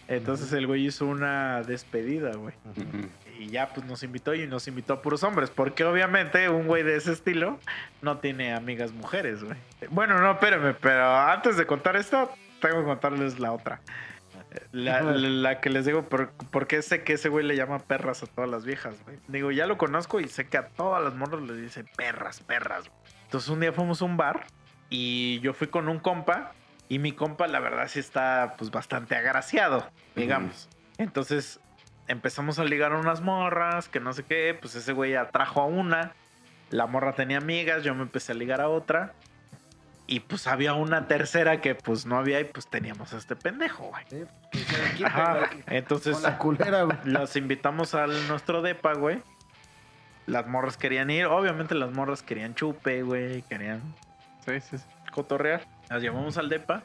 Entonces el güey hizo una despedida, güey. Ujú. Y ya pues nos invitó y nos invitó a puros hombres. Porque obviamente un güey de ese estilo no tiene amigas mujeres, güey. Bueno, no, espérenme, pero antes de contar esto, tengo que contarles la otra. La, la- la que les digo, por, porque sé que ese güey le llama perras a todas las viejas, güey. Digo, ya lo conozco y sé que a todas las morras les dice perras, perras. Entonces un día fuimos a un bar y yo fui con un compa y mi compa la verdad sí está pues bastante agraciado, digamos. Entonces empezamos a ligar a unas morras, que no sé qué, pues ese güey atrajo a una, la morra tenía amigas, yo me empecé a ligar a otra. Y pues había una tercera que pues no había y pues teníamos a este pendejo, güey. Sí, Ajá. güey, Entonces la culera, güey. los invitamos al nuestro depa, güey. Las morras querían ir, obviamente las morras querían chupe, güey, querían Sí, sí, sí. cotorrear. Las llevamos al depa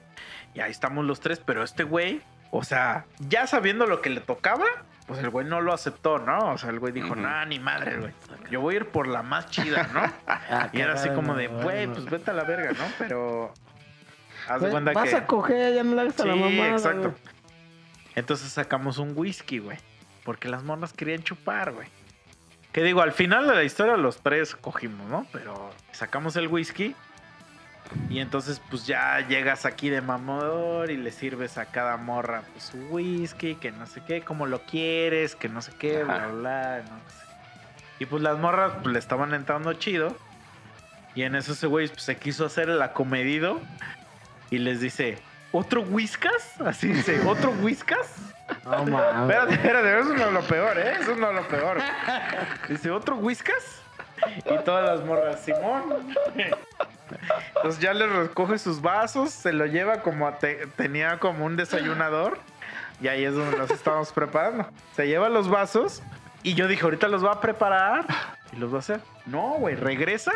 y ahí estamos los tres, pero este güey, o sea, ya sabiendo lo que le tocaba, pues el güey no lo aceptó, ¿no? O sea, el güey dijo, nah, ni madre, güey. Yo voy a ir por la más chida, ¿no? Ah, Y era así como no, de, bueno. güey, pues vete a la verga, ¿no? Pero. Haz de Güey, cuenta Vas que. a coger, ya no le hagas a la mamada. exacto. güey. Entonces sacamos un whisky, güey. Porque las morras querían chupar, güey. Que digo, al final de la historia los tres cogimos, ¿no? Pero sacamos el whisky Y entonces, pues ya llegas aquí de mamador y le sirves a cada morra pues, su whisky, que no sé qué, como lo quieres, que no sé qué, bla, Ajá. bla, bla, no sé. Y pues las morras pues, le estaban entrando chido. Y en eso ese güey pues, se quiso hacer el acomedido y les dice, ¿otro whiskas? Así dice, ¿otro whiskas? No mames. Espérate, espérate, eso no es lo peor, ¿eh? Eso no es lo peor. Dice, ¿otro whiskas? Y todas las morras, Simón. Entonces ya le recoge sus vasos, se lo lleva como a te- tenía como un desayunador. Y ahí es donde los estamos preparando. Se lleva los vasos y yo dije, ahorita los va a preparar y los va a hacer. No, güey, regresa.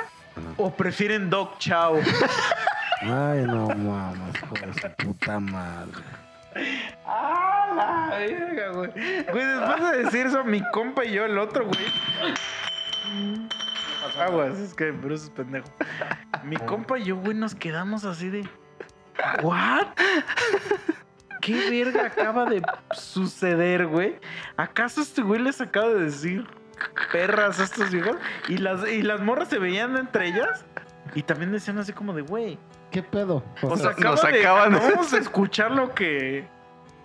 ¿O prefieren Dog Chow? Ay, no mames, hijo de su puta madre. ¡Ah, la verga, güey! Güey, después de decir eso, mi compa y yo, el otro, güey. Aguas, es que Bruce es pendejo. Mi compa y yo, güey, nos quedamos así de. ¿What? ¿Qué verga acaba de suceder, güey? ¿Acaso este güey les acaba de decir perras a estos viejos? Y las, y las morras se veían entre ellas. Y también decían así como de, güey. ¿Qué pedo? O O sea, sea, nos acaba de, acaban de- acabamos de escuchar lo que.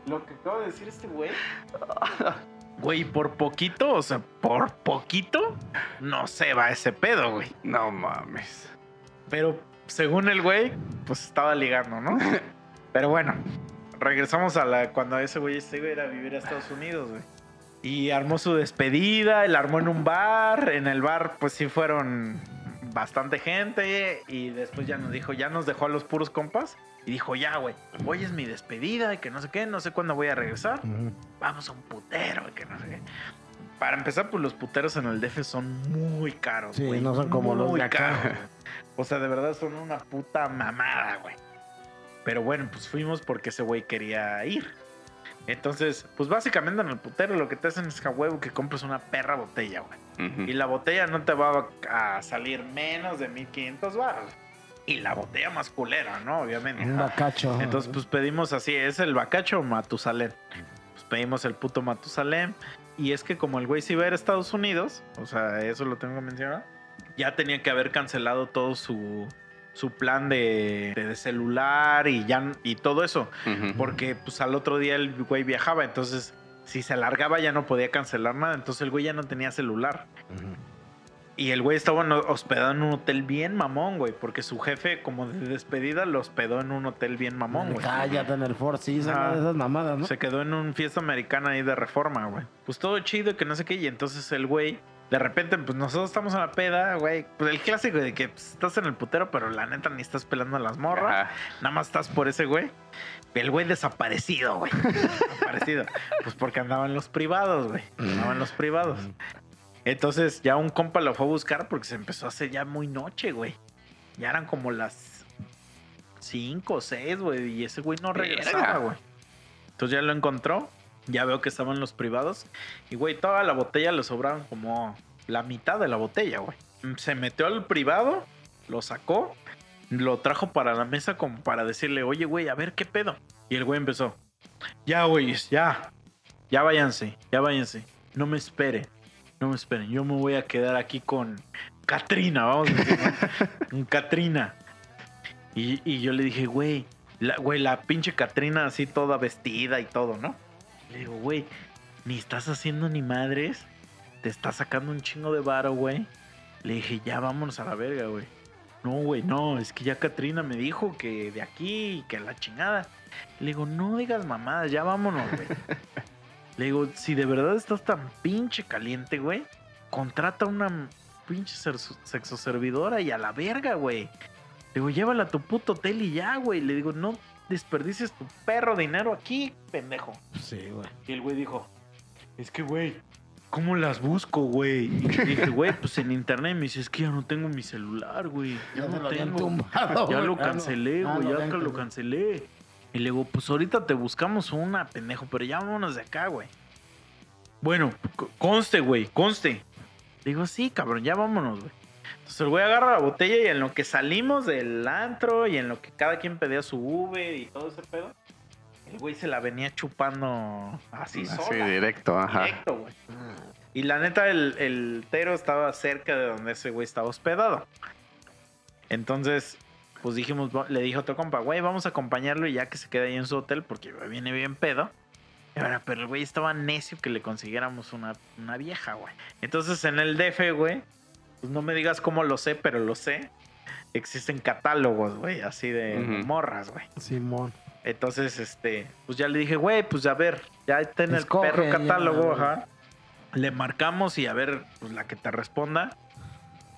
Lo que acaba de decir este güey. Güey, por poquito, o sea, por poquito, no se va ese pedo, güey. No mames. Pero según el güey, pues estaba ligando, ¿no? Pero bueno, regresamos a la cuando ese güey se iba a ir a vivir a Estados Unidos, güey. Y armó su despedida, él armó en un bar. En el bar, pues sí fueron bastante gente. Y después ya nos dijo, ya nos dejó a los puros compas. Y dijo, ya, güey, hoy es mi despedida y que no sé qué, no sé cuándo voy a regresar. Vamos a un putero y que no sé qué. Para empezar, pues los puteros en el DF son muy caros, Sí, güey. no son como los Muy de acá. caros, güey. O sea, de verdad son una puta mamada, güey. Pero bueno, pues fuimos porque ese güey quería ir. Entonces, pues básicamente en el putero lo que te hacen es que a huevo que compres una perra botella, güey. Y la botella no te va a salir menos de 1500 baros. Y la botella más culera, ¿no? Obviamente. Un bacacho. Entonces, pues pedimos así, es el bacacho o Matusalén. Pues pedimos el puto Matusalén. Y es que como el güey se iba a ir a Estados Unidos, o sea, eso lo tengo que mencionar, ya tenía que haber cancelado todo su, su plan de, de celular y ya y todo eso. Porque pues al otro día el güey viajaba, entonces si se alargaba ya no podía cancelar nada, entonces el güey ya no tenía celular. Ujú. Y el güey estaba hospedado en un hotel bien mamón, güey, porque su jefe como de despedida lo hospedó en un hotel bien mamón, güey. Cállate en el Four Seasons, esas mamadas, ¿no? Se quedó en un fiesta americana ahí de reforma, güey. Pues todo chido y que no sé qué. Y entonces el güey, de repente, pues nosotros estamos en la peda, güey. Pues el clásico de que pues, estás en el putero, pero la neta ni estás pelando a las morras. Ajá. Nada más estás por ese güey. El güey desaparecido, güey. desaparecido. Pues porque andaba en los privados, güey. Andaba en los privados. Entonces ya un compa lo fue a buscar porque se empezó a hacer ya muy noche, güey. Ya eran como las 5 o 6, güey. Y ese güey no regresaba, Verga. güey. Entonces ya lo encontró. Ya veo que estaban los privados. Y, güey, toda la botella le sobraron como la mitad de la botella, güey. Se metió al privado, lo sacó, lo trajo para la mesa como para decirle, oye, güey, a ver qué pedo. Y el güey empezó, ya, güey, ya. Ya váyanse, ya váyanse. No me esperen, no me esperen. Yo me voy a quedar aquí con Katrina, vamos a. Con Katrina. Y, y yo le dije, güey, la, güey, la pinche Katrina así toda vestida y todo, ¿no? Le digo, güey, ni estás haciendo ni madres. Te está sacando un chingo de varo, güey. Le dije, ya vámonos a la verga, güey. No, güey, no, es que ya Katrina me dijo que de aquí, que la chingada. Le digo, no digas mamadas, ya vámonos, güey. Le digo, si de verdad estás tan pinche caliente, güey, contrata una pinche ser- sexoservidora y a la verga, güey. Le digo, llévala a tu puto hotel y ya, güey. Le digo, no desperdicies tu perro dinero aquí, pendejo. Sí, güey. Y el güey dijo, es que, güey, ¿cómo las busco, güey? Y dije, güey, pues en internet. Me dice, es que ya no tengo mi celular, güey. Ya, no lo tengo. tumbado, Ya lo no. cancelé, güey. lo ya lo cancelé. Y le digo, pues ahorita te buscamos una, pendejo, pero ya vámonos de acá, güey. Bueno, conste, güey, conste. Le digo, sí, cabrón, ya vámonos, güey. Entonces el güey agarra la botella y en lo que salimos del antro y en lo que cada quien pedía su Uber y todo ese pedo, el güey se la venía chupando así, Así sola. directo, ajá. Directo, güey. Y la neta, el, el tero estaba cerca de donde ese güey estaba hospedado. Entonces, pues dijimos, le dije a otro compa, güey, vamos a acompañarlo y ya que se quede ahí en su hotel porque viene bien pedo. Y ahora, pero el güey estaba necio que le consiguiéramos una, una vieja, güey. Entonces en el DF, güey, pues no me digas cómo lo sé, pero lo sé. Existen catálogos, güey, así de Ujú. morras, güey. Simón. Entonces, este, pues ya le dije, güey, pues a ver, ya está en el Escoge, perro ya, catálogo, ajá. Le marcamos y a ver, pues la que te responda,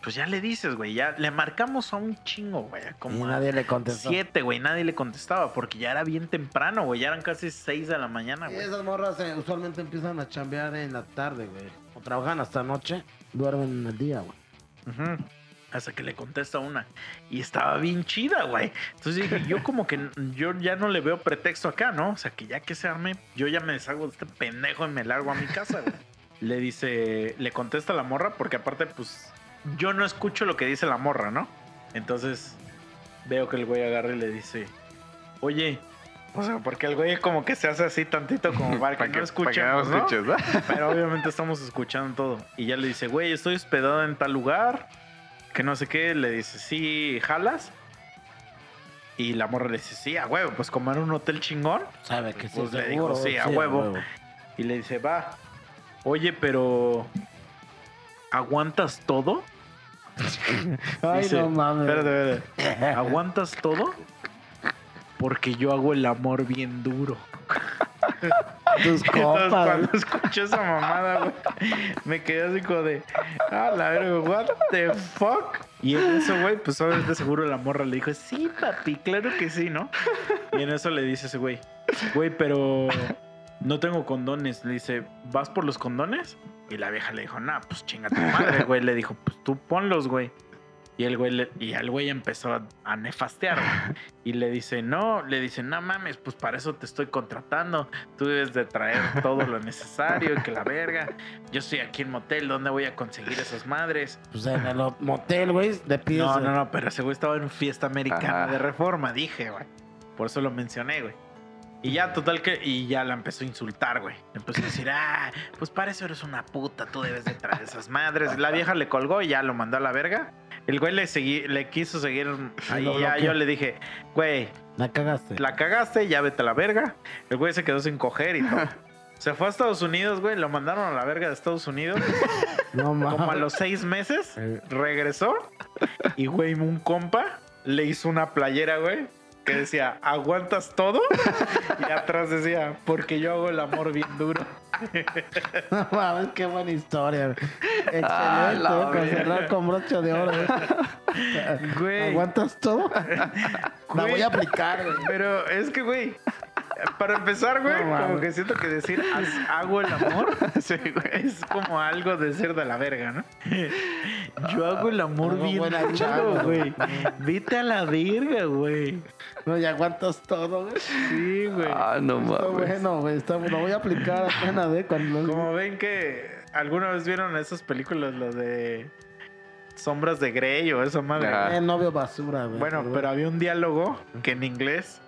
pues ya le dices, güey, ya le marcamos a un chingo, güey, como a nadie le contestó. siete, güey, nadie le contestaba porque ya era bien temprano, güey, ya eran casi seis de la mañana, Y güey. esas morras eh, usualmente empiezan a chambear en la tarde, güey. O trabajan hasta noche, duermen en el día, güey. Ujú. Hasta que le contesta una. Y estaba bien chida, güey. Entonces dije, yo como que yo ya no le veo pretexto acá, ¿no? O sea, que ya que se arme, yo ya me deshago de este pendejo y me largo a mi casa, güey. Le dice, le contesta la morra, porque aparte, pues, yo no escucho lo que dice la morra, ¿no? Entonces, veo que el güey agarra y le dice, oye, o sea, porque el güey como que se hace así tantito como para que, no para que no escuchemos, ¿no? escuches, ¿no? Pero obviamente estamos escuchando todo. Y ya le dice, güey, estoy hospedado en tal lugar. Que no sé qué. Le dice, sí, jalas. Y la morra le dice, sí, a huevo. Pues como era un hotel chingón. Sabe que sí, Pues le seguro, dijo, sí, a huevo. Y le dice, va. Oye, pero. ¿Aguantas todo? Ay, Dice, no mames. Espérate, espérate. ¿Aguantas todo? Porque yo hago el amor bien duro. Tus Entonces, copas. cuando escuché esa mamada, güey, me quedé así como de, ah, la verga, what the fuck. Y en eso, güey, pues obviamente seguro la morra le dijo, sí, papi, claro que sí, ¿no? Y en eso le dice ese güey, güey, pero no tengo condones. Le dice, ¿vas por los condones? Y la vieja le dijo, nah, pues chinga tu madre, güey. Le dijo, pues tú ponlos, güey. Y el güey, le- y el güey empezó a, a nefastear. güey. Y le dice, no, le dice, no mames, pues para eso te estoy contratando. Tú debes de traer todo lo necesario y que la verga. Yo estoy aquí en motel, ¿dónde voy a conseguir esas madres? Pues en el motel, güey, le pides. No, no, no, pero ese güey estaba en fiesta americana Ajá. de reforma, dije, güey. Por eso lo mencioné, güey. Y ya, total que, y ya la empezó a insultar, güey. Empezó a decir, ah, pues para eso eres una puta, tú debes de traer esas madres. La vieja le colgó y ya lo mandó a la verga. El güey le, seguí, le quiso seguir ahí. lo Ya bloqueó. yo le dije, güey, La cagaste. la cagaste, ya vete a la verga. El güey se quedó sin coger y todo. Se fue a Estados Unidos, güey. Lo mandaron a la verga de Estados Unidos. No mames. Como a los seis meses, Eh. regresó. Y, güey, un compa le hizo una playera, güey. Que decía, ¿aguantas todo? Y atrás decía, porque yo hago el amor bien duro. No mames, qué buena historia. güey. Excelente, Ah, la eh, con cerrar con broche de oro. eh. Güey. ¿Aguantas todo? La Güey. voy a aplicar, güey. Pero es que, güey, para empezar, güey, No como que siento que decir "Haz- hago el amor Sí, güey. es como algo de ser de la verga, ¿no? Yo hago el amor Hago bien buena güey. güey. Vete a la verga, güey. No, y aguantas todo, güey. Sí, güey. Ah, no Está mames. bueno, güey. Está, lo voy a aplicar apenas, ¿eh? Cuando lo- Como ven que alguna vez vieron esas películas, lo de Sombras de Grey o esa madre. Ajá. Eh, novio basura, güey. Bueno, pero había un diálogo que en inglés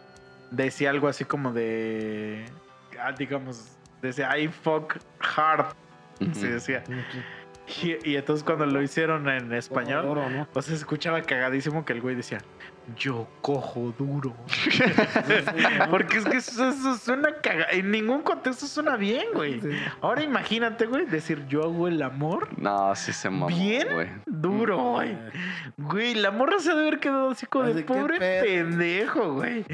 decía algo así como de. ah, digamos, decía I fuck hard. Así Ujú. decía. Y, y entonces cuando lo hicieron en español, Oro, ¿no? pues se escuchaba cagadísimo que el güey decía, yo cojo duro. Porque es que eso, eso suena caga. En ningún contexto suena bien, güey. Sí. Ahora imagínate, güey, decir yo hago el amor No, sí se mamó, Bien. güey. duro, güey. Güey, la morra se debe haber quedado así como de Así, ¿qué pobre pendejo, güey.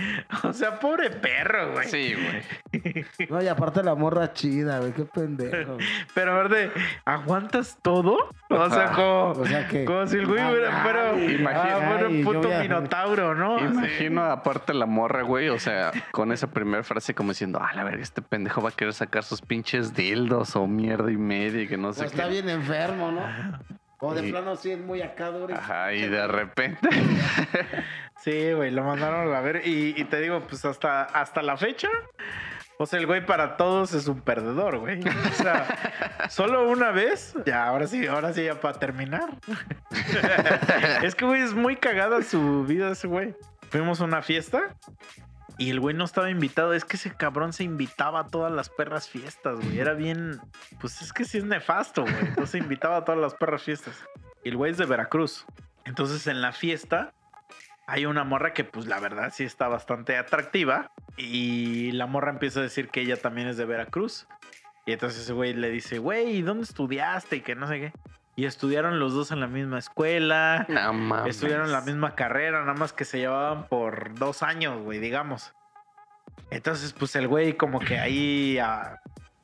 O sea, pobre perro, güey. Sí, güey. No, y aparte la morra chida, güey. Qué pendejo. güey. Pero a ver, de, ¿aguantas todo? O sea, como, O sea que. como si el güey fuera, fuera, Imagina- ah, fuera un puto a- minotauro, ¿no? Imagino aparte la morra, güey, o sea, con esa primera frase como diciendo, ah, la verga, este pendejo va a querer sacar sus pinches dildos o mierda y media y que no O sé está qué. bien enfermo, ¿no? O de Y- plano sí es muy acá, duro. Ajá, y de repente. Sí, güey, lo mandaron a ver. Y, y te digo, pues hasta, hasta la fecha, o sea, el güey para todos es un perdedor, güey. O sea, solo una vez, ya, ahora sí, ahora sí, ya para terminar. es que, güey, es muy cagada su vida ese güey. Fuimos a una fiesta y el güey no estaba invitado. Es que ese cabrón se invitaba a todas las perras fiestas, güey. Era bien, pues es que sí es nefasto, güey. Entonces invitaba a todas las perras fiestas. Y el güey es de Veracruz. Entonces en la fiesta hay una morra que pues la verdad sí está bastante atractiva y la morra empieza a decir que ella también es de Veracruz. Y entonces ese güey le dice, güey, ¿y dónde estudiaste? Y que no sé qué. Y estudiaron los dos en la misma escuela. No mames. Estudiaron la misma carrera, nada más que se llevaban por dos años, güey, digamos. Entonces, pues el güey como que ahí... ah,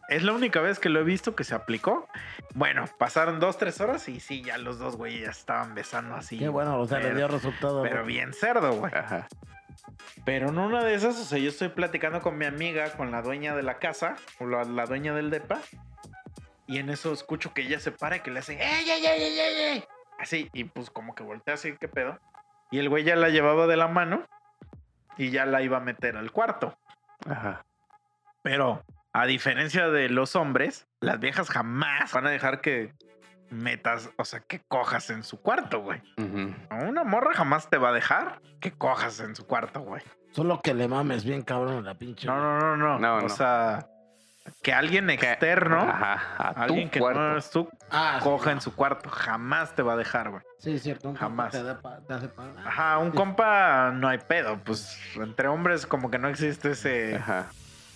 es la única vez que lo he visto que se aplicó. Bueno, pasaron dos, tres horas y sí, ya los dos, güey, ya estaban besando así. Qué bueno, o sea, le pero- dio resultado. Pero güey. bien cerdo, güey. Ajá. Pero en una de esas, o sea, yo estoy platicando con mi amiga, con la dueña de la casa, o la, la dueña del depa. Y en eso escucho que ella se para y que le hace, ¡Ey, ey, ey, ey, ey, ey! Así, y pues como que voltea así, ¿qué pedo? Y el güey ya la llevaba de la mano y ya la iba a meter al cuarto. Ajá. Pero, a diferencia de los hombres, las viejas jamás van a dejar que metas, o sea, que cojas en su cuarto, güey. Ujú. Una morra jamás te va a dejar que cojas en su cuarto, güey. Solo que le mames bien cabrón a la pinche. No, no, no, no. No, o no. sea, que alguien externo, Ajá. A tu alguien que cuarto. no eres tú, Ah, coja en su cuarto, jamás te va a dejar, güey. Sí, cierto. un Jamás. compa Te, da pa- te hace pa- Ajá, un compa no hay pedo, pues entre hombres como que no existe ese, Ajá.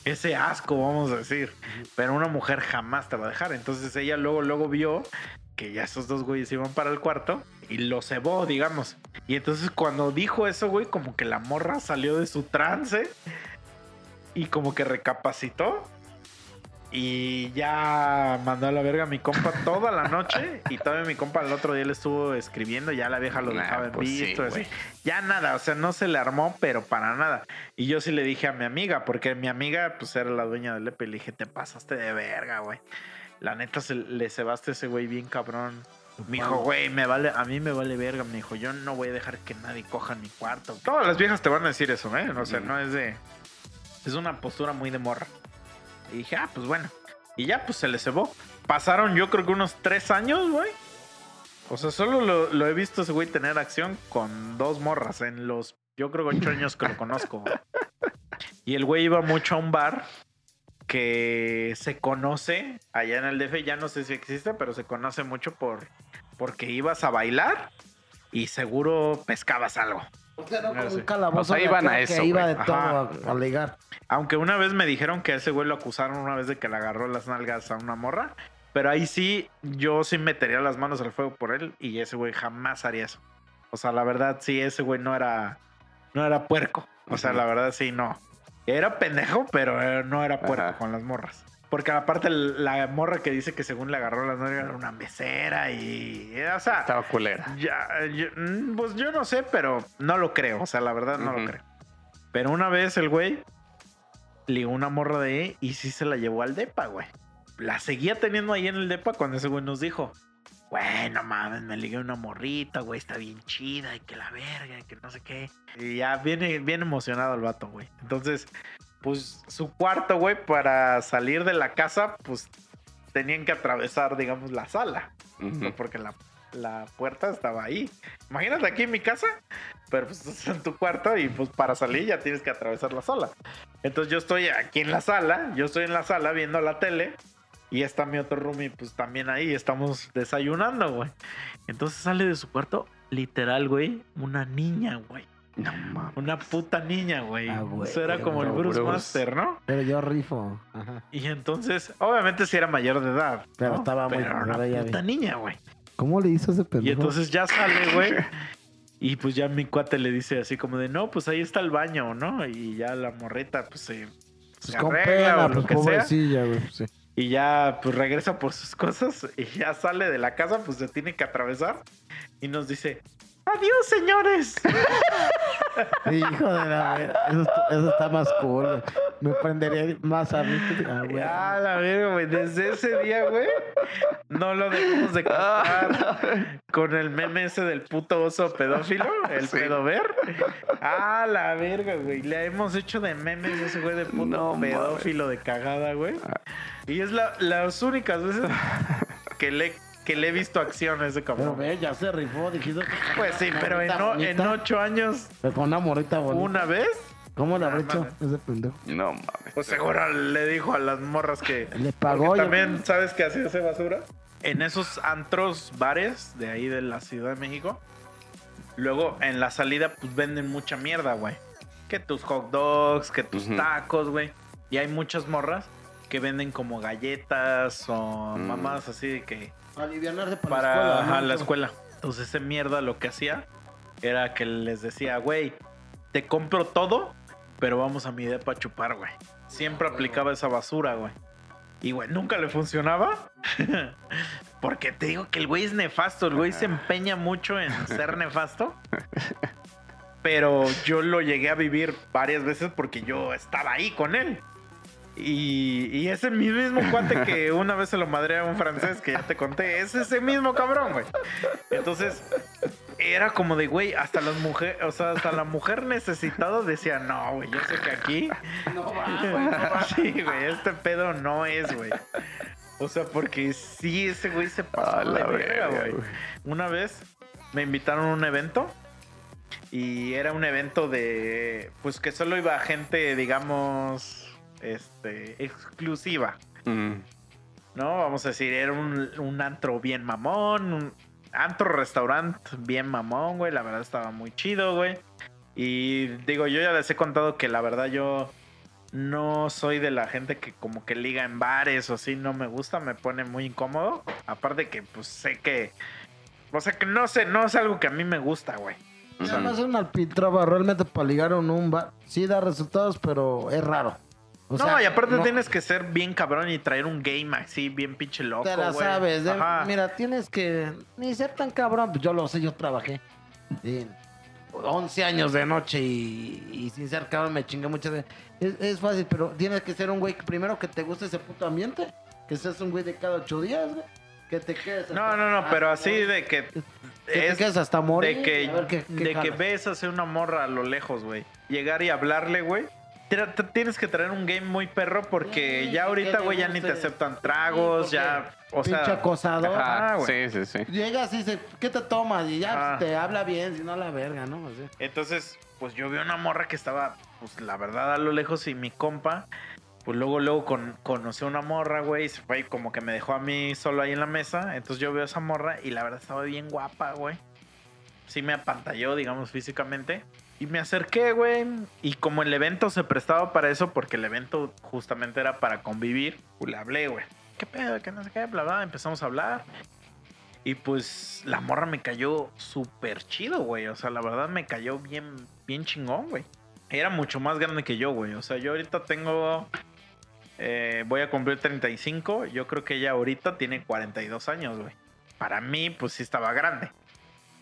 Ese asco, vamos a decir. Pero una mujer jamás te va a dejar. Entonces ella luego, luego vio que ya esos dos güeyes iban para el cuarto y lo cebó, digamos. Y entonces cuando dijo eso, güey, como que la morra salió de su trance y como que recapacitó. Y ya mandó a la verga a mi compa toda la noche. Y todavía mi compa el otro día le estuvo escribiendo. Ya la vieja lo Nah, dejaba en pues sí, visto. así. ya nada, o sea, no se le armó, pero para nada. Y yo sí le dije a mi amiga, porque mi amiga pues era la dueña del Lepe. Y le dije, te pasaste de verga, güey. La neta se, le cebaste a ese güey bien cabrón. Me dijo, güey, me vale, a mí me vale verga. Me dijo, yo no voy a dejar que nadie coja mi cuarto. Todas las viejas te van a decir eso, ¿eh? O sea, Mm. no es de. Es una postura muy de morra. Y dije, ah, pues bueno. Y ya, pues se le cebó. Pasaron, yo creo que unos tres años, güey. O sea, solo lo, he visto ese güey tener acción con dos morras en los, yo creo ocho años que lo conozco. Y el güey iba mucho a un bar que se conoce allá en el DF, ya no sé si existe, pero se conoce mucho por porque ibas a bailar y seguro pescabas algo. O sea, no como Sí. un calabozo O sea, iban a aquel eso, Que iba de todo Ajá. a, a ligar. Aunque una vez me dijeron que a ese güey lo acusaron una vez de que le agarró las nalgas a una morra. Pero ahí sí, yo sí metería las manos al fuego por él y ese güey jamás haría eso. O sea, la verdad, sí, ese güey no era, no era puerco. O sea, la verdad, sí, no. Era pendejo, pero eh, no era puerco Ajá. con las morras. Porque aparte la morra que dice que según le agarró las nalgas era una mesera y... eh, O sea, Estaba culera. ya, yo, mm, pues yo no sé, pero no lo creo. O sea, la verdad no lo creo. Pero una vez el güey ligó una morra de ahí y sí se la llevó al depa, güey. La seguía teniendo ahí en el depa cuando ese güey nos dijo, güey, no mames, me ligué una morrita, güey, está bien chida y que la verga y que no sé qué. Y ya viene bien emocionado el vato, güey. Entonces, pues su cuarto, güey, para salir de la casa, pues tenían que atravesar, digamos, la sala. Porque la, la puerta estaba ahí. Imagínate aquí en mi casa, pero pues estás en tu cuarto y pues para salir ya tienes que atravesar la sala. Entonces yo estoy aquí en la sala, yo estoy en la sala viendo la tele y está mi otro roomie pues también ahí, estamos desayunando, güey. Entonces sale de su cuarto, literal, güey, una niña, güey. No mames. Una puta niña, güey. Ah, güey, Eso era como el Bruce Bruce. Master, ¿no? Pero yo rifo. Ajá. Y entonces, obviamente sí era mayor de edad. Pero ¿no? estaba muy- Pero una puta niña, güey. ¿Cómo le hizo ese pendejo? Y entonces ya sale, güey. Y pues ya mi cuate le dice así como de, no, pues ahí está el baño, ¿no? Y ya la morrita, pues se, Pues se con arregla pena, o lo pues que sea. pobrecilla, güey. pues, sí. Y ya pues regresa por sus cosas y ya sale de la casa, pues se tiene que atravesar. Y nos dice, adiós, señores. Hijo de la verga. Eso, está- eso está más cool. Me prendería más a mí. Ah, güey. Ya, la verga, güey. Desde ese día, güey, no lo dejamos de contar con el meme ese del puto oso pedófilo, el Sí. pedover. Ah, la verga, güey. Le hemos hecho de memes ese güey de puto No pedófilo de cagada, güey. Y es la, las únicas veces que le, que le he visto acción a ese Pero cabrón. ve, ya se rifó. Dijiste Pues sí, pero en, o- ocho años, Pero Con una morrita bonita. una vez, ¿Cómo le habrá hecho ese pendejo? No mames. pues seguro le dijo a las morras que... Le pagó. Ya- también, ¿sabes qué hacía ese basura? En esos antros, bares de ahí de la Ciudad de México, Luego en la salida pues venden mucha mierda, güey. Que tus hot dogs, que tus tacos, güey. Y hay muchas morras que venden como galletas o Mm. mamadas así de que Alivianarse para, para la escuela. la escuela. Entonces ese mierda lo que hacía era que les decía, güey, te compro todo, pero vamos a mi depa a chupar, güey. Siempre aplicaba esa basura, güey. Y, güey, nunca le funcionaba. Porque te digo que el güey es nefasto. El güey se empeña mucho en ser nefasto. Pero yo lo llegué a vivir varias veces porque yo estaba ahí con él. Y, y ese mismo cuate que una vez se lo madrea a un francés que ya te conté, es ese mismo cabrón, güey. Entonces, era como de, güey, hasta las mujeres, o sea, hasta la mujer necesitada decía, no, güey, yo sé que aquí. No va, güey, no va. sí, güey, este pedo no es, güey. O sea, porque sí, ese güey se pasó A de la verga, güey. Una vez me invitaron a un evento y era un evento de, pues que solo iba gente, digamos, este, exclusiva. Mm. ¿no? Vamos a decir, era un, un antro bien mamón, un antro restaurante bien mamón, güey. La verdad estaba muy chido, güey. Y digo, yo ya les he contado que la verdad yo no soy de la gente que como que liga en bares o así, no me gusta, me pone muy incómodo. Aparte que pues sé que... O sea que no sé, no es algo que a mí me gusta, güey. O sea, no es una alpitraba realmente para ligar en un bar. Sí da resultados, pero es raro. O no, sea, y aparte no- tienes que ser bien cabrón y traer un game así, bien pinche loco, Te la sabes. de- mira, tienes que ni ser tan cabrón. Yo lo sé, yo trabajé. en 11 años de noche y, y sin ser cabrón me chingué muchas veces. Es, es fácil, pero tienes que ser un güey que primero que te guste ese puto ambiente. Que seas un güey de cada ocho días, güey. Que te quedes. No, no, no, pero hasta así morir. de que Que te es quedes hasta morir. de que, qué- qué de que ves hacia una morra a lo lejos, güey. Llegar y hablarle, güey. Tienes que traer un game muy perro porque Sí, ya ahorita, güey, ya ni te aceptan tragos, Sí, ya, o Pinche sea, acosador. Ajá, Ah, sí, sí, sí. Llegas y dice, ¿qué te tomas? Y ya Ah. te habla bien, si no la verga, ¿no? Así. Entonces, pues yo vi una morra que estaba, pues la verdad, a lo lejos y mi compa, pues luego, luego con, conoció una morra, güey, y se fue y como que me dejó a mí solo ahí en la mesa. Entonces yo veo a esa morra y la verdad estaba bien guapa, güey. Sí me apantalló, digamos, físicamente. Y me acerqué, güey. Y como el evento se prestaba para eso, porque el evento justamente era para convivir, pues le hablé, güey. ¿Qué pedo? ¿Qué no sé qué? Bla, bla. Empezamos a hablar. Y pues la morra me cayó súper chido, güey. O sea, la verdad me cayó bien, bien chingón, güey. Era mucho más grande que yo, güey. O sea, yo ahorita tengo... eh, voy a cumplir 35. Yo creo que ella ahorita tiene 42 años, güey. Para mí, pues sí estaba grande.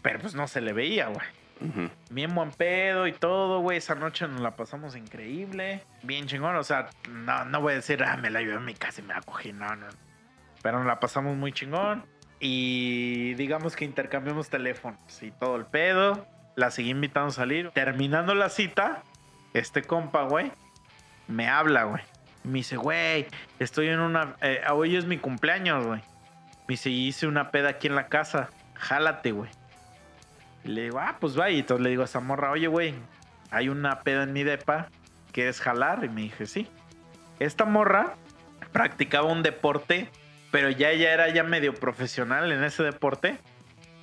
Pero pues no se le veía, güey. Bien buen pedo y todo, güey. Esa noche nos la pasamos increíble. Bien chingón. O sea, no, no voy a decir, ah, me la llevé a mi casa y me la cogí. No, no. Pero nos la pasamos muy chingón. Y digamos que intercambiamos teléfonos y todo el pedo. La seguí invitando a salir. Terminando la cita, este compa, güey, me habla, güey. Me dice, güey, estoy en una... eh, hoy es mi cumpleaños, güey. Me dice, hice una peda aquí en la casa. Jálate, güey. Y le digo, ah, pues va. Y entonces le digo a esa morra, oye, güey, hay una peda en mi depa. ¿Quieres jalar? Y me dije, sí. Esta morra practicaba un deporte, pero ya ella era ya medio profesional en ese deporte.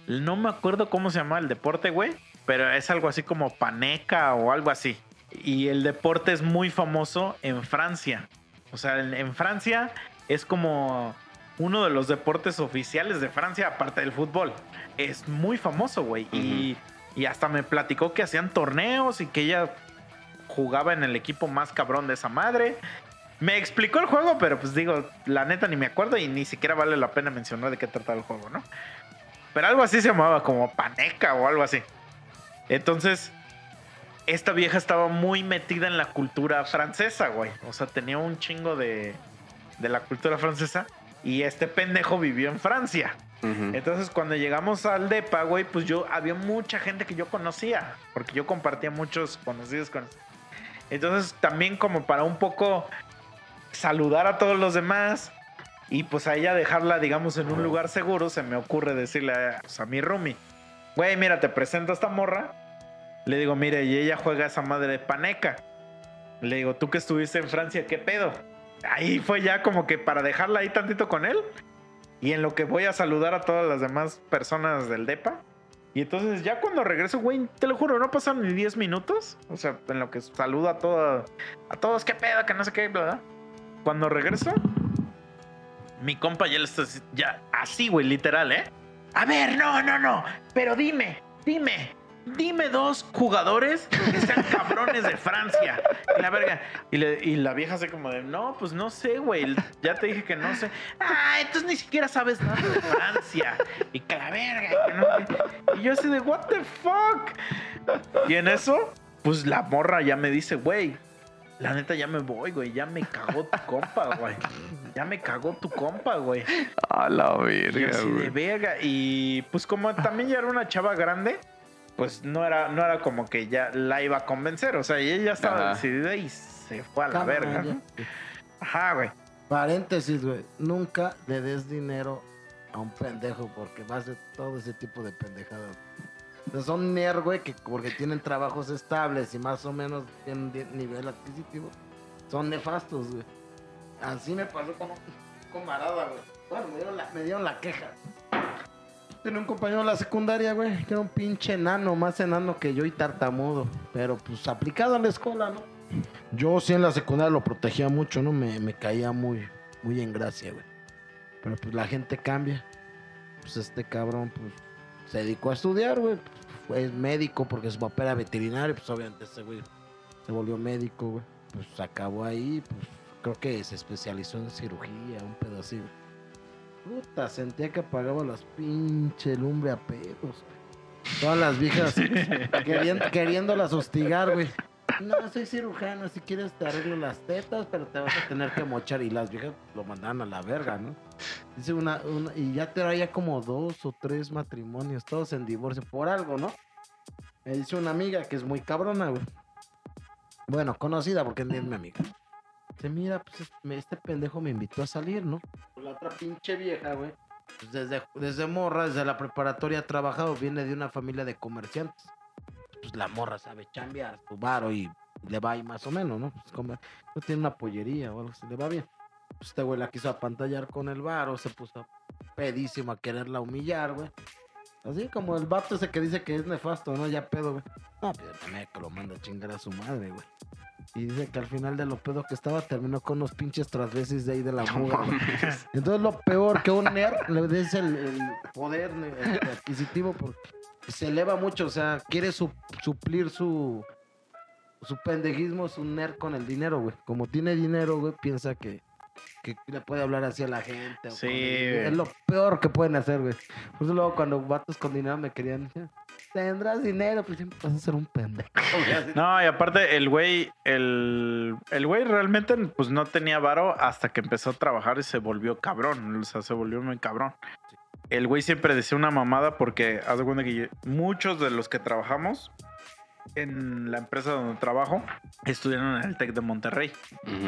No me acuerdo cómo se llama el deporte, güey. Pero es algo así como paneca o algo así. Y el deporte es muy famoso en Francia. O sea, en, en Francia es como uno de los deportes oficiales de Francia, aparte del fútbol. Es muy famoso, güey. y, y hasta me platicó que hacían torneos y que ella jugaba en el equipo más cabrón de esa madre. Me explicó el juego, pero pues digo, la neta ni me acuerdo y ni siquiera vale la pena mencionar de qué trata el juego, ¿no? Pero algo así se llamaba, como paneca o algo así. Entonces, esta vieja estaba muy metida en la cultura francesa, güey. O sea, tenía un chingo de, de la cultura francesa. Y este pendejo vivió en Francia. Entonces, cuando llegamos al DEPA, güey, pues yo había mucha gente que yo conocía. Porque yo compartía muchos conocidos con. Entonces, también como para un poco saludar a todos los demás. Y pues a ella dejarla, digamos, en un lugar seguro, se me ocurre decirle a, pues, a mi roomie, güey, mira, te presento a esta morra. Le digo, mire, y ella juega esa madre de paneca. Le digo, tú que estuviste en Francia, ¿qué pedo? Ahí fue ya como que para dejarla ahí tantito con él. Y en lo que voy a saludar a todas las demás personas del DEPA, Y entonces ya cuando regreso, güey, te lo juro, no pasan ni 10 minutos. O sea, en lo que saluda a, todo, a todos, qué pedo, que no sé qué, ¿verdad? Cuando regreso, mi compa ya le está ya así, güey, literal, ¿eh? A ver, no, no, no, pero dime, dime, dime dos jugadores que sean cabrones de Francia. Y la verga. Y, le- y la vieja así como de, no, pues no sé, güey. Ya te dije que no sé. Ah, entonces ni siquiera sabes nada de Francia. Y que la verga. y que no sé. Y yo así de, what the fuck. Y en eso, pues la morra ya me dice, güey. La neta ya me voy, güey. Ya me cagó tu compa, güey. Ya me cagó tu compa, güey. A la Y verga, así de güey. verga. Y pues como también ya era una chava grande, pues no era, no era como que ya la iba a convencer. O sea, ella estaba Ajá. decidida y se fue a la Cámara, verga. ya. ¿no? Ajá, güey. Paréntesis, güey. Nunca le des dinero a un pendejo porque va a hacer todo ese tipo de pendejadas. O sea, son nerd, güey, que porque tienen trabajos estables y más o menos tienen nivel adquisitivo, son nefastos, güey. Así me pasó con un camarada, güey. Bueno, me dieron la, me dieron la queja. Tenía un compañero en la secundaria, güey, que era un pinche enano, más enano que yo y tartamudo. Pero pues aplicado a la escuela, ¿no? Yo sí en la secundaria lo protegía mucho, ¿no? Me, me caía muy, muy en gracia, güey. Pero pues la gente cambia. Pues este cabrón, pues, se dedicó a estudiar, güey. Fue médico porque su papá era veterinario, pues obviamente ese güey se volvió médico, güey. Pues acabó ahí, pues creo que se especializó en cirugía, un güey. Puta, sentía que apagaba las pinche lumbre a pedos. Todas las viejas queriendo, queriéndolas hostigar, güey. No, soy cirujano, si quieres te arreglo las tetas, pero te vas a tener que mochar. Y las viejas lo mandaban a la verga, ¿no? Dice una, una y ya traía como dos o tres matrimonios, todos en divorcio, por algo, ¿no? Me dice una amiga que es muy cabrona, güey. Bueno, conocida porque es mi amiga. Dice, mira, pues es- me- este pendejo me invitó a salir, ¿no? La otra pinche vieja, güey. Pues desde, desde morra, desde la preparatoria ha trabajado, viene de una familia de comerciantes. Pues la morra sabe chambear su varo y le va ahí más o menos, ¿no? Pues como, no tiene una pollería o algo así, le va bien. Pues este güey la quiso apantallar con el varo, se puso pedísimo a quererla humillar, güey. Así como el vato ese que dice que es nefasto, ¿no? Ya pedo, güey. No, pues también que lo manda a chingar a su madre, güey. Y dice que al final de lo pedo que estaba terminó con unos pinches transvesis de ahí de la muga, güey. Entonces lo peor que un nerd le des el, el poder adquisitivo porque se eleva mucho, o sea, quiere su- suplir su su pendejismo, su nerd con el dinero, güey. Como tiene dinero, güey, piensa que, que le puede hablar así a la gente. o Sí, el- güey. Es lo peor que pueden hacer, güey. Por eso luego cuando vatos con dinero me querían tendrás dinero, pues siempre vas a ser un pendejo. No, y aparte el güey, el, el güey realmente pues no tenía varo hasta que empezó a trabajar y se volvió cabrón. O sea, se volvió muy cabrón. El güey siempre decía una mamada porque haz de cuenta que yo- muchos de los que trabajamos en la empresa donde trabajo estudiaron en el TEC de Monterrey.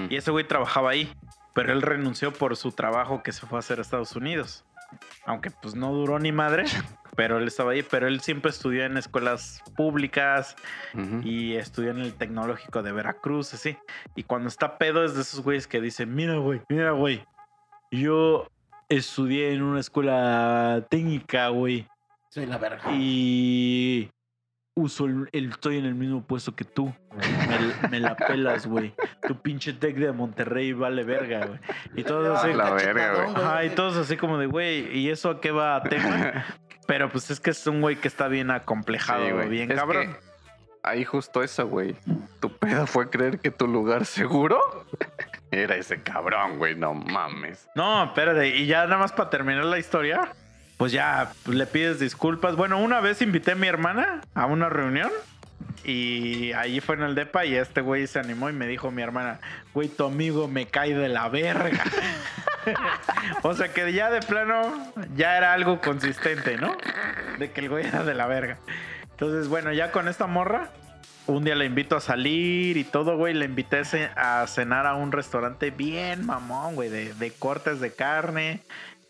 Y ese güey trabajaba ahí, pero él renunció por su trabajo que se fue a hacer a Estados Unidos. Aunque pues no duró ni madre, pero él estaba ahí, pero él siempre estudió en escuelas públicas y estudió en el tecnológico de Veracruz, así. Y cuando está pedo es de esos güeyes que dicen, mira güey, mira güey, yo estudié en una escuela técnica, güey, Soy la verga. y uso el, el- estoy en el mismo puesto que tú. Me, me la pelas, güey. Tu pinche tech de Monterrey vale verga, güey. Y todos así, La verga, güey. Ajá, y todos así como de, güey, ¿y eso a qué va a tema? Pero pues es que es un güey que está bien acomplejado, Sí, güey. bien Es cabrón. que ahí justo eso, güey. Tu pedo fue creer que tu lugar seguro era ese cabrón, güey. No mames. No, espérate, y ya nada más para terminar la historia, pues ya le pides disculpas. Bueno, una vez invité a mi hermana a una reunión y allí fue en el DEPA y este güey se animó y me dijo mi hermana, güey, tu amigo me cae de la verga. o sea que ya de plano ya era algo consistente, ¿no? De que el güey era de la verga. Entonces, bueno, ya con esta morra, un día le invito a salir y todo, güey. Le invité a ce- a cenar a un restaurante bien mamón, güey, de cortes de carne.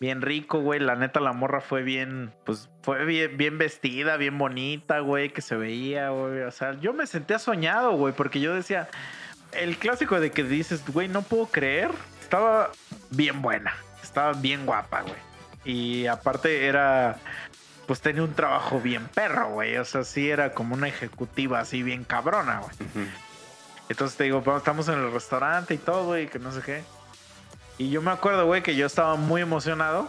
Bien rico, güey. La neta, la morra fue bien, pues fue bien, bien vestida, bien bonita, güey, que se veía, güey. O sea, yo me sentía soñado, güey, porque yo decía, el clásico de que dices, güey, no puedo creer. Estaba bien buena, estaba bien guapa, güey. Y aparte era pues tenía un trabajo bien perro, güey. O sea, sí era como una ejecutiva así bien cabrona, güey. Entonces te digo, estamos en el restaurante y todo, y que no sé qué. Y yo me acuerdo, güey, que yo estaba muy emocionado.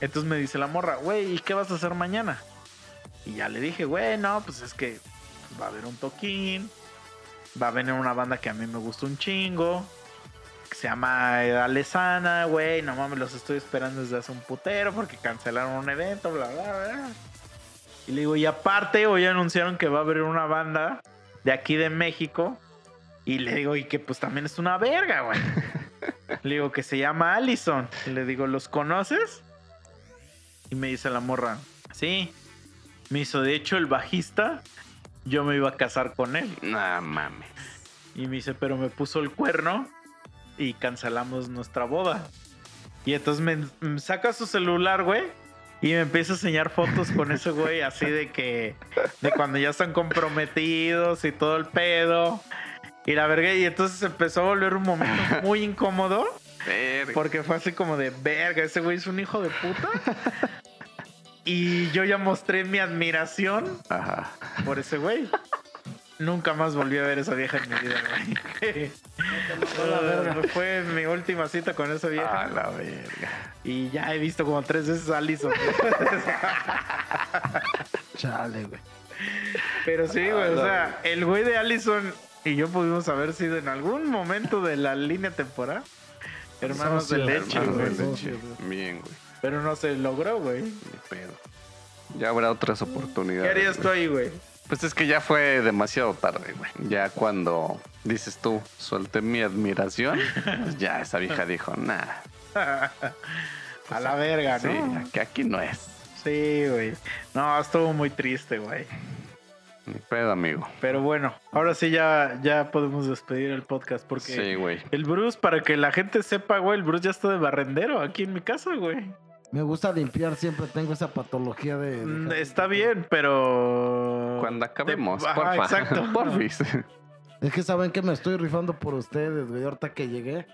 Entonces me dice la morra, güey, ¿y qué vas a hacer mañana? Y ya le dije, güey, no, pues es que va a haber un toquín. Va a venir una banda que a mí me gusta un chingo. Que se llama Alesana, güey. No mames, los estoy esperando desde hace un putero porque cancelaron un evento, bla, bla, bla. Y le digo, y aparte, hoy anunciaron que va a haber una banda de aquí de México. Y le digo, y que pues también es una verga, güey. le digo que se llama Allison. Le digo, ¿los conoces? Y me dice la morra, sí. Me hizo, de hecho, el bajista, yo me iba a casar con él. No mames. Y me dice, pero me puso el cuerno y cancelamos nuestra boda. Y entonces me, me saca su celular, güey. Y me empieza a enseñar fotos con ese güey, así de que. De cuando ya están comprometidos y todo el pedo. Y la verga, y entonces empezó a volver un momento muy incómodo. Verga. Porque fue así como de verga, ese güey es un hijo de puta. Y yo ya mostré mi admiración Ajá. por ese güey. Nunca más volví a ver esa vieja en mi vida, güey. Fue mi última cita con esa vieja. A la verga. Y ya he visto como tres veces a Allison. Chale, güey. Pero sí, güey. O sea, el güey de Allison y yo pudimos haber sido en algún momento de la línea temporal hermanos de leche, hermanos güey. de leche. Bien, güey. Pero no se logró, güey. Ni pedo. Ya habrá otras ¿Qué oportunidades. harías tú ahí, güey? Pues es que ya fue demasiado tarde, güey. Ya cuando dices tú, solté mi admiración, pues ya esa vieja dijo, nah. A la verga, Sí, ¿no? que aquí no es. Sí, güey. No, estuvo muy triste, güey. Ni pedo, amigo. Pero bueno, ahora sí ya, ya podemos despedir el podcast porque Sí, güey. el Bruce, para que la gente sepa, güey, el Bruce ya está de barrendero aquí en mi casa, güey. Me gusta limpiar, siempre tengo esa patología de. de- Mm, Está bien, pero... Cuando acabemos, Ajá, porfa. exacto. Porfis. Es que saben que me estoy rifando por ustedes, güey. Ahorita que llegué,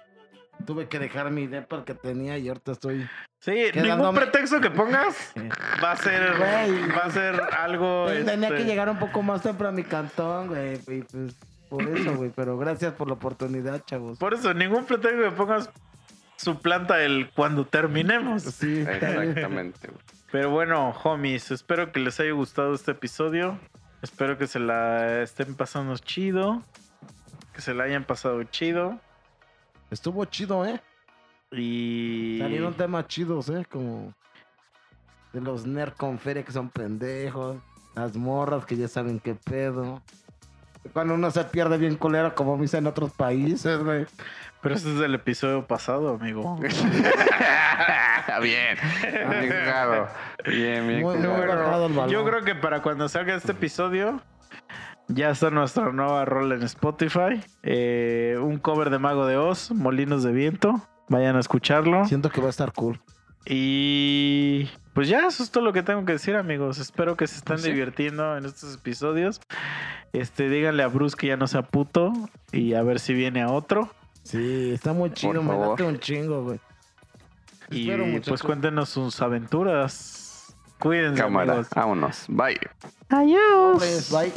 tuve que dejar mi depa que tenía y ahorita estoy. Sí, ningún pretexto que pongas va a ser, Güey. va a ser algo... Tenía este, que llegar un poco más temprano a mi cantón, güey. Y pues, por eso, güey. Pero gracias por la oportunidad, chavos. Por eso, ningún pretexto que pongas suplanta el cuando terminemos. Sí. Exactamente, güey. Pero bueno, homies, espero que les haya gustado este episodio. Espero que se la estén pasando chido. Que se la hayan pasado chido. Estuvo chido, ¿eh? Y. Salieron temas chidos, ¿eh? Como de los nerd con feria que son pendejos. Las morras que ya saben qué pedo. Cuando uno se pierde bien culero, como me dicen en otros países, güey. Pero este es del episodio pasado, amigo. bien. Bien. Bien, bien Muy, muy jugado. bajado el balón. Yo creo que para cuando salga este episodio. Ya está nuestra nueva rola en Spotify. Eh, un cover de Mago de Oz, Molinos de Viento. Vayan a escucharlo. Siento que va a estar cool. Y pues ya, eso es todo lo que tengo que decir, amigos. Espero que se estén Pues sí. divirtiendo en estos episodios. Este, díganle a Bruce que ya no sea puto y a ver si viene a otro. Sí, está muy chido, me favor. late un chingo, güey. Y Espero, pues cuéntenos sus aventuras. Cuídense, Cámara. amigos. Vámonos. Bye. Adiós. Bye.